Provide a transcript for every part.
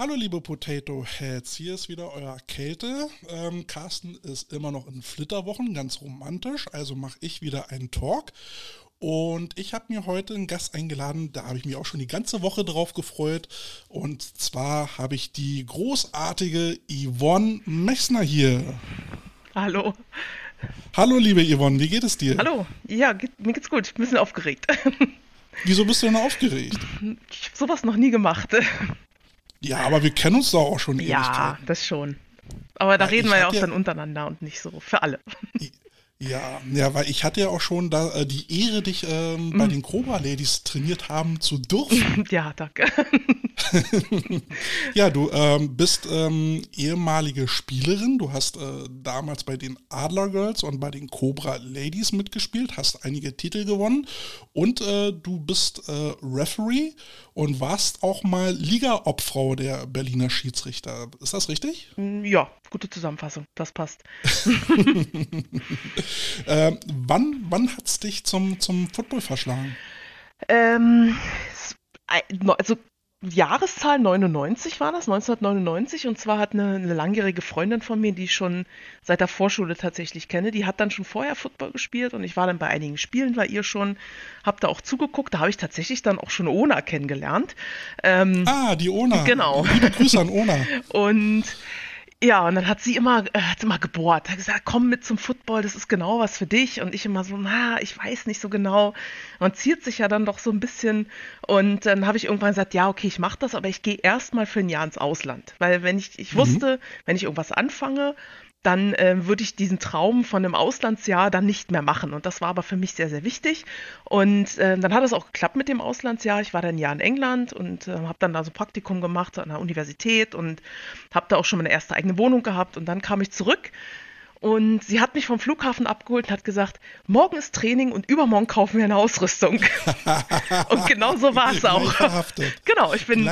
Hallo liebe Potato Heads, hier ist wieder euer Kälte. Ähm, Carsten ist immer noch in Flitterwochen, ganz romantisch, also mache ich wieder einen Talk. Und ich habe mir heute einen Gast eingeladen, da habe ich mich auch schon die ganze Woche drauf gefreut. Und zwar habe ich die großartige Yvonne Mechsner hier. Hallo. Hallo liebe Yvonne, wie geht es dir? Hallo, ja, geht, mir geht's gut, ein bisschen aufgeregt. Wieso bist du denn aufgeregt? Ich habe sowas noch nie gemacht. Ja, aber wir kennen uns doch auch schon. Ja, das schon. Aber da ja, reden wir ja auch dann untereinander und nicht so für alle. Ja, ja, weil ich hatte ja auch schon da äh, die Ehre, dich ähm, mm. bei den Cobra Ladies trainiert haben zu dürfen. Ja, danke. ja, du ähm, bist ähm, ehemalige Spielerin. Du hast äh, damals bei den Adler Girls und bei den Cobra Ladies mitgespielt, hast einige Titel gewonnen und äh, du bist äh, Referee und warst auch mal Liga-Obfrau der Berliner Schiedsrichter. Ist das richtig? Mm, ja, gute Zusammenfassung. Das passt. ähm, wann wann hat es dich zum, zum Football verschlagen? Ähm, also Jahreszahl 99 war das, 1999. Und zwar hat eine, eine, langjährige Freundin von mir, die ich schon seit der Vorschule tatsächlich kenne, die hat dann schon vorher Football gespielt und ich war dann bei einigen Spielen bei ihr schon, habe da auch zugeguckt. Da habe ich tatsächlich dann auch schon Ona kennengelernt. Ähm, ah, die Ona. Genau. Liebe Grüße an Ona. und ja, und dann hat sie immer, äh, hat immer gebohrt, hat gesagt, komm mit zum Football, das ist genau was für dich. Und ich immer so, na, ich weiß nicht so genau. Man ziert sich ja dann doch so ein bisschen. Und dann habe ich irgendwann gesagt, ja, okay, ich mache das, aber ich gehe erstmal für ein Jahr ins Ausland. Weil wenn ich, ich mhm. wusste, wenn ich irgendwas anfange, dann äh, würde ich diesen Traum von einem Auslandsjahr dann nicht mehr machen. Und das war aber für mich sehr, sehr wichtig. Und äh, dann hat es auch geklappt mit dem Auslandsjahr. Ich war dann ein Jahr in England und äh, habe dann da so Praktikum gemacht an der Universität und habe da auch schon meine erste eigene Wohnung gehabt. Und dann kam ich zurück und sie hat mich vom Flughafen abgeholt und hat gesagt, morgen ist Training und übermorgen kaufen wir eine Ausrüstung. und genau so war es auch. Genau, ich bin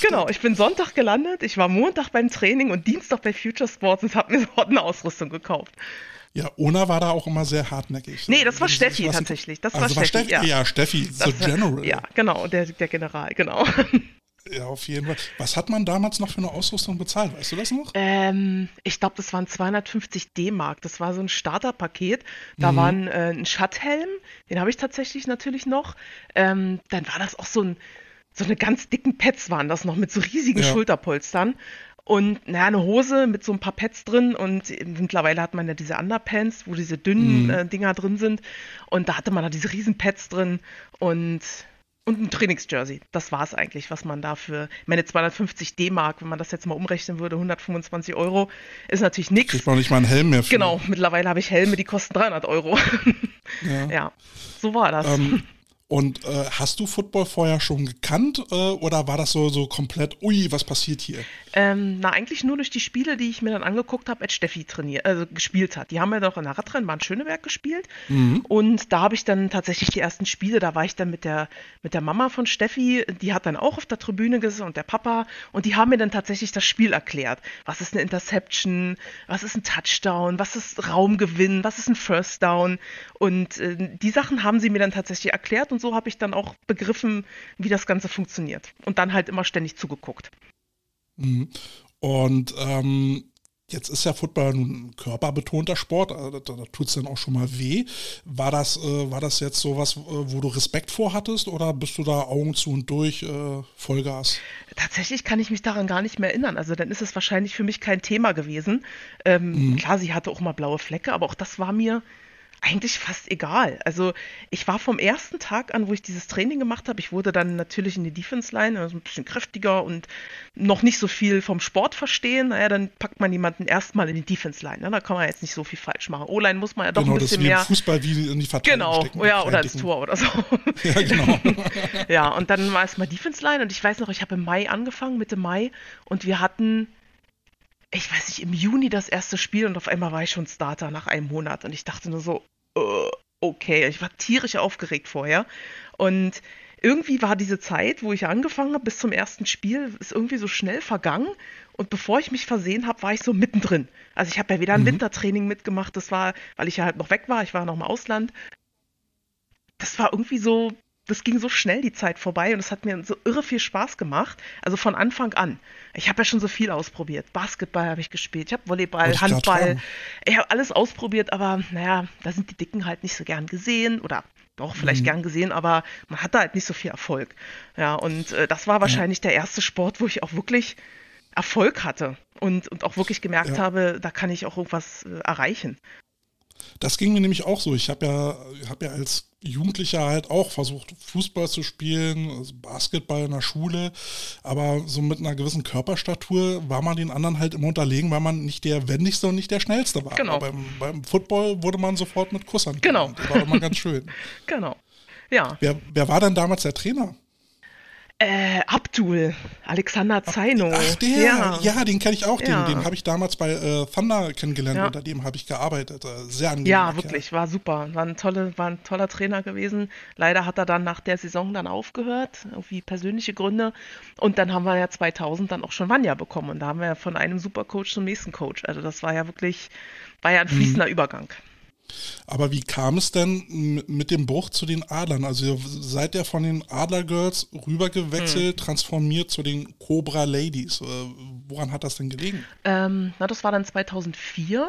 genau, ich bin Sonntag gelandet, ich war Montag beim Training und Dienstag bei Future Sports und habe mir sofort eine Ausrüstung gekauft. Ja, Ona war da auch immer sehr hartnäckig. Nee, das war Steffi tatsächlich. Das also war Steffi. Steffi ja. ja, Steffi, the General. Ja, genau, der, der General, genau. Ja, auf jeden Fall. Was hat man damals noch für eine Ausrüstung bezahlt? Weißt du das noch? Ähm, ich glaube, das waren 250 D-Mark. Das war so ein Starterpaket. Da mhm. war ein, äh, ein Schatthelm, den habe ich tatsächlich natürlich noch. Ähm, dann war das auch so ein, so eine ganz dicken Pets waren das noch mit so riesigen ja. Schulterpolstern. Und naja, eine Hose mit so ein paar Pads drin und mittlerweile hat man ja diese Underpants, wo diese dünnen mhm. äh, Dinger drin sind. Und da hatte man da diese riesen Pads drin und und ein Trainingsjersey. Das war es eigentlich, was man dafür. Meine 250 D-Mark, wenn man das jetzt mal umrechnen würde, 125 Euro, ist natürlich nichts. Kriegt man nicht mal einen Helm mehr für. Genau, mittlerweile habe ich Helme, die kosten 300 Euro. Ja, ja so war das. Ähm, und äh, hast du Football vorher schon gekannt äh, oder war das so, so komplett, ui, was passiert hier? Ähm, na, eigentlich nur durch die Spiele, die ich mir dann angeguckt habe, als Steffi trainiert, also gespielt hat. Die haben ja doch in der Radrennbahn Schöneberg gespielt. Mhm. Und da habe ich dann tatsächlich die ersten Spiele, da war ich dann mit der, mit der Mama von Steffi, die hat dann auch auf der Tribüne gesessen und der Papa. Und die haben mir dann tatsächlich das Spiel erklärt. Was ist eine Interception? Was ist ein Touchdown? Was ist Raumgewinn? Was ist ein First Down? Und äh, die Sachen haben sie mir dann tatsächlich erklärt und so habe ich dann auch begriffen, wie das Ganze funktioniert. Und dann halt immer ständig zugeguckt. Mhm. Und ähm, Jetzt ist ja Football ein körperbetonter Sport, also da, da tut es dann auch schon mal weh. War das, äh, war das jetzt so was, äh, wo du Respekt vor hattest oder bist du da Augen zu und durch äh, Vollgas? Tatsächlich kann ich mich daran gar nicht mehr erinnern. Also dann ist es wahrscheinlich für mich kein Thema gewesen. Ähm, mhm. Klar, sie hatte auch mal blaue Flecke, aber auch das war mir eigentlich fast egal. Also ich war vom ersten Tag an, wo ich dieses Training gemacht habe, ich wurde dann natürlich in die Defense Line, also ein bisschen kräftiger und noch nicht so viel vom Sport verstehen. Naja, dann packt man jemanden erstmal in die Defense Line. Ne? Da kann man jetzt nicht so viel falsch machen. O-Line muss man ja doch genau, ein bisschen mehr. Fußball wie in die Verteidigung Genau, ja, oder ins Tor oder so. Ja, genau. ja, und dann war es mal Defense Line und ich weiß noch, ich habe im Mai angefangen, Mitte Mai und wir hatten ich weiß nicht, im Juni das erste Spiel und auf einmal war ich schon Starter nach einem Monat und ich dachte nur so, uh, okay, ich war tierisch aufgeregt vorher und irgendwie war diese Zeit, wo ich angefangen habe, bis zum ersten Spiel, ist irgendwie so schnell vergangen. Und bevor ich mich versehen habe, war ich so mittendrin. Also ich habe ja wieder ein mhm. Wintertraining mitgemacht. Das war, weil ich ja halt noch weg war. Ich war noch im Ausland. Das war irgendwie so das ging so schnell die Zeit vorbei und es hat mir so irre viel Spaß gemacht. Also von Anfang an. Ich habe ja schon so viel ausprobiert. Basketball habe ich gespielt, ich habe Volleyball, ich Handball. Ich habe alles ausprobiert, aber naja, da sind die Dicken halt nicht so gern gesehen oder doch vielleicht Mhm. gern gesehen, aber man hatte halt nicht so viel Erfolg. Ja, und äh, das war wahrscheinlich der erste Sport, wo ich auch wirklich Erfolg hatte und, und auch wirklich gemerkt Ja. habe, da kann ich auch irgendwas äh, erreichen. Das ging mir nämlich auch so. Ich habe ja, hab ja als Jugendlicher halt auch versucht, Fußball zu spielen, also Basketball in der Schule, aber so mit einer gewissen Körperstatur war man den anderen halt immer unterlegen, weil man nicht der wendigste und nicht der schnellste war. Genau. Beim, beim Football wurde man sofort mit Kussern. Genau. Das war immer ganz schön. Genau. Ja. Wer, wer war denn damals der Trainer? Äh, Abdul, Alexander Zaino. Ach, der, ja, ja. den kenne ich auch. Den, Ja. den habe ich damals bei äh, Thunder kennengelernt, Ja. unter dem habe ich gearbeitet. Äh, sehr angenehm. Ja, wirklich, war super. War ein, tolle, war ein toller Trainer gewesen. Leider hat er dann nach der Saison dann aufgehört, irgendwie persönliche Gründe. Und dann haben wir ja 2000 dann auch schon Vanya bekommen. Und da haben wir ja von einem Supercoach zum nächsten Coach. Also das war ja wirklich, war ja ein Mhm. fließender Übergang. Aber wie kam es denn mit dem Bruch zu den Adlern? Also ihr seid ja von den Adler Girls rübergewechselt, Hm. transformiert zu den Cobra Ladies. Äh, woran hat das denn gelegen? Ähm, na, das war dann 2004.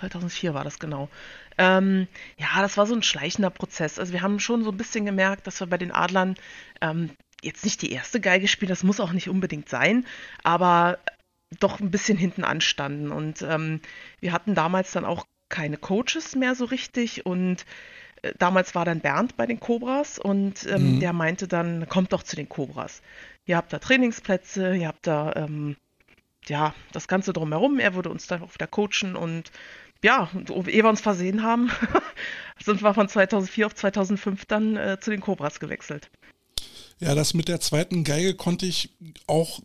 2004 war das genau. Ähm, ja, das war so ein schleichender Prozess. Also wir haben schon so ein bisschen gemerkt, dass wir bei den Adlern ähm, jetzt nicht die erste Geige spielen, das muss auch nicht unbedingt sein, aber doch ein bisschen hinten anstanden. Und ähm, wir hatten damals dann auch keine Coaches mehr so richtig und äh, damals war dann Bernd bei den Cobras und ähm, Mhm. der meinte dann, kommt doch zu den Cobras. Ihr habt da Trainingsplätze, ihr habt da ähm, ja, das Ganze drumherum. Er würde uns dann auch wieder coachen und ja, und ehe wir uns versehen haben, sind wir von 2004 auf 2005 dann äh, zu den Cobras gewechselt. Ja, das mit der zweiten Geige konnte ich auch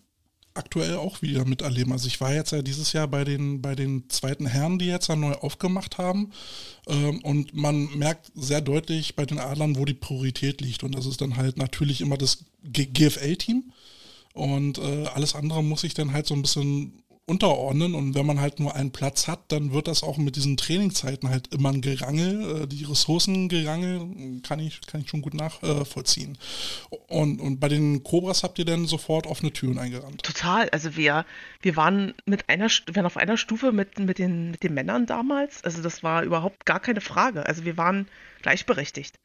aktuell auch wieder miterleben. Also ich war jetzt ja dieses Jahr bei den, bei den zweiten Herren, die jetzt ja neu aufgemacht haben. Ähm, und man merkt sehr deutlich bei den Adlern, wo die Priorität liegt. Und das ist dann halt natürlich immer das GFL-Team. Und äh, alles andere muss sich dann halt so ein bisschen unterordnen. Und wenn man halt nur einen Platz hat, dann wird das auch mit diesen Trainingszeiten halt immer ein Gerangel. Äh, die Ressourcengerangel kann ich, kann ich schon gut nachvollziehen. Und, und bei den Cobras habt ihr dann sofort offene Türen eingerannt. Total. Also wir, wir waren mit einer, wir waren auf einer Stufe mit, mit, den, mit den Männern damals. Also das war überhaupt gar keine Frage. Also wir waren gleichberechtigt.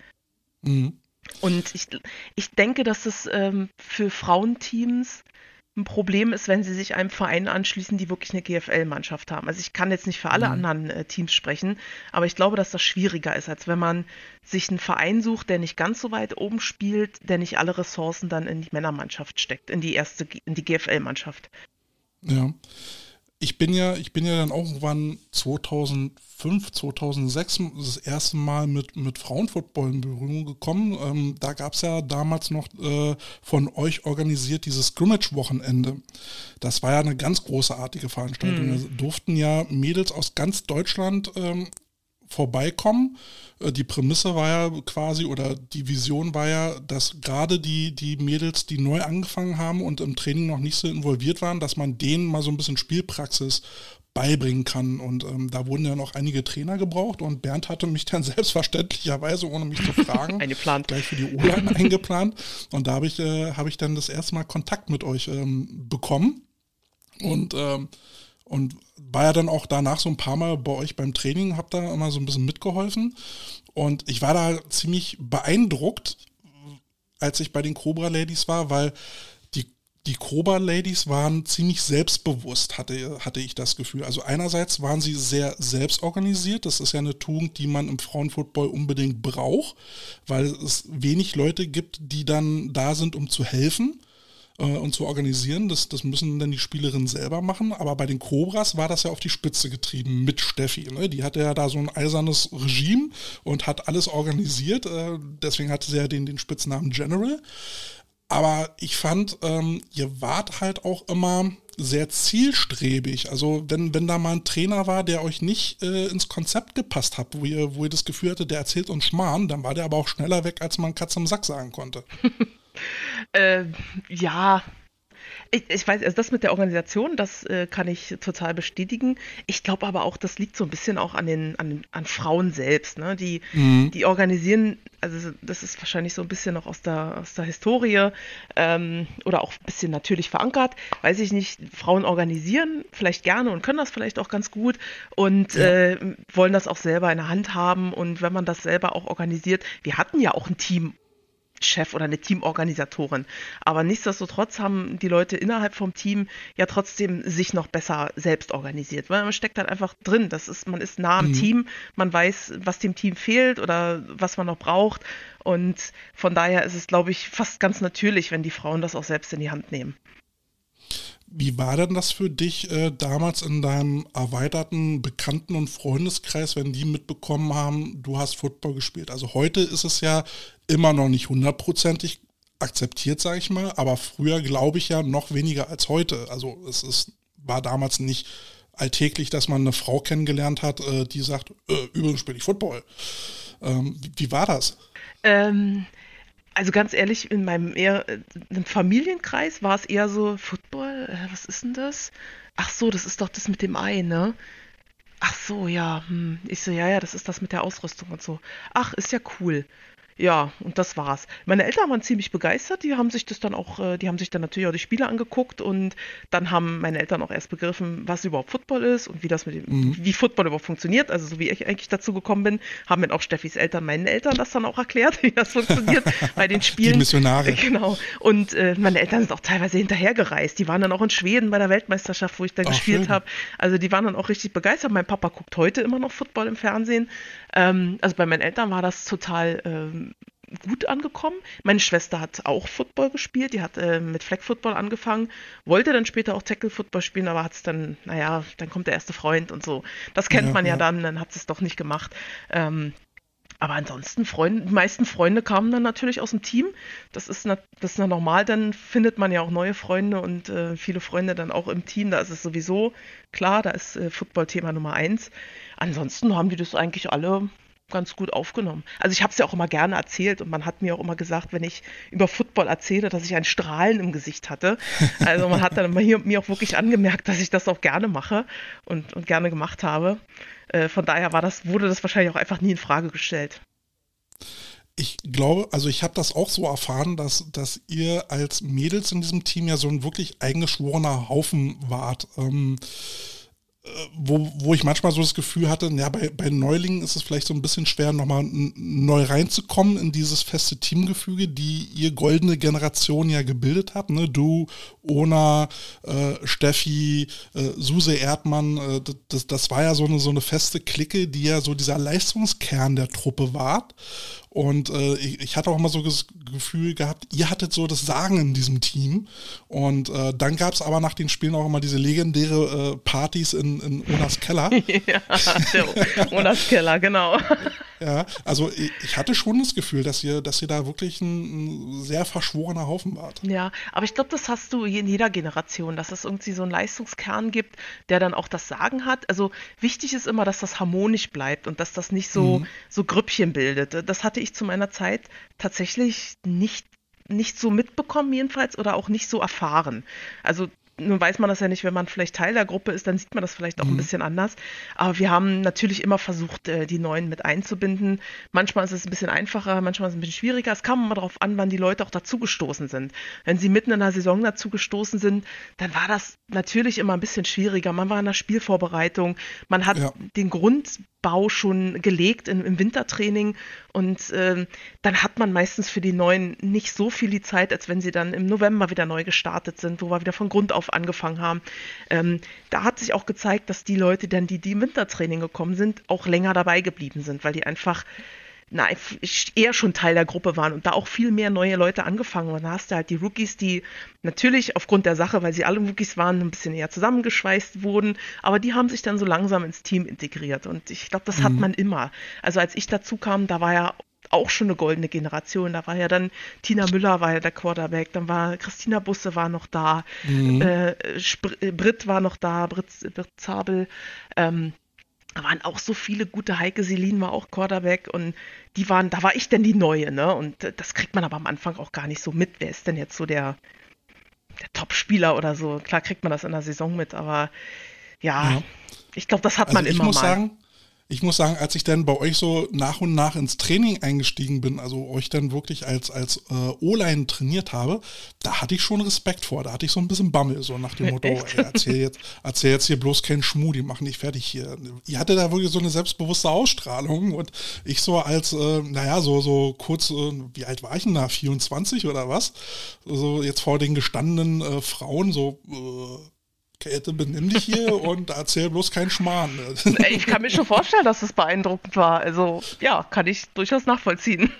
Mhm. Und ich, ich denke, dass es ähm, für Frauenteams ein Problem ist, wenn sie sich einem Verein anschließen, die wirklich eine GFL-Mannschaft haben. Also ich kann jetzt nicht für alle Mhm. anderen äh, Teams sprechen, aber ich glaube, dass das schwieriger ist, als wenn man sich einen Verein sucht, der nicht ganz so weit oben spielt, der nicht alle Ressourcen dann in die Männermannschaft steckt, in die erste, in die GFL-Mannschaft. Ja. Ich bin ja, ich bin ja dann auch irgendwann 2005, 2006 das erste Mal mit, mit Frauenfootball in Berührung gekommen. Ähm, da gab es ja damals noch äh, von euch organisiert dieses Scrimmage-Wochenende. Das war ja eine ganz großartige Veranstaltung. Da durften ja Mädels aus ganz Deutschland ähm, vorbeikommen. Äh, Die Prämisse war ja quasi oder die Vision war ja, dass gerade die, die Mädels, die neu angefangen haben und im Training noch nicht so involviert waren, dass man denen mal so ein bisschen Spielpraxis beibringen kann. Und ähm, da wurden ja noch einige Trainer gebraucht und Bernd hatte mich dann selbstverständlicherweise, ohne mich zu fragen, gleich für die O-Line eingeplant. Und da habe ich, äh, habe ich dann das erste Mal Kontakt mit euch ähm, bekommen. Und, ähm, und war ja dann auch danach so ein paar Mal bei euch beim Training, habe da immer so ein bisschen mitgeholfen. Und ich war da ziemlich beeindruckt, als ich bei den Cobra Ladies war, weil die, die Cobra Ladies waren ziemlich selbstbewusst, hatte, hatte ich das Gefühl. Also einerseits waren sie sehr selbstorganisiert. Das ist ja eine Tugend, die man im Frauenfootball unbedingt braucht, weil es wenig Leute gibt, die dann da sind, um zu helfen und zu organisieren. Das, das müssen dann die Spielerinnen selber machen. Aber bei den Cobras war das ja auf die Spitze getrieben mit Steffi. Ne? Die hatte ja da so ein eisernes Regime und hat alles organisiert. Äh, deswegen hatte sie ja den, den Spitznamen General. Aber ich fand, ähm, ihr wart halt auch immer sehr zielstrebig. Also wenn, wenn da mal ein Trainer war, der euch nicht äh, ins Konzept gepasst hat, wo ihr, wo ihr das Gefühl hatte, der erzählt uns Schmarrn, dann war der aber auch schneller weg, als man Katz im Sack sagen konnte. Äh, ja, Ich, ich, weiß, also das mit der Organisation, das äh, kann ich total bestätigen. Ich glaube aber auch, das liegt so ein bisschen auch an den, an, an Frauen selbst. Ne? Die, mhm. die organisieren, also das ist wahrscheinlich so ein bisschen noch aus der, aus der Historie ähm, oder auch ein bisschen natürlich verankert. Weiß ich nicht, Frauen organisieren vielleicht gerne und können das vielleicht auch ganz gut und ja. äh, wollen das auch selber in der Hand haben. Und wenn man das selber auch organisiert, wir hatten ja auch ein Team Chef oder eine Teamorganisatorin. Aber nichtsdestotrotz haben die Leute innerhalb vom Team ja trotzdem sich noch besser selbst organisiert, weil man steckt halt einfach drin. Das ist, man ist nah am mhm. Team, man weiß, was dem Team fehlt oder was man noch braucht. Und von daher ist es, glaube ich, fast ganz natürlich, wenn die Frauen das auch selbst in die Hand nehmen. Wie war denn das für dich äh, damals in deinem erweiterten Bekannten- und Freundeskreis, wenn die mitbekommen haben, du hast Football gespielt? Also heute ist es ja immer noch nicht hundertprozentig akzeptiert, sage ich mal, aber früher glaube ich ja noch weniger als heute. Also es ist, war damals nicht alltäglich, dass man eine Frau kennengelernt hat, äh, die sagt, äh, übrigens spiele ich Football. Ähm, wie, wie, war das? Ähm, also ganz ehrlich, in meinem eher äh, im Familienkreis war es eher so, Football, äh, was ist denn das? Ach so, das ist doch das mit dem Ei, ne? Ach so, ja. Hm. Ich so, ja, ja, das ist das mit der Ausrüstung und so. Ach, ist ja cool. Ja, und das war's. Meine Eltern waren ziemlich begeistert, die haben sich das dann auch, äh, die haben sich dann natürlich auch die Spiele angeguckt und dann haben meine Eltern auch erst begriffen, was überhaupt Football ist und wie das mit dem, mhm. wie Football überhaupt funktioniert. Also so wie ich eigentlich dazu gekommen bin, haben mir auch Steffis Eltern meinen Eltern das dann auch erklärt, wie das funktioniert bei den Spielen. Die Missionare. Genau. Und äh, meine Eltern sind auch teilweise hinterhergereist. Die waren dann auch in Schweden bei der Weltmeisterschaft, wo ich da gespielt habe. Also die waren dann auch richtig begeistert. Mein Papa guckt heute immer noch Football im Fernsehen. Ähm, also bei meinen Eltern war das total ähm, gut angekommen. Meine Schwester hat auch Football gespielt, die hat äh, mit Flag Football angefangen, wollte dann später auch Tackle Football spielen, aber hat es dann, naja, dann kommt der erste Freund und so. Das kennt ja, man ja, ja, dann, dann hat sie es doch nicht gemacht. Ähm, aber ansonsten, Freunde, die meisten Freunde kamen dann natürlich aus dem Team. Das ist, das ist na normal, dann findet man ja auch neue Freunde und äh, viele Freunde dann auch im Team. Da ist es sowieso klar, da ist äh, Football-Thema Nummer eins. Ansonsten haben die das eigentlich alle ganz gut aufgenommen. Also ich habe es ja auch immer gerne erzählt und man hat mir auch immer gesagt, wenn ich über Football erzähle, dass ich ein Strahlen im Gesicht hatte. Also man hat dann hier, mir auch wirklich angemerkt, dass ich das auch gerne mache und, und gerne gemacht habe. Äh, von daher war das, wurde das wahrscheinlich auch einfach nie in Frage gestellt. Ich glaube, also ich habe das auch so erfahren, dass, dass ihr als Mädels in diesem Team ja so ein wirklich eingeschworener Haufen wart. Ähm, wo, wo ich manchmal so das Gefühl hatte, ja, bei, bei Neulingen ist es vielleicht so ein bisschen schwer, nochmal neu reinzukommen in dieses feste Teamgefüge, die ihr goldene Generation ja gebildet habt. Ne? Du, Ona, äh, Steffi, äh, Suse Erdmann, äh, das, das war ja so eine, so eine feste Clique, die ja so dieser Leistungskern der Truppe war. Und äh, ich, ich, hatte auch immer so das Gefühl gehabt, ihr hattet so das Sagen in diesem Team. Und äh, dann gab es aber nach den Spielen auch immer diese legendäre äh, Partys in, in Onas Keller. ja, der Onas Keller, genau. Ja, also ich, hatte schon das Gefühl, dass ihr, dass ihr da wirklich ein, ein sehr verschworener Haufen wart. Ja, aber ich glaube, das hast du in jeder Generation, dass es irgendwie so einen Leistungskern gibt, der dann auch das Sagen hat. Also wichtig ist immer, dass das harmonisch bleibt und dass das nicht so, mhm. so Grüppchen bildet. Das hatte ich zu meiner Zeit tatsächlich nicht nicht so mitbekommen jedenfalls oder auch nicht so erfahren. Also nun weiß man das ja nicht, wenn man vielleicht Teil der Gruppe ist, dann sieht man das vielleicht auch mhm. ein bisschen anders. Aber wir haben natürlich immer versucht, äh, die Neuen mit einzubinden. Manchmal ist es ein bisschen einfacher, manchmal ist es ein bisschen schwieriger. Es kam immer darauf an, wann die Leute auch dazugestoßen sind. Wenn sie mitten in der Saison dazugestoßen sind, dann war das natürlich immer ein bisschen schwieriger. Man war in der Spielvorbereitung, man hat ja. den Grund Bau schon gelegt in, im Wintertraining und äh, dann hat man meistens für die Neuen nicht so viel die Zeit, als wenn sie dann im November wieder neu gestartet sind, wo wir wieder von Grund auf angefangen haben. Ähm, da hat sich auch gezeigt, dass die Leute dann, die, die im Wintertraining gekommen sind, auch länger dabei geblieben sind, weil die einfach na, eher schon Teil der Gruppe waren und da auch viel mehr neue Leute angefangen waren. Da hast du halt die Rookies, die natürlich aufgrund der Sache, weil sie alle Rookies waren, ein bisschen eher zusammengeschweißt wurden, aber die haben sich dann so langsam ins Team integriert und ich glaube, das mhm. hat man immer. Also als ich dazu kam, da war ja auch schon eine goldene Generation. Da war ja dann Tina Müller war ja der Quarterback, dann war Christina Busse war noch da, mhm. äh, Britt war noch da, Britt, Britt Zabel. Ähm, da waren auch so viele gute, Heike Selin war auch Quarterback und die waren, da war ich denn die Neue, ne? Und das kriegt man aber am Anfang auch gar nicht so mit. Wer ist denn jetzt so der, der Top-Spieler oder so. Klar kriegt man das in der Saison mit, aber ja, ja. ich glaube, das hat also man immer muss mal. Sagen, ich muss sagen, als ich dann bei euch so nach und nach ins Training eingestiegen bin, also euch dann wirklich als, als äh, O-Line trainiert habe, da hatte ich schon Respekt vor. Da hatte ich so ein bisschen Bammel, so nach dem Motto, ey, erzähl, jetzt, erzähl jetzt hier bloß keinen Schmuh, die machen dich fertig hier. Ihr hatte da wirklich so eine selbstbewusste Ausstrahlung und ich so als, äh, naja, so, so kurz, äh, wie alt war ich denn da? 24 oder was? So jetzt vor den gestandenen äh, Frauen so, äh, Käthe, benimm dich hier und erzähl bloß keinen Schmarrn. Ich kann mir schon vorstellen, dass es beeindruckend war. Also ja, kann ich durchaus nachvollziehen.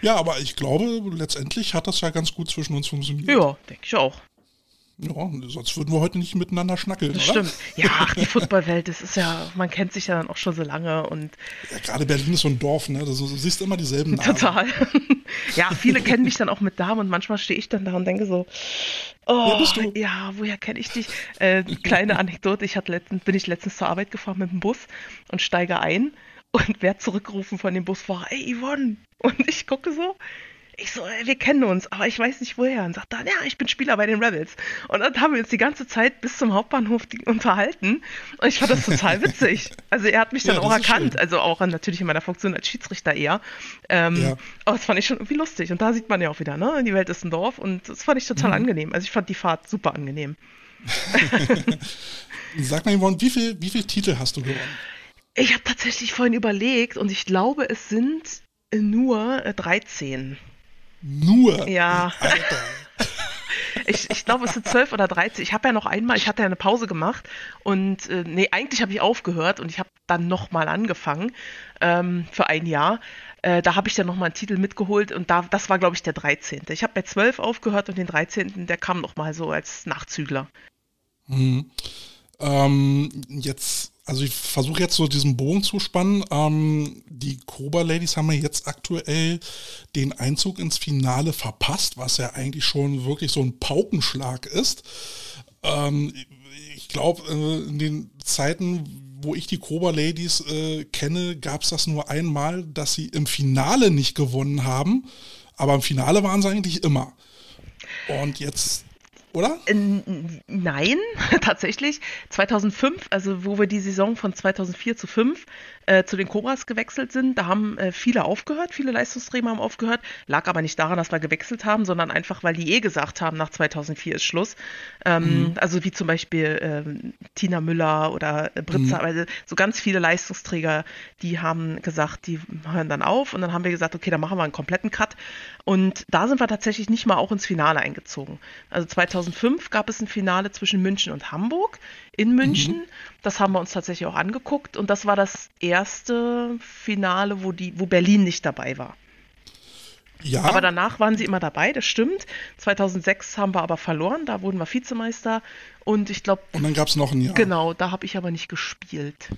Ja, aber ich glaube, letztendlich hat das ja ganz gut zwischen uns funktioniert. Ja, denke ich auch. Ja, sonst würden wir heute nicht miteinander schnackeln, das oder? Stimmt. Ja, ach, die Footballwelt, das ist ja, man kennt sich ja dann auch schon so lange und. Ja, gerade Berlin ist so ein Dorf, ne? Du, du siehst immer dieselben Namen. Total. ja, viele kennen mich dann auch mit Damen und manchmal stehe ich dann da und denke so, oh, Wer bist du? ja, woher kenne ich dich? Äh, kleine Anekdote, ich hatte letztens, bin ich letztens zur Arbeit gefahren mit dem Bus und steige ein und wer zurückgerufen von dem Busfahrer, ey Yvonne. Und ich gucke so, ich so, ey, wir kennen uns, aber ich weiß nicht woher. Und sagt dann, ja, ich bin Spieler bei den Rebels. Und dann haben wir uns die ganze Zeit bis zum Hauptbahnhof unterhalten. Und ich fand das total witzig. Also er hat mich dann Ja, auch erkannt, also auch natürlich in meiner Funktion als Schiedsrichter eher. Ähm, Ja. Aber das fand ich schon irgendwie lustig. Und da sieht man ja auch wieder, ne? Die Welt ist ein Dorf und das fand ich total Mhm. angenehm. Also ich fand die Fahrt super angenehm. Sag mal, Yvonne, wie viel, wie viel Titel hast du gewonnen? Ich habe tatsächlich vorhin überlegt und ich glaube, es sind nur äh, 13. Nur. Ja. Alter. Ich, ich glaube, es sind 12 oder 13. Ich habe ja noch einmal, ich hatte ja eine Pause gemacht und äh, nee, eigentlich habe ich aufgehört und ich habe dann nochmal angefangen ähm, für ein Jahr. Äh, da habe ich dann nochmal einen Titel mitgeholt und da, das war, glaube ich, der 13. Ich habe bei 12 aufgehört und den 13. der kam nochmal so als Nachzügler. Mhm. Ähm, jetzt, also ich versuche jetzt so diesen Bogen zu spannen. Ähm, die Cobra Ladies haben ja jetzt aktuell den Einzug ins Finale verpasst, was ja eigentlich schon wirklich so ein Paukenschlag ist. Ähm, ich glaube, äh, in den Zeiten, wo ich die Cobra Ladies äh, kenne, gab es das nur einmal, dass sie im Finale nicht gewonnen haben. Aber im Finale waren sie eigentlich immer. Und jetzt, oder? Nein, tatsächlich. 2005, also wo wir die Saison von 2004 zu 5 äh, zu den Cobras gewechselt sind, da haben äh, viele aufgehört, viele Leistungsträger haben aufgehört. Lag aber nicht daran, dass wir gewechselt haben, sondern einfach, weil die eh gesagt haben, nach 2004 ist Schluss. Ähm, Also wie zum Beispiel ähm, Tina Müller oder äh, Britza, also so ganz viele Leistungsträger, die haben gesagt, die hören dann auf und dann haben wir gesagt, okay, dann machen wir einen kompletten Cut. Und da sind wir tatsächlich nicht mal auch ins Finale eingezogen. Also 2005 gab es ein Finale zwischen München und Hamburg in München. Das haben wir uns tatsächlich auch angeguckt und das war das erste Finale, wo die, wo Berlin nicht dabei war. Ja. Aber danach waren sie immer dabei, das stimmt. 2006 haben wir aber verloren, da wurden wir Vizemeister und ich glaube, und dann gab es noch ein Jahr. genau, da habe ich aber nicht gespielt.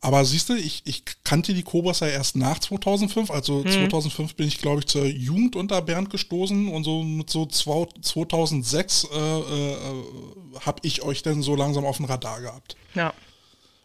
Aber siehst du, ich, ich kannte die Cobras ja erst nach 2005. Also 2005 bin ich, glaube ich, zur Jugend unter Bernd gestoßen und so mit so zwei- 2006 äh, äh, habe ich euch dann so langsam auf dem Radar gehabt. Ja.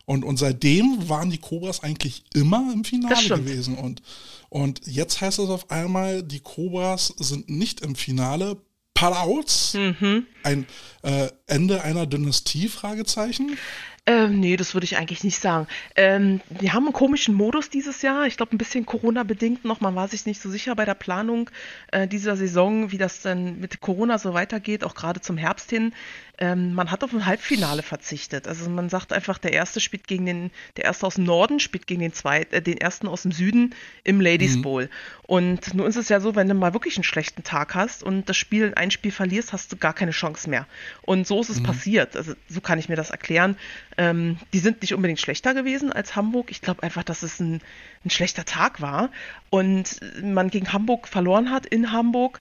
Und, und seitdem waren die Cobras eigentlich immer im Finale gewesen. Und, und jetzt heißt es auf einmal, die Cobras sind nicht im Finale. Parouts, Mhm. ein äh, Ende einer Dynastie, Fragezeichen. Ähm, nee, das würde ich eigentlich nicht sagen. Ähm, wir haben einen komischen Modus dieses Jahr. Ich glaube, ein bisschen Corona-bedingt noch. Man war sich nicht so sicher bei der Planung äh, dieser Saison, wie das dann mit Corona so weitergeht, auch gerade zum Herbst hin. Ähm, man hat auf ein Halbfinale verzichtet. Also man sagt einfach, der erste spielt gegen den, der erste aus dem Norden spielt gegen den zweiten, äh, den ersten aus dem Süden im Ladies Bowl. Und nun ist es ja so, wenn du mal wirklich einen schlechten Tag hast und das Spiel, ein Spiel verlierst, hast du gar keine Chance mehr. Und so ist es passiert. Also so kann ich mir das erklären. Ähm, die sind nicht unbedingt schlechter gewesen als Hamburg. Ich glaube einfach, dass es ein, ein schlechter Tag war und man gegen Hamburg verloren hat in Hamburg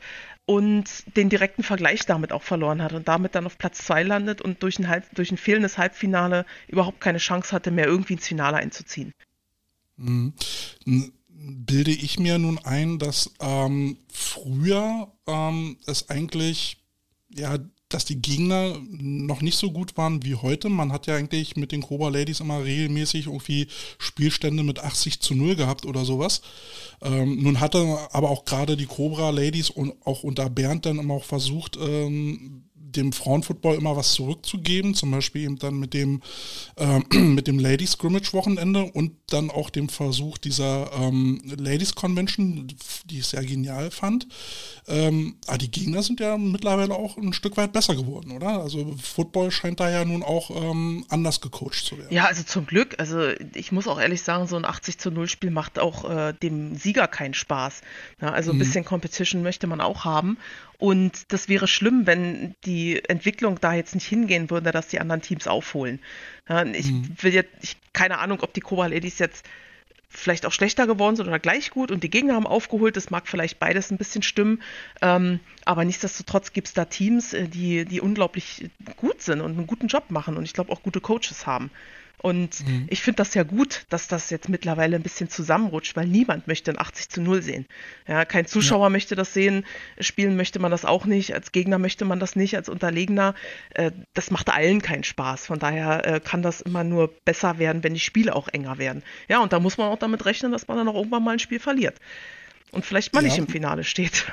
und den direkten Vergleich damit auch verloren hat und damit dann auf Platz zwei landet und durch ein, Halb, durch ein fehlendes Halbfinale überhaupt keine Chance hatte, mehr irgendwie ins Finale einzuziehen. N- bilde ich mir nun ein, dass ähm, früher ähm, es eigentlich ja dass die Gegner noch nicht so gut waren wie heute. Man hat ja eigentlich mit den Cobra Ladies immer regelmäßig irgendwie Spielstände mit 80 zu 0 gehabt oder sowas. Ähm, nun hatte aber auch gerade die Cobra Ladies und auch unter Bernd dann immer auch versucht, ähm, dem Frauenfootball immer was zurückzugeben, zum Beispiel eben dann mit dem, äh, mit dem Ladies Scrimmage Wochenende und dann auch dem Versuch dieser ähm, Ladies Convention, die ich sehr genial fand. Ähm, aber die Gegner sind ja mittlerweile auch ein Stück weit besser geworden, oder? Also Football scheint da ja nun auch ähm, anders gecoacht zu werden. Ja, also zum Glück. Also ich muss auch ehrlich sagen, so ein 80 zu 0 Spiel macht auch äh, dem Sieger keinen Spaß. Ja, also ein mhm. bisschen Competition möchte man auch haben. Und das wäre schlimm, wenn die Entwicklung da jetzt nicht hingehen würde, dass die anderen Teams aufholen. Ich mhm. will jetzt, ich, keine Ahnung, ob die Cobra Ladies jetzt vielleicht auch schlechter geworden sind oder gleich gut und die Gegner haben aufgeholt. Das mag vielleicht beides ein bisschen stimmen. Ähm, aber nichtsdestotrotz gibt es da Teams, äh, die, die unglaublich gut sind und einen guten Job machen und ich glaube auch gute Coaches haben. Und mhm. ich finde das ja gut, dass das jetzt mittlerweile ein bisschen zusammenrutscht, weil niemand möchte ein 80 zu 0 sehen. Ja, kein Zuschauer ja. möchte das sehen, spielen möchte man das auch nicht, als Gegner möchte man das nicht, als Unterlegener. Äh, das macht allen keinen Spaß. Von daher äh, kann das immer nur besser werden, wenn die Spiele auch enger werden. Ja, und da muss man auch damit rechnen, dass man dann auch irgendwann mal ein Spiel verliert. Und vielleicht mal ja. nicht im Finale steht.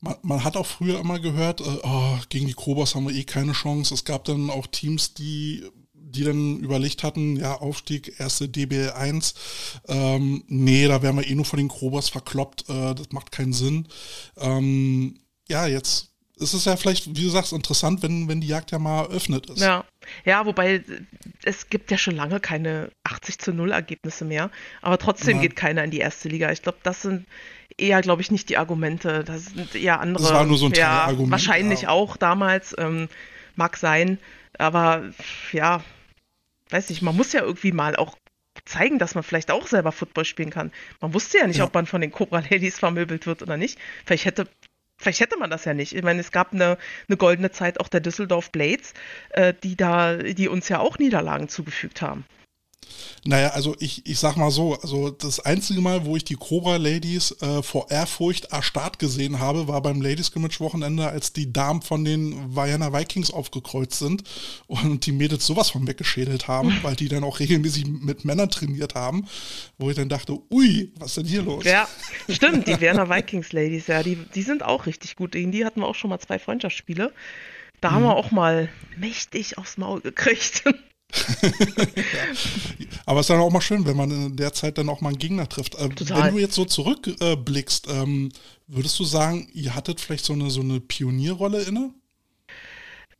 Man, man, hat auch früher immer gehört, äh, oh, gegen die Kobos haben wir eh keine Chance. Es gab dann auch Teams, die die dann überlegt hatten, ja, Aufstieg, erste DBL1, ähm, nee, da wären wir eh nur von den Krobers verkloppt, äh, das macht keinen Sinn. Ähm, ja, jetzt ist es ja vielleicht, wie du sagst, interessant, wenn, wenn die Jagd ja mal eröffnet ist. Ja. ja, wobei es gibt ja schon lange keine 80 zu 0 Ergebnisse mehr, aber trotzdem Nein. geht keiner in die erste Liga. Ich glaube, das sind eher, glaube ich, nicht die Argumente. Das sind eher andere. Das war nur so ein ja, Argument. Wahrscheinlich ja. auch damals, ähm, mag sein, aber ja, weiß nicht, man muss ja irgendwie mal auch zeigen, dass man vielleicht auch selber Football spielen kann. Man wusste ja nicht, ja. ob man von den Cobra Ladies vermöbelt wird oder nicht. Vielleicht hätte, vielleicht hätte man das ja nicht. Ich meine, es gab eine, eine goldene Zeit auch der Düsseldorf Blades, äh, die da, die uns ja auch Niederlagen zugefügt haben. Naja, also ich, ich sag mal so, also das einzige Mal, wo ich die Cobra Ladies äh, vor Ehrfurcht erstarrt gesehen habe, war beim Ladies Scrimmage Wochenende, als die Damen von den Vienna Vikings aufgekreuzt sind und die Mädels sowas von weggeschädelt haben, weil die dann auch regelmäßig mit Männern trainiert haben, wo ich dann dachte, ui, was ist denn hier los? Ja, stimmt, die Vienna Vikings Ladies, ja, die, die sind auch richtig gut. Gegen die hatten wir auch schon mal zwei Freundschaftsspiele. Da haben wir auch mal mächtig aufs Maul gekriegt. Aber es ist dann auch mal schön, wenn man in der Zeit dann auch mal einen Gegner trifft. Äh, wenn du jetzt so zurückblickst, äh, ähm, würdest du sagen, ihr hattet vielleicht so eine, so eine Pionierrolle inne?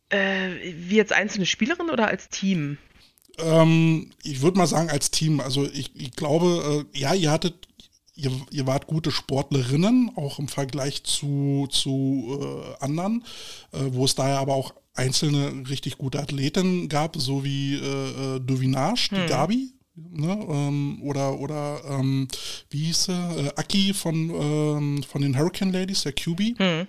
Äh, wie jetzt einzelne Spielerin oder als Team? Ähm, ich würde mal sagen als Team. Also ich, ich glaube, äh, ja, ihr hattet Ihr, ihr, wart gute Sportlerinnen, auch im Vergleich zu, zu äh, anderen, äh, wo es daher aber auch einzelne richtig gute Athleten gab, so wie äh, äh Duvinage, die hm. Gabi, ne, ähm, oder, oder ähm, wie hieß sie, äh, Aki von, ähm, von den Hurricane Ladies, der QB. Hm.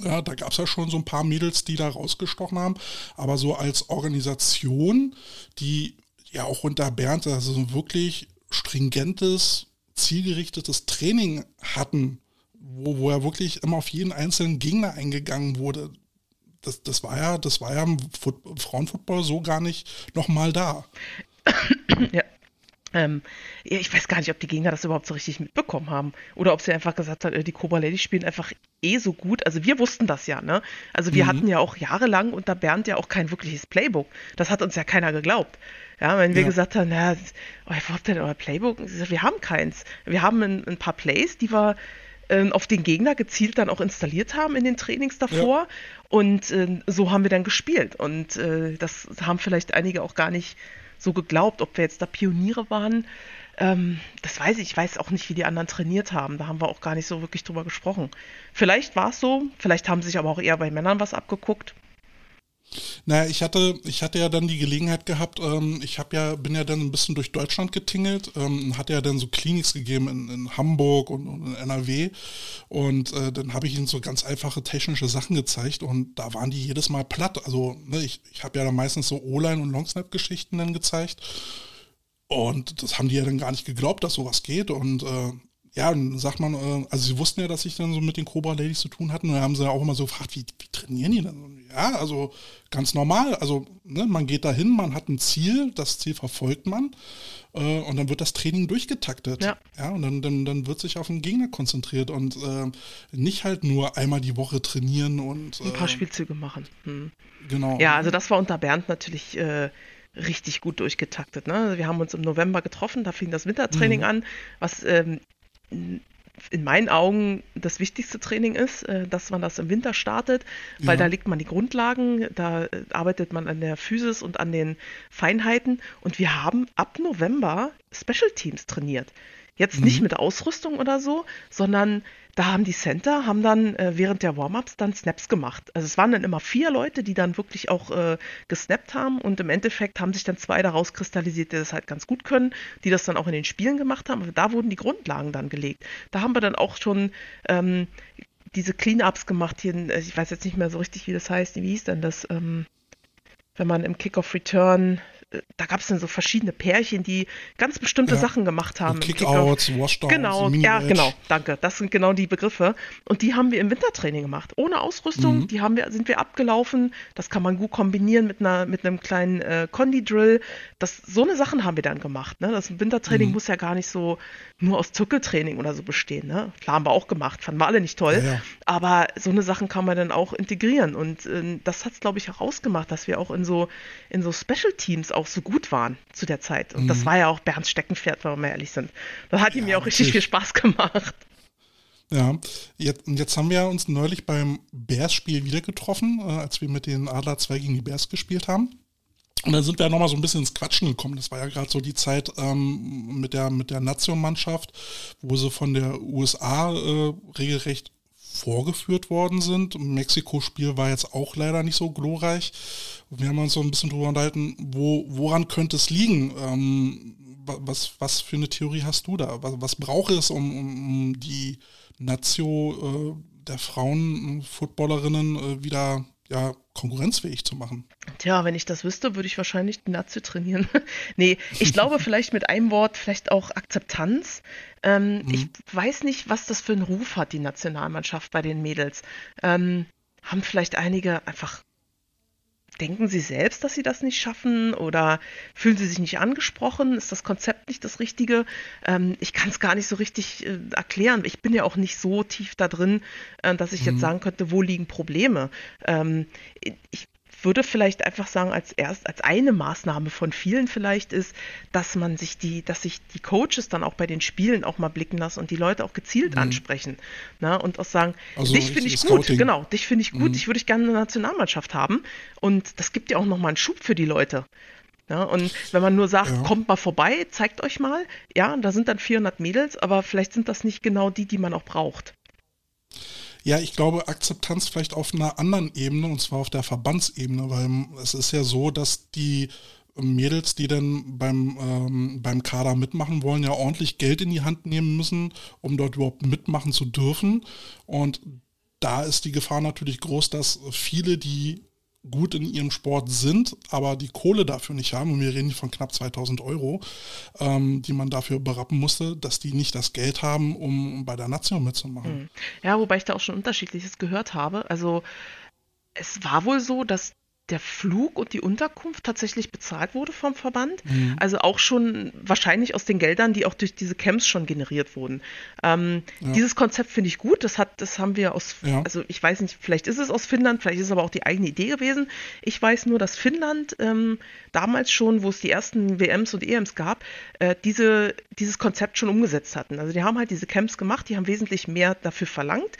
Ja, da gab es ja schon so ein paar Mädels, die da rausgestochen haben, aber so als Organisation, die ja auch unter Bernd also so wirklich stringentes, zielgerichtetes Training hatten, wo, wo er wirklich immer auf jeden einzelnen Gegner eingegangen wurde das, das war ja, das war ja im Foot Frauenfootball so gar nicht nochmal da. ja. Ähm, ich weiß gar nicht, ob die Gegner das überhaupt so richtig mitbekommen haben. Oder ob sie einfach gesagt haben, äh, die Cobra Ladies spielen einfach eh so gut. Also wir wussten das ja, ne? Also wir mhm. hatten ja auch jahrelang unter Bernd ja auch kein wirkliches Playbook. Das hat uns ja keiner geglaubt. Ja, wenn wir ja. gesagt haben, na, oh, wo habt ihr denn euer Playbook? Wir haben keins. Wir haben ein, ein paar Plays, die wir ähm, auf den Gegner gezielt dann auch installiert haben in den Trainings davor. Ja. Und äh, so haben wir dann gespielt. Und äh, das haben vielleicht einige auch gar nicht so geglaubt, ob wir jetzt da Pioniere waren. Ähm, das weiß ich. Ich weiß auch nicht, wie die anderen trainiert haben. Da haben wir auch gar nicht so wirklich drüber gesprochen. Vielleicht war es so. Vielleicht haben sich aber auch eher bei Männern was abgeguckt. Naja, ich hatte, ich hatte ja dann die Gelegenheit gehabt, ähm, ich habe ja, bin ja dann ein bisschen durch Deutschland getingelt, ähm, hatte ja dann so Kliniks gegeben in, in Hamburg und, und, in NRW und äh, dann habe ich ihnen so ganz einfache technische Sachen gezeigt und da waren die jedes Mal platt. Also ne, ich, ich habe ja dann meistens so O-Line und Longsnap-Geschichten dann gezeigt. Und das haben die ja dann gar nicht geglaubt, dass sowas geht. Und äh, ja, dann sagt man, äh, also sie wussten ja, dass ich dann so mit den Cobra Ladies zu tun hatten und dann haben sie auch immer so gefragt, wie, wie trainieren die denn? Ja, also ganz normal, also ne, man geht dahin, man hat ein Ziel, das Ziel verfolgt man äh, und dann wird das Training durchgetaktet. Ja. ja und dann, dann, dann wird sich auf den Gegner konzentriert und äh, nicht halt nur einmal die Woche trainieren und ein paar äh, Spielzüge machen. Hm. Genau. Ja, also das war unter Bernd natürlich äh, richtig gut durchgetaktet. Ne? Also wir haben uns im November getroffen, da fing das Wintertraining mhm. an, was ähm, in meinen Augen das wichtigste Training ist, äh, dass man das im Winter startet, weil ja. da legt man die Grundlagen, da äh, arbeitet man an der Physis und an den Feinheiten und wir haben ab November Special Teams trainiert. Jetzt mhm. nicht mit Ausrüstung oder so, sondern da haben die Center, haben dann äh, während der Warm-Ups dann Snaps gemacht. Also es waren dann immer vier Leute, die dann wirklich auch äh, gesnappt haben und im Endeffekt haben sich dann zwei daraus kristallisiert, die das halt ganz gut können, die das dann auch in den Spielen gemacht haben. Aber da wurden die Grundlagen dann gelegt. Da haben wir dann auch schon ähm, diese Clean-Ups gemacht hier, äh, ich weiß jetzt nicht mehr so richtig, wie das heißt, wie hieß denn das, ähm, wenn man im Kick-Off-Return da gab es dann so verschiedene Pärchen, die ganz bestimmte ja. Sachen gemacht haben. Kickouts, Washdowns, Genau, ja, genau, danke. Das sind genau die Begriffe. Und die haben wir im Wintertraining gemacht. Ohne Ausrüstung, mhm. die haben wir, sind wir abgelaufen. Das kann man gut kombinieren mit, einer, mit einem kleinen äh, Condi-Drill. so eine Sachen haben wir dann gemacht. Ne? Das Wintertraining mhm. muss ja gar nicht so nur aus Zirkeltraining oder so bestehen. Ne? Klar haben wir auch gemacht, fanden wir alle nicht toll. Ja, ja. Aber so eine Sachen kann man dann auch integrieren. Und äh, das hat es, glaube ich, auch ausgemacht, dass wir auch in so, in so Special Teams auch so gut waren zu der Zeit. Und mhm. das war ja auch Bernds Steckenpferd, wenn wir mal ehrlich sind. Das hat ja, ihm ja auch richtig viel Spaß gemacht. Ja, jetzt, jetzt haben wir uns neulich beim Bears-Spiel wieder getroffen, äh, als wir mit den Adler 2 gegen die Bears gespielt haben. Und dann sind wir nochmal so ein bisschen ins Quatschen gekommen. Das war ja gerade so die Zeit ähm, mit der, mit der Nation-Mannschaft, wo sie von der USA äh, regelrecht vorgeführt worden sind. Mexiko-Spiel war jetzt auch leider nicht so glorreich. Wir haben uns so ein bisschen drüber unterhalten, wo, woran könnte es liegen? Ähm, was, was für eine Theorie hast du da? Was, was braucht es, um, um die Nazio äh, der Frauen, Footballerinnen äh, wieder ja, konkurrenzfähig zu machen. Tja, wenn ich das wüsste, würde ich wahrscheinlich die Nazi trainieren. nee, ich glaube vielleicht mit einem Wort, vielleicht auch Akzeptanz. Ähm, mhm. Ich weiß nicht, was das für einen Ruf hat, die Nationalmannschaft bei den Mädels. Ähm, haben vielleicht einige einfach denken Sie selbst, dass Sie das nicht schaffen oder fühlen Sie sich nicht angesprochen? Ist das Konzept nicht das Richtige? Ähm, ich kann es gar nicht so richtig äh, erklären. Ich bin ja auch nicht so tief da drin, äh, dass ich mhm. jetzt sagen könnte, wo liegen Probleme. Ähm, ich würde vielleicht einfach sagen, als erst, als eine Maßnahme von vielen vielleicht ist, dass man sich die, dass sich die Coaches dann auch bei den Spielen auch mal blicken lassen und die Leute auch gezielt mhm. ansprechen. Ne? Und auch sagen, also dich finde ich gut, Scouting. genau, dich finde ich gut, mhm. ich würde ich gerne eine Nationalmannschaft haben. Und das gibt ja auch nochmal einen Schub für die Leute. Ja, und wenn man nur sagt, ja. kommt mal vorbei, zeigt euch mal, ja, da sind dann 400 Mädels, aber vielleicht sind das nicht genau die, die man auch braucht. Ja, ich glaube, Akzeptanz vielleicht auf einer anderen Ebene, und zwar auf der Verbandsebene, weil es ist ja so, dass die Mädels, die dann beim, ähm, beim Kader mitmachen wollen, ja ordentlich Geld in die Hand nehmen müssen, um dort überhaupt mitmachen zu dürfen. Und da ist die Gefahr natürlich groß, dass viele, die gut in ihrem Sport sind, aber die Kohle dafür nicht haben, und wir reden von knapp 2000 Euro, ähm, die man dafür berappen musste, dass die nicht das Geld haben, um bei der Nation mitzumachen. Hm. Ja, wobei ich da auch schon unterschiedliches gehört habe. Also es war wohl so, dass der Flug und die Unterkunft tatsächlich bezahlt wurde vom Verband. Mhm. Also auch schon wahrscheinlich aus den Geldern, die auch durch diese Camps schon generiert wurden. Ähm, ja. Dieses Konzept finde ich gut. Das hat, das haben wir aus, ja. also ich weiß nicht, vielleicht ist es aus Finnland, vielleicht ist es aber auch die eigene Idee gewesen. Ich weiß nur, dass Finnland ähm, damals schon, wo es die ersten WMs und EMs gab, äh, diese, dieses Konzept schon umgesetzt hatten. Also die haben halt diese Camps gemacht, die haben wesentlich mehr dafür verlangt,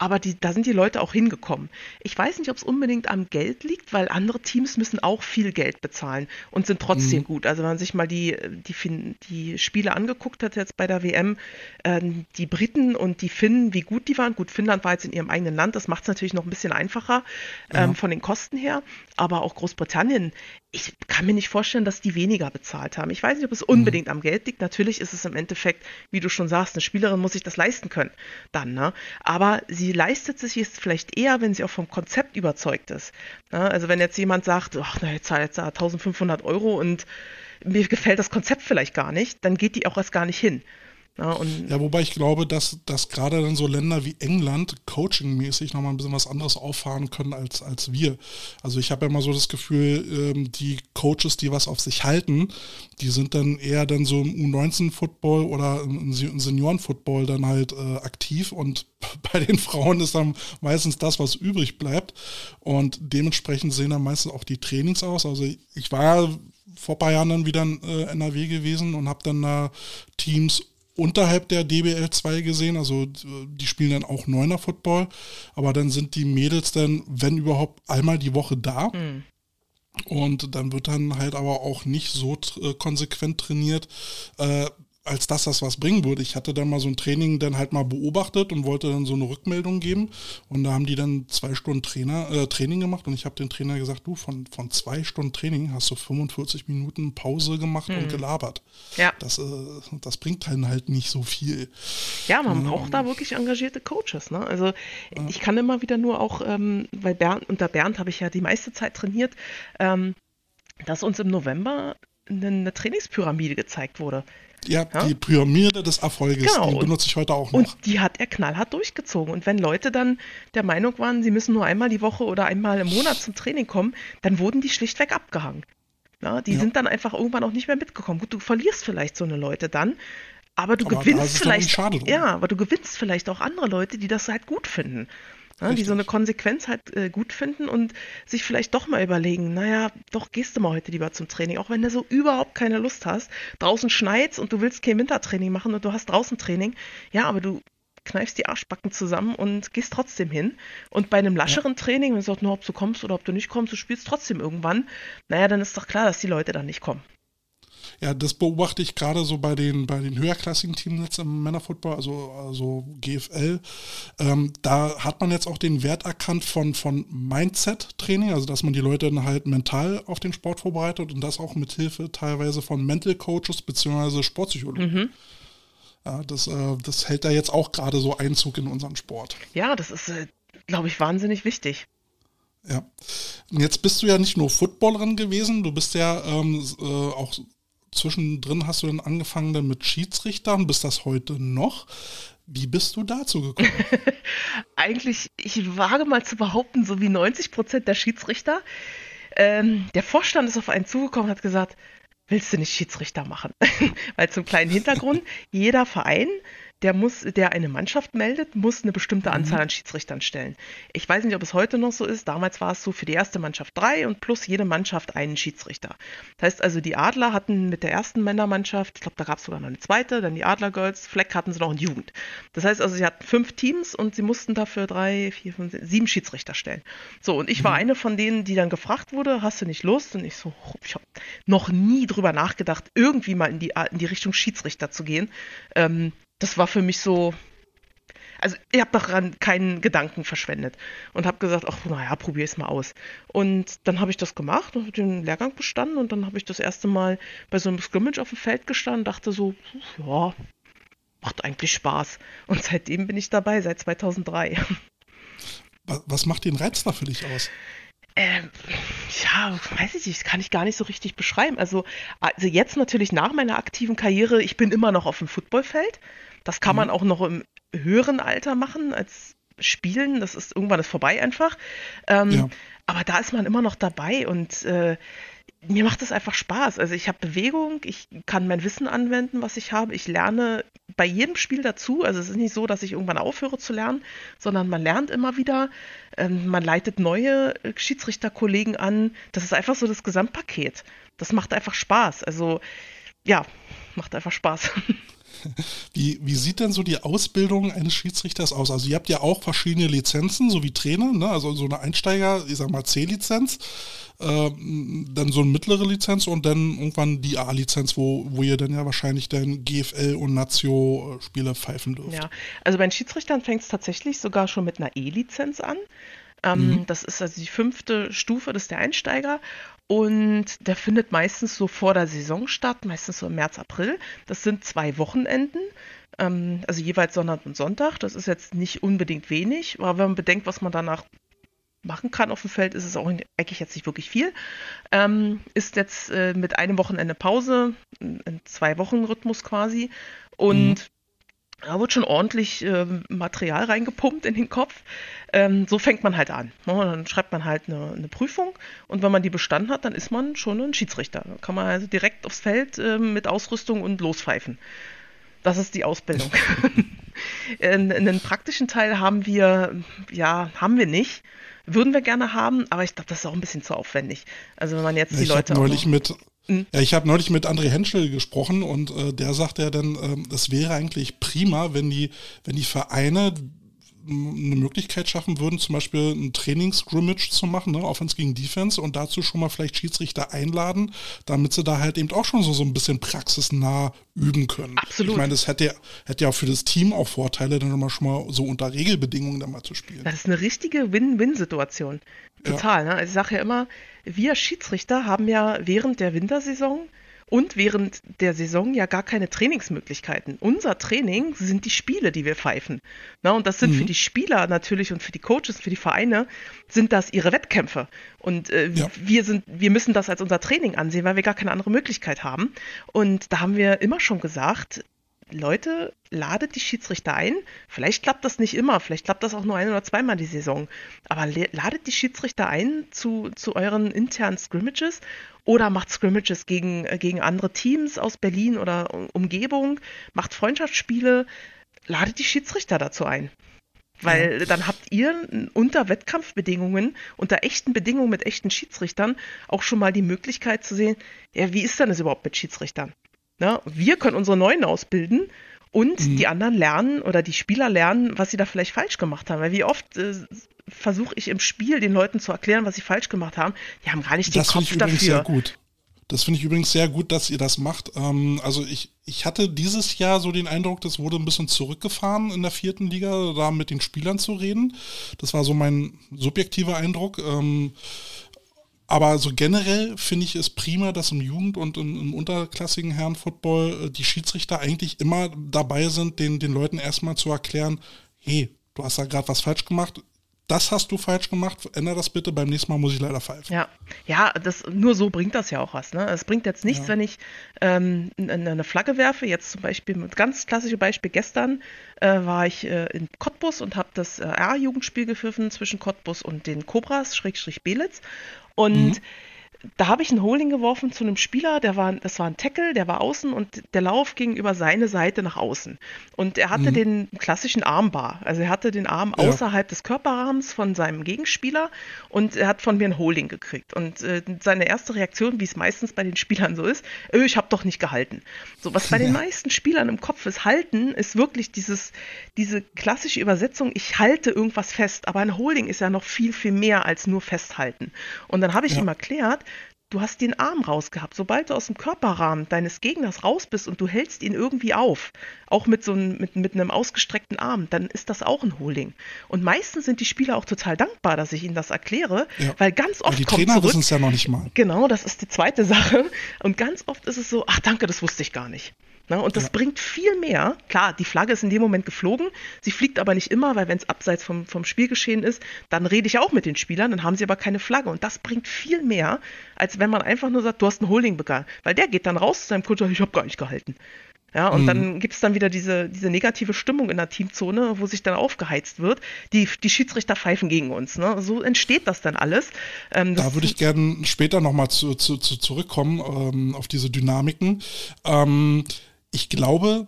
aber die, da sind die Leute auch hingekommen. Ich weiß nicht, ob es unbedingt am Geld liegt, weil andere Teams müssen auch viel Geld bezahlen und sind trotzdem mhm. gut. Also wenn man sich mal die, die, die Spiele angeguckt hat jetzt bei der WM, äh, die Briten und die Finnen, wie gut die waren. Gut, Finnland war jetzt in ihrem eigenen Land, das macht es natürlich noch ein bisschen einfacher ähm, ja. von den Kosten her. Aber auch Großbritannien, ich kann mir nicht vorstellen, dass die weniger bezahlt haben. Ich weiß nicht, ob es unbedingt mhm. am Geld liegt. Natürlich ist es im Endeffekt, wie du schon sagst, eine Spielerin muss sich das leisten können. Dann, ne? Aber sie leistet sich jetzt vielleicht eher, wenn sie auch vom Konzept überzeugt ist. Ne? Also wenn jetzt jemand sagt, ach, na, jetzt zahlt jetzt 1500 Euro und mir gefällt das Konzept vielleicht gar nicht, dann geht die auch erst gar nicht hin. Ja, ja, wobei ich glaube, dass, dass gerade dann so Länder wie England coachingmäßig nochmal ein bisschen was anderes auffahren können als, als wir. Also ich habe ja immer so das Gefühl, ähm, die Coaches, die was auf sich halten, die sind dann eher dann so im U19-Football oder im Senioren-Football dann halt äh, aktiv und bei den Frauen ist dann meistens das, was übrig bleibt. Und dementsprechend sehen dann meistens auch die Trainings aus. Also ich war vor ein paar Jahren dann wieder in äh, NRW gewesen und habe dann da Teams unterhalb der DBL 2 gesehen, also die spielen dann auch Neuner Football, aber dann sind die Mädels dann, wenn überhaupt, einmal die Woche da. Mhm. Und dann wird dann halt aber auch nicht so äh, konsequent trainiert. Äh, als dass das was bringen würde. Ich hatte dann mal so ein Training dann halt mal beobachtet und wollte dann so eine Rückmeldung geben. Und da haben die dann zwei Stunden Trainer, äh, Training gemacht und ich habe den Trainer gesagt, du, von, von zwei Stunden Training hast du 45 Minuten Pause gemacht hm. und gelabert. Ja. Das, äh, das bringt dann halt nicht so viel. Ja, man ja, braucht da wirklich engagierte Coaches. Ne? Also ja. ich kann immer wieder nur auch, ähm, weil Bernd, unter Bernd habe ich ja die meiste Zeit trainiert, ähm, dass uns im November eine Trainingspyramide gezeigt wurde. Ja, ja, die Pyramide des Erfolges, genau. die benutze ich heute auch noch. Und die hat er knallhart durchgezogen. Und wenn Leute dann der Meinung waren, sie müssen nur einmal die Woche oder einmal im Monat zum Training kommen, dann wurden die schlichtweg abgehangen. Ja, die ja. sind dann einfach irgendwann auch nicht mehr mitgekommen. Gut, du verlierst vielleicht so eine Leute dann, aber du aber gewinnst vielleicht. Ja, aber du gewinnst vielleicht auch andere Leute, die das halt gut finden ja, die so eine Konsequenz halt äh, gut finden und sich vielleicht doch mal überlegen, naja, doch gehst du mal heute lieber zum Training, auch wenn du so überhaupt keine Lust hast. Draußen schneit's und du willst kein Wintertraining machen und du hast draußen Training. Ja, aber du kneifst die Arschbacken zusammen und gehst trotzdem hin. Und bei einem lascheren ja. Training, wenn du sagst, nur ob du kommst oder ob du nicht kommst, du spielst trotzdem irgendwann, naja, dann ist doch klar, dass die Leute dann nicht kommen. Ja, das beobachte ich gerade so bei den, bei den höherklassigen Teams jetzt im Männerfootball, also, also GFL. Ähm, da hat man jetzt auch den Wert erkannt von, von Mindset-Training, also dass man die Leute dann halt mental auf den Sport vorbereitet und das auch mit Hilfe teilweise von Mental Coaches bzw. Sportpsychologen. Mhm. Ja, das, äh, das hält da jetzt auch gerade so Einzug in unseren Sport. Ja, das ist, äh, glaube ich, wahnsinnig wichtig. Ja. Und jetzt bist du ja nicht nur Footballerin gewesen, du bist ja ähm, äh, auch zwischendrin hast du dann angefangen dann mit Schiedsrichter und bist das heute noch. Wie bist du dazu gekommen? Eigentlich, ich wage mal zu behaupten, so wie 90 Prozent der Schiedsrichter. Ähm, der Vorstand ist auf einen zugekommen und hat gesagt, willst du nicht Schiedsrichter machen? Weil zum kleinen Hintergrund, jeder Verein der muss, der eine Mannschaft meldet, muss eine bestimmte Anzahl mhm. an Schiedsrichtern stellen. Ich weiß nicht, ob es heute noch so ist. Damals war es so für die erste Mannschaft drei und plus jede Mannschaft einen Schiedsrichter. Das heißt also, die Adler hatten mit der ersten Männermannschaft, ich glaube, da gab es sogar noch eine zweite, dann die Adler Girls, Fleck hatten sie noch in Jugend. Das heißt also, sie hatten fünf Teams und sie mussten dafür drei, vier, fünf, sieben Schiedsrichter stellen. So, und ich war mhm. eine von denen, die dann gefragt wurde, hast du nicht Lust? Und ich so, ich habe noch nie drüber nachgedacht, irgendwie mal in die, in die Richtung Schiedsrichter zu gehen. Ähm, das war für mich so. Also ich habe daran keinen Gedanken verschwendet und habe gesagt, ach naja, probier es mal aus. Und dann habe ich das gemacht und den Lehrgang bestanden und dann habe ich das erste Mal bei so einem Scrimmage auf dem Feld gestanden und dachte so, ja, macht eigentlich Spaß. Und seitdem bin ich dabei, seit 2003. Was macht den Reiz da für dich aus? Ähm, ja, weiß ich nicht, kann ich gar nicht so richtig beschreiben. Also, also jetzt natürlich nach meiner aktiven Karriere, ich bin immer noch auf dem Footballfeld. Das kann mhm. man auch noch im höheren Alter machen als Spielen. Das ist irgendwann ist vorbei einfach. Ähm, ja. Aber da ist man immer noch dabei und äh, mir macht es einfach Spaß. Also ich habe Bewegung, ich kann mein Wissen anwenden, was ich habe. Ich lerne bei jedem Spiel dazu. Also es ist nicht so, dass ich irgendwann aufhöre zu lernen, sondern man lernt immer wieder. Ähm, man leitet neue Schiedsrichterkollegen an. Das ist einfach so das Gesamtpaket. Das macht einfach Spaß. Also ja, macht einfach Spaß. Wie, wie sieht denn so die Ausbildung eines Schiedsrichters aus? Also ihr habt ja auch verschiedene Lizenzen, so wie Trainer, ne? also so eine Einsteiger, ich sag mal C-Lizenz, äh, dann so eine mittlere Lizenz und dann irgendwann die A-Lizenz, wo, wo ihr dann ja wahrscheinlich dann GFL und Nazio-Spiele pfeifen dürft. Ja, also bei den Schiedsrichtern fängt es tatsächlich sogar schon mit einer E-Lizenz an. Ähm, mhm. Das ist also die fünfte Stufe, das ist der Einsteiger. Und der findet meistens so vor der Saison statt, meistens so im März, April. Das sind zwei Wochenenden, ähm, also jeweils Sonntag und Sonntag. Das ist jetzt nicht unbedingt wenig, aber wenn man bedenkt, was man danach machen kann auf dem Feld, ist es auch eigentlich jetzt nicht wirklich viel. Ähm, ist jetzt äh, mit einem Wochenende Pause, ein Zwei-Wochen-Rhythmus quasi. Und mhm Da wird schon ordentlich äh, Material reingepumpt in den Kopf. Ähm, so fängt man halt an. Ne? Dann schreibt man halt eine, eine, Prüfung und wenn man die bestanden hat, dann ist man schon ein Schiedsrichter. Dann kann man also direkt aufs Feld äh, mit Ausrüstung und lospfeifen. Das ist die Ausbildung. einen praktischen Teil haben wir, ja, haben wir nicht. Würden wir gerne haben, aber ich glaube, das ist auch ein bisschen zu aufwendig. Also wenn man jetzt die ich Leute. Neulich mit, hm? ja, ich habe neulich mit André Henschel gesprochen und äh, der sagte ja dann, äh, es wäre eigentlich prima, wenn die, wenn die Vereine eine Möglichkeit schaffen würden, zum Beispiel ein Trainingsgrimmage zu machen, ne, Offense gegen Defense und dazu schon mal vielleicht Schiedsrichter einladen, damit sie da halt eben auch schon so, so ein bisschen praxisnah üben können. Absolut. Ich meine, das hätte, hätte ja auch für das Team auch Vorteile, dann mal schon mal so unter Regelbedingungen dann mal zu spielen. Das ist eine richtige Win-Win-Situation. Total. Ja. Ne? Also ich sage ja immer, wir Schiedsrichter haben ja während der Wintersaison und während der Saison ja gar keine Trainingsmöglichkeiten. Unser Training sind die Spiele, die wir pfeifen. Na, und das sind mhm. für die Spieler natürlich und für die Coaches, für die Vereine, sind das ihre Wettkämpfe. Und äh, ja. wir sind, wir müssen das als unser Training ansehen, weil wir gar keine andere Möglichkeit haben. Und da haben wir immer schon gesagt, Leute, ladet die Schiedsrichter ein. Vielleicht klappt das nicht immer, vielleicht klappt das auch nur ein oder zweimal die Saison. Aber ladet die Schiedsrichter ein zu, zu euren internen Scrimmages oder macht Scrimmages gegen, äh, gegen andere Teams aus Berlin oder Umgebung, macht Freundschaftsspiele, ladet die Schiedsrichter dazu ein. Weil dann habt ihr unter Wettkampfbedingungen, unter echten Bedingungen mit echten Schiedsrichtern auch schon mal die Möglichkeit zu sehen, ja, wie ist denn das überhaupt mit Schiedsrichtern? Na, wir können unsere Neuen ausbilden und mhm. die anderen lernen oder die Spieler lernen, was sie da vielleicht falsch gemacht haben. Weil wie oft äh, versuche ich im Spiel den Leuten zu erklären, was sie falsch gemacht haben. Die haben gar nicht das den Kopf ich dafür. Sehr gut. Das finde ich übrigens sehr gut, dass ihr das macht. Ähm, also ich, ich hatte dieses Jahr so den Eindruck, das wurde ein bisschen zurückgefahren in der vierten Liga, da mit den Spielern zu reden. Das war so mein subjektiver Eindruck. Ähm, aber so generell finde ich es prima, dass im Jugend- und im, im unterklassigen Herrenfootball äh, die Schiedsrichter eigentlich immer dabei sind, den, den Leuten erstmal zu erklären, hey, du hast da gerade was falsch gemacht, das hast du falsch gemacht, ändere das bitte, beim nächsten Mal muss ich leider pfeifen. Ja, ja das, nur so bringt das ja auch was. Ne? Es bringt jetzt nichts, ja. wenn ich ähm, eine Flagge werfe, jetzt zum Beispiel, ganz klassisches Beispiel, gestern äh, war ich äh, in Cottbus und habe das äh, R-Jugendspiel gepfiffen zwischen Cottbus und den Cobras, Schrägstrich Belitz und mhm da habe ich einen Holding geworfen zu einem Spieler, der war, das war ein Tackle, der war außen und der Lauf ging über seine Seite nach außen. Und er hatte mhm. den klassischen Armbar. Also er hatte den Arm ja. außerhalb des Körperrahmens von seinem Gegenspieler und er hat von mir ein Holding gekriegt. Und äh, seine erste Reaktion, wie es meistens bei den Spielern so ist, äh, ich habe doch nicht gehalten. So, was bei ja. den meisten Spielern im Kopf ist, halten, ist wirklich dieses, diese klassische Übersetzung, ich halte irgendwas fest. Aber ein Holding ist ja noch viel, viel mehr als nur festhalten. Und dann habe ich ja. ihm erklärt, du hast den Arm rausgehabt. Sobald du aus dem Körperrahmen deines Gegners raus bist und du hältst ihn irgendwie auf, auch mit so einem, mit, mit einem ausgestreckten Arm, dann ist das auch ein Holding. Und meistens sind die Spieler auch total dankbar, dass ich ihnen das erkläre, ja. weil ganz oft die kommt Trainer wissen es ja noch nicht mal. Genau, das ist die zweite Sache. Und ganz oft ist es so, ach danke, das wusste ich gar nicht. Ne? Und das ja. bringt viel mehr. Klar, die Flagge ist in dem Moment geflogen, sie fliegt aber nicht immer, weil wenn es abseits vom, vom Spielgeschehen ist, dann rede ich auch mit den Spielern, dann haben sie aber keine Flagge. Und das bringt viel mehr, als wenn man einfach nur sagt, du hast einen Holding begangen. Weil der geht dann raus zu seinem Coach und sagt, ich habe gar nicht gehalten. Ja, und mhm. dann gibt es dann wieder diese, diese negative Stimmung in der Teamzone, wo sich dann aufgeheizt wird. Die, die Schiedsrichter pfeifen gegen uns. Ne? So entsteht das dann alles. Ähm, da würde ich gerne später nochmal zu, zu, zu zurückkommen ähm, auf diese Dynamiken. Ähm, ich glaube,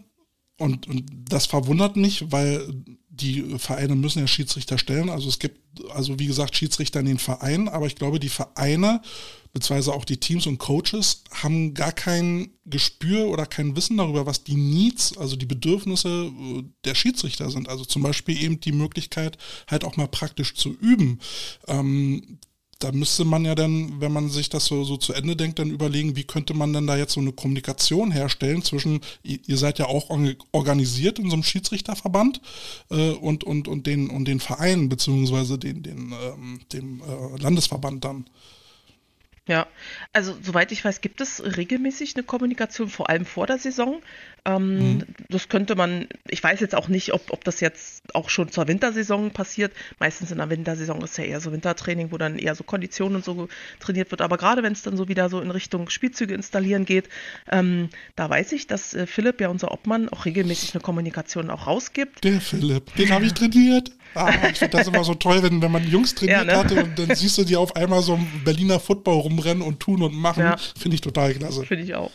und, und das verwundert mich, weil die Vereine müssen ja Schiedsrichter stellen. Also es gibt, also wie gesagt, Schiedsrichter in den Vereinen, aber ich glaube, die Vereine, beziehungsweise auch die Teams und Coaches, haben gar kein Gespür oder kein Wissen darüber, was die Needs, also die Bedürfnisse äh, der Schiedsrichter sind. Also zum Beispiel eben die Möglichkeit, halt auch mal praktisch zu üben. Ähm, da müsste man ja dann, wenn man sich das so, so zu Ende denkt, dann überlegen, wie könnte man denn da jetzt so eine Kommunikation herstellen zwischen, ihr seid ja auch organisiert in so einem Schiedsrichterverband äh, und, und, und, den, und den Vereinen, beziehungsweise den, den, ähm, dem äh, Landesverband dann. Ja, also soweit ich weiß, gibt es regelmäßig eine Kommunikation, vor allem vor der Saison. Ähm, mhm. Das könnte man, ich weiß jetzt auch nicht, ob, ob das jetzt auch schon zur Wintersaison passiert. Meistens in der Wintersaison ist ja eher so Wintertraining, wo dann eher so Konditionen und so trainiert wird. Aber gerade wenn es dann so wieder so in Richtung Spielzüge installieren geht, ähm, da weiß ich, dass äh, Philipp, ja unser Obmann, auch regelmäßig eine Kommunikation auch rausgibt. Der Philipp, den habe ich trainiert. Ah, ich finde das immer so toll, wenn, wenn man Jungs trainiert ja, ne? hatte und dann siehst du die auf einmal so im Berliner Football rumrennen und tun und machen. Ja. Finde ich total klasse. Finde ich auch.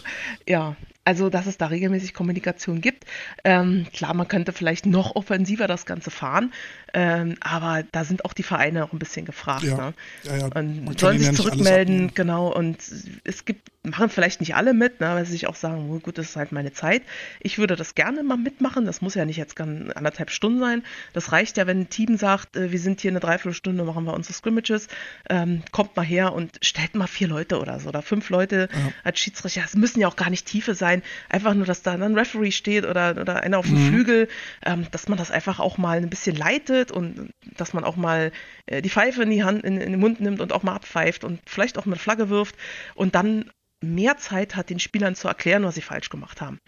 Ja, also, dass es da regelmäßig Kommunikation gibt. Ähm, klar, man könnte vielleicht noch offensiver das Ganze fahren, ähm, aber da sind auch die Vereine auch ein bisschen gefragt. Ja, ne? ja, ja. Und sollen sich zurückmelden, genau. Und es gibt machen vielleicht nicht alle mit, ne, weil sie sich auch sagen, oh, gut, das ist halt meine Zeit. Ich würde das gerne mal mitmachen. Das muss ja nicht jetzt anderthalb Stunden sein. Das reicht ja, wenn ein Team sagt, äh, wir sind hier eine Dreiviertelstunde, machen wir unsere Scrimmages, ähm, kommt mal her und stellt mal vier Leute oder so oder fünf Leute ja. als Schiedsrichter. Es müssen ja auch gar nicht Tiefe sein. Einfach nur, dass da ein Referee steht oder, oder einer auf dem mhm. Flügel, ähm, dass man das einfach auch mal ein bisschen leitet und dass man auch mal äh, die Pfeife in die Hand, in, in den Mund nimmt und auch mal abpfeift und vielleicht auch eine Flagge wirft und dann mehr Zeit hat, den Spielern zu erklären, was sie falsch gemacht haben.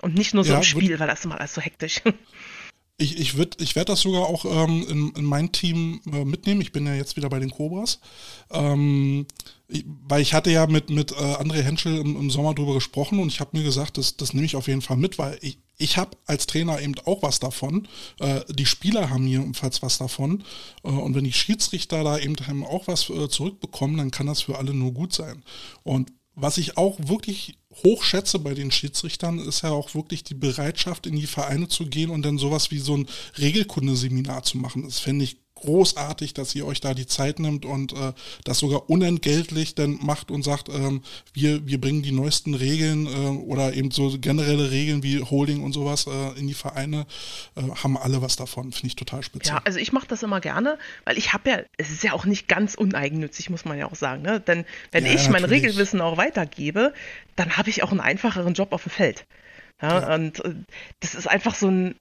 Und nicht nur so ja, im Spiel, weil das ist immer alles so hektisch. Ich, ich, ich werde das sogar auch ähm, in, in, mein Team äh, mitnehmen. Ich bin ja jetzt wieder bei den Cobras. Ähm, ich, weil ich hatte ja mit, mit äh, André Henschel im, im, Sommer drüber gesprochen und ich habe mir gesagt, das, das nehme ich auf jeden Fall mit, weil ich, ich habe als Trainer eben auch was davon. Äh, die Spieler haben jedenfalls was davon. Äh, und wenn die Schiedsrichter da eben auch was äh, zurückbekommen, dann kann das für alle nur gut sein. Und was ich auch wirklich hoch schätze bei den Schiedsrichtern, ist ja auch wirklich die Bereitschaft, in die Vereine zu gehen und dann sowas wie so ein Regelkundeseminar zu machen. Das fände ich großartig, dass ihr euch da die Zeit nimmt und äh, das sogar unentgeltlich dann macht und sagt, ähm, wir, wir bringen die neuesten Regeln äh, oder eben so generelle Regeln wie Holding und sowas äh, in die Vereine, äh, haben alle was davon. Finde ich total speziell. Ja, also ich mache das immer gerne, weil ich habe ja, es ist ja auch nicht ganz uneigennützig, muss man ja auch sagen. Ne? Denn wenn ja, ich mein Regelwissen auch weitergebe, dann habe ich auch einen einfacheren Job auf dem Feld. Ja, ja. Und äh, das ist einfach so ein,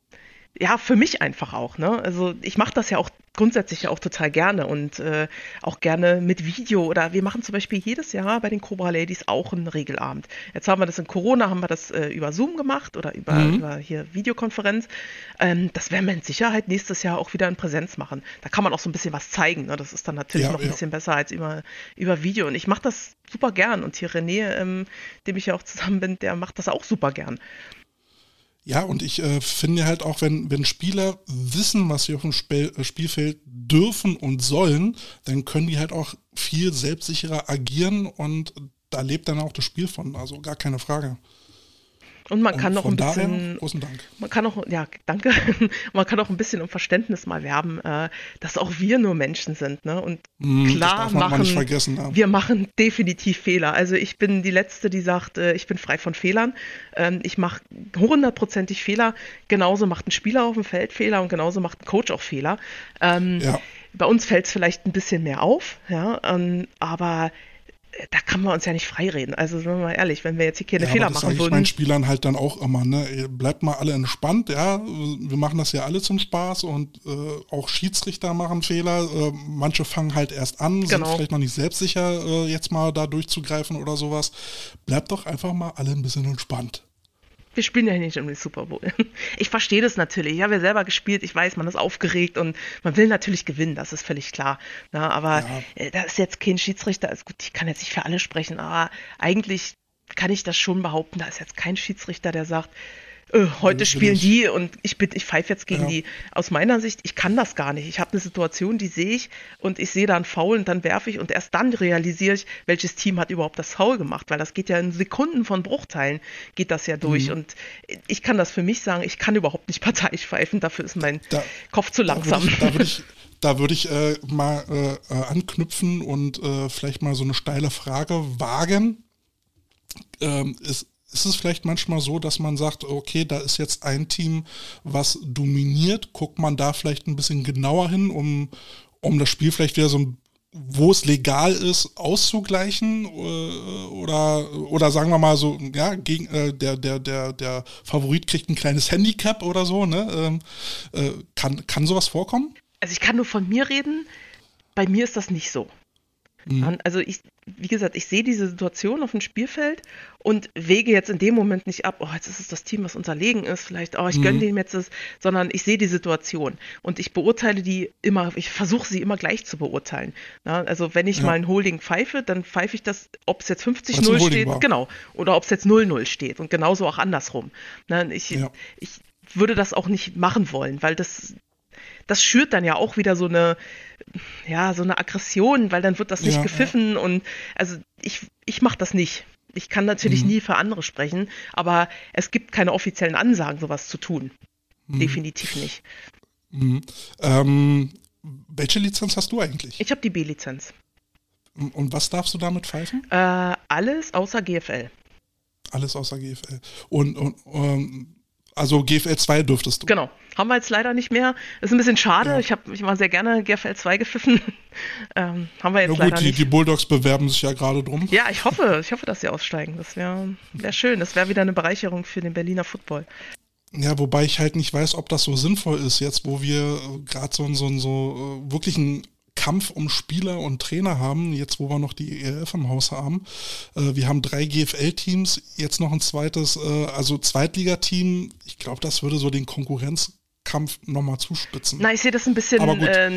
ja, für mich einfach auch. Ne? Also ich mache das ja auch grundsätzlich ja auch total gerne und äh, auch gerne mit Video oder wir machen zum Beispiel jedes Jahr bei den Cobra Ladies auch einen Regelabend. Jetzt haben wir das in Corona, haben wir das äh, über Zoom gemacht oder über, mhm. über hier Videokonferenz. Ähm, das werden wir in Sicherheit nächstes Jahr auch wieder in Präsenz machen. Da kann man auch so ein bisschen was zeigen. Ne? Das ist dann natürlich ja, noch ein ja. bisschen besser als über, über Video und ich mache das super gern und hier René, ähm, dem ich ja auch zusammen bin, der macht das auch super gern. Ja, und ich äh, finde halt auch, wenn, wenn Spieler wissen, was sie auf dem Spiel, äh, Spielfeld dürfen und sollen, dann können die halt auch viel selbstsicherer agieren und da lebt dann auch das Spiel von, also gar keine Frage. Und man kann noch ein bisschen. großen Dank. Man kann auch, ja, danke. man kann auch ein bisschen um Verständnis mal werben, äh, dass auch wir nur Menschen sind. Ne? Und mm, klar machen, ja. wir machen definitiv Fehler. Also ich bin die Letzte, die sagt, äh, ich bin frei von Fehlern. Ähm, ich mache hundertprozentig Fehler. Genauso macht ein Spieler auf dem Feld Fehler und genauso macht ein Coach auch Fehler. Ähm, ja. Bei uns fällt es vielleicht ein bisschen mehr auf, ja, ähm, aber da kann man uns ja nicht freireden. Also sind wir mal ehrlich, wenn wir jetzt hier keine ja, Fehler aber das machen würden. Ich meinen Spielern halt dann auch immer, ne? Bleibt mal alle entspannt, ja. Wir machen das ja alle zum Spaß und äh, auch Schiedsrichter machen Fehler. Äh, manche fangen halt erst an, genau. sind vielleicht noch nicht selbstsicher, äh, jetzt mal da durchzugreifen oder sowas. Bleibt doch einfach mal alle ein bisschen entspannt. Wir spielen ja nicht um den Super Bowl. Ich verstehe das natürlich. Ich habe ja selber gespielt. Ich weiß, man ist aufgeregt und man will natürlich gewinnen. Das ist völlig klar. Na, aber ja. Äh, da ist jetzt kein Schiedsrichter. Also gut, ich kann jetzt nicht für alle sprechen, aber eigentlich kann ich das schon behaupten. Da ist jetzt kein Schiedsrichter, der sagt, äh, heute spielen die und ich bitte, ich pfeife jetzt gegen ja. die. Aus meiner Sicht, ich kann das gar nicht. Ich habe eine Situation, die sehe ich und ich sehe da einen Foul und dann werfe ich und erst dann realisiere ich, welches Team hat überhaupt das Foul gemacht, weil das geht ja in Sekunden von Bruchteilen geht das ja durch mhm. und ich kann das für mich sagen, ich kann überhaupt nicht parteiisch pfeifen, dafür ist mein da, Kopf zu langsam. Da würde ich, da würd ich, äh, mal äh, äh, anknüpfen und äh, vielleicht mal so eine steile Frage wagen. Ähm, ist, ist es vielleicht manchmal so, dass man sagt, okay, da ist jetzt ein Team, was dominiert, guckt man da vielleicht ein bisschen genauer hin, um, um das Spiel vielleicht wieder so wo es legal ist, auszugleichen äh, oder oder sagen wir mal so, ja, gegen äh, der der der der Favorit kriegt ein kleines Handicap oder so, ne? Ähm, äh, kann kann sowas vorkommen? Also ich kann nur von mir reden. Bei mir ist das nicht so. Mhm. Also ich, wie gesagt, ich sehe diese Situation auf dem Spielfeld und wege jetzt in dem Moment nicht ab, oh, jetzt ist es das Team, was unterlegen ist, vielleicht, oh, ich mhm. gönne dem jetzt das, sondern ich sehe die Situation und ich beurteile die immer, ich versuche sie immer gleich zu beurteilen. Ja, also wenn ich ja. mal ein Holding pfeife, dann pfeife ich das, ob es jetzt 50-0 steht, war. genau, oder ob es jetzt 0-0 steht und genauso auch andersrum. Na, ich, ja. ich würde das auch nicht machen wollen, weil das das schürt dann ja auch wieder so eine, ja, so eine Aggression, weil dann wird das nicht ja, gepfiffen ja. und also ich, ich mache das nicht. Ich kann natürlich mhm. nie für andere sprechen, aber es gibt keine offiziellen Ansagen, sowas zu tun. Mhm. Definitiv nicht. Mhm. Ähm, welche Lizenz hast du eigentlich? Ich habe die B-Lizenz. Und was darfst du damit pfeifen? Äh, alles außer GFL. Alles außer GFL. Und, und ähm, also GFL 2 dürftest du. Genau. Haben wir jetzt leider nicht mehr. Ist ein bisschen schade. Ja. Ich habe mich mal sehr gerne GFL 2 gepfiffen. ähm, haben wir jetzt ja, gut, leider die, nicht. Die Bulldogs bewerben sich ja gerade drum. Ja, ich hoffe, ich hoffe, dass sie aussteigen. Das wäre wär schön. Das wäre wieder eine Bereicherung für den Berliner Football. Ja, wobei ich halt nicht weiß, ob das so sinnvoll ist, jetzt wo wir gerade so, so, so äh, wirklich ein Kampf um Spieler und Trainer haben, jetzt wo wir noch die ELF im Haus haben. Äh, wir haben drei GFL-Teams, jetzt noch ein zweites, äh, also Zweitligateam. Ich glaube, das würde so den Konkurrenzkampf nochmal zuspitzen. Na, ich sehe das ein bisschen, äh,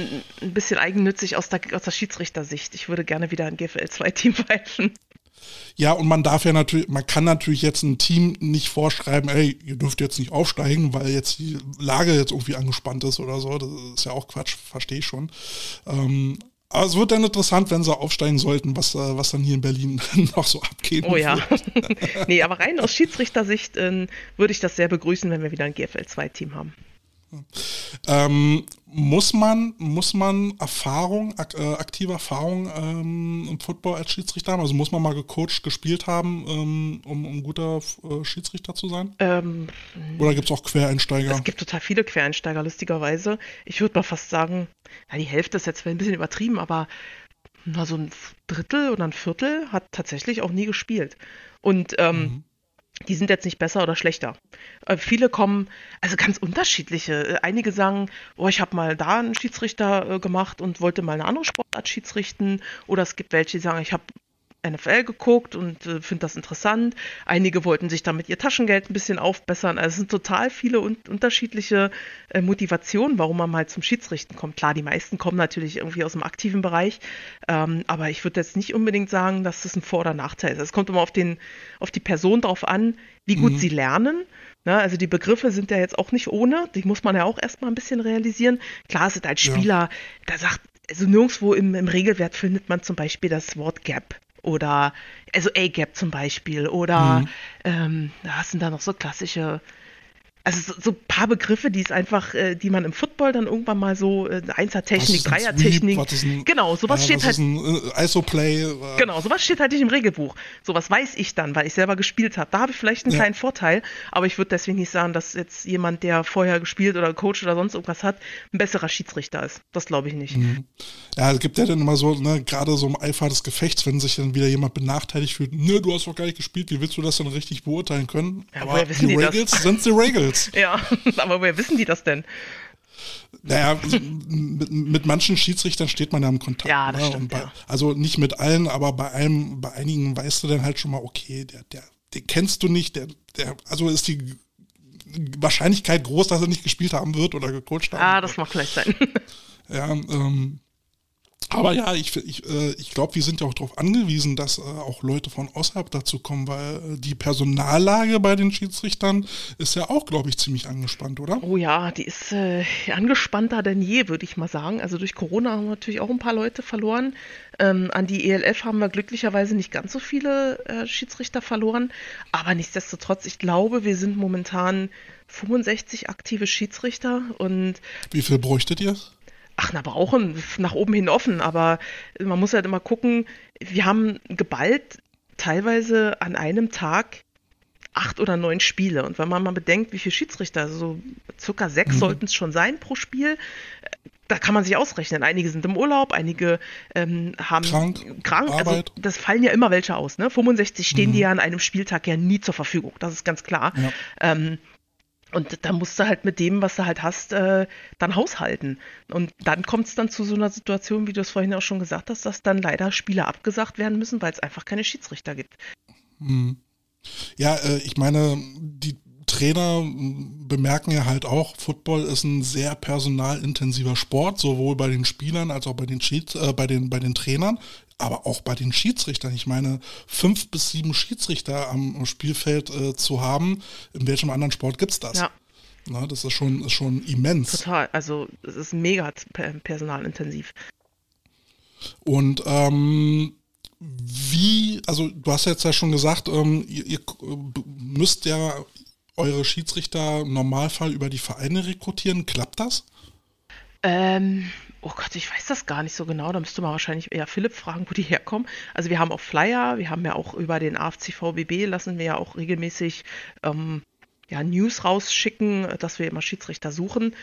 ein bisschen eigennützig aus der, aus der Schiedsrichtersicht. Ich würde gerne wieder ein GFL-2-Team pfeifen. Ja, und man darf ja natürlich, man kann natürlich jetzt ein Team nicht vorschreiben, ey, ihr dürft jetzt nicht aufsteigen, weil jetzt die Lage jetzt irgendwie angespannt ist oder so. Das ist ja auch Quatsch, verstehe ich schon. Ähm, aber es wird dann interessant, wenn sie aufsteigen sollten, was, äh, was dann hier in Berlin noch so abgeht. Oh ja. nee, aber rein aus Schiedsrichtersicht äh, würde ich das sehr begrüßen, wenn wir wieder ein GFL-2-Team haben. Ähm, muss man, muss man Erfahrung, ak äh, aktive Erfahrung ähm, im Football als Schiedsrichter haben? Also muss man mal gecoacht, gespielt haben, ähm, um, um guter äh, Schiedsrichter zu sein? Ähm, Oder gibt es auch Quereinsteiger? Es gibt total viele Quereinsteiger, lustigerweise. Ich würde mal fast sagen, ja, die Hälfte ist jetzt ein bisschen übertrieben, aber na, so ein Drittel oder ein Viertel hat tatsächlich auch nie gespielt. Und ähm, mhm die sind jetzt nicht besser oder schlechter. Äh, viele kommen, also ganz unterschiedliche. Äh, einige sagen, oh, ich habe mal da einen Schiedsrichter äh, gemacht und wollte mal eine andere Sportart schiedsrichten. Oder es gibt welche, die sagen, ich habe NFL geguckt und äh, finde das interessant. Einige wollten sich damit ihr Taschengeld ein bisschen aufbessern. Also es sind total viele un unterschiedliche äh, Motivationen, warum man mal zum Schiedsrichten kommt. Klar, die meisten kommen natürlich irgendwie aus dem aktiven Bereich, ähm, aber ich würde jetzt nicht unbedingt sagen, dass das ein Vor- oder Nachteil ist. Es kommt immer auf, den, auf die Person drauf an, wie gut mhm. sie lernen. Ne, also die Begriffe sind ja jetzt auch nicht ohne, die muss man ja auch erstmal ein bisschen realisieren. Klar sind als Spieler, ja. da sagt, also nirgendwo im, im Regelwert findet man zum Beispiel das Wort Gap oder also A-Gap zum Beispiel oder mhm. ähm, was sind da noch so klassische also so, so, ein paar Begriffe, die es einfach, äh, die man im Football dann irgendwann mal so, äh, Einser-Technik, Dreier-Technik, genau, sowas ja, steht halt. Ein, äh, Isoplay. Äh, genau, sowas steht halt nicht im Regelbuch. Sowas weiß ich dann, weil ich selber gespielt habe. Da habe ich vielleicht einen ja. kleinen Vorteil, aber ich würde deswegen nicht sagen, dass jetzt jemand, der vorher gespielt oder Coach oder sonst irgendwas hat, ein besserer Schiedsrichter ist. Das glaube ich nicht. Mhm. Ja, es gibt ja dann immer so, ne, gerade so im Eifer des Gefechts, wenn sich dann wieder jemand benachteiligt fühlt, ne, du hast doch gar nicht gespielt, wie willst du das denn richtig beurteilen können? Ja, aber die, die Regels sind die Regels. Mädels. Ja, aber woher wissen die das denn? Naja, mit, mit, manchen Schiedsrichtern steht man ja im Kontakt. Ja, das ne? stimmt, bei, ja. Also nicht mit allen, aber bei einem, bei einigen weißt du dann halt schon mal, okay, der, der, den kennst du nicht, der, der, also ist die Wahrscheinlichkeit groß, dass er nicht gespielt haben wird oder gecoacht haben Ah, das mag vielleicht sein. Ja, ähm, aber ja, ich, ich, äh, ich glaube, wir sind ja auch darauf angewiesen, dass äh, auch Leute von außerhalb dazu kommen, weil äh, die Personallage bei den Schiedsrichtern ist ja auch, glaube ich, ziemlich angespannt, oder? Oh ja, die ist äh, angespannter denn je, würde ich mal sagen. Also durch Corona haben wir natürlich auch ein paar Leute verloren. Ähm, an die ELF haben wir glücklicherweise nicht ganz so viele äh, Schiedsrichter verloren. Aber nichtsdestotrotz, ich glaube, wir sind momentan 65 aktive Schiedsrichter und. Wie viel bräuchtet ihr? Ach, na, brauchen, nach oben hin offen, aber man muss halt immer gucken, wir haben geballt teilweise an einem Tag acht oder neun Spiele. Und wenn man mal bedenkt, wie viele Schiedsrichter, also so circa sechs mhm. sollten es schon sein pro Spiel, da kann man sich ausrechnen. Einige sind im Urlaub, einige ähm, haben krank, krank. Also das fallen ja immer welche aus. Ne? 65 stehen mhm. die ja an einem Spieltag ja nie zur Verfügung. Das ist ganz klar. Ja. Ähm, Und da musst du halt mit dem, was du halt hast, äh, dann haushalten. Und dann kommt es dann zu so einer Situation, wie du es vorhin auch schon gesagt hast, dass dann leider Spiele abgesagt werden müssen, weil es einfach keine Schiedsrichter gibt. Hm. Ja, äh, ich meine, die Trainer bemerken ja halt auch, Football ist ein sehr personalintensiver Sport, sowohl bei den Spielern als auch bei den, Schieds äh, bei den, bei den Trainern, aber auch bei den Schiedsrichtern. Ich meine, fünf bis sieben Schiedsrichter am Spielfeld äh, zu haben, in welchem anderen Sport gibt es das? Ja. Na, das ist schon, ist schon immens. Total, also es ist mega personalintensiv. Und ähm, wie, also du hast jetzt ja schon gesagt, ähm, ihr, ihr müsst ja eure Schiedsrichter im Normalfall über die Vereine rekrutieren. Klappt das? Ähm, oh Gott, ich weiß das gar nicht so genau. Da müsste man wahrscheinlich eher Philipp fragen, wo die herkommen. Also wir haben auch Flyer, wir haben ja auch über den AFC-VBB lassen wir ja auch regelmäßig ähm, ja, News rausschicken, dass wir immer Schiedsrichter suchen.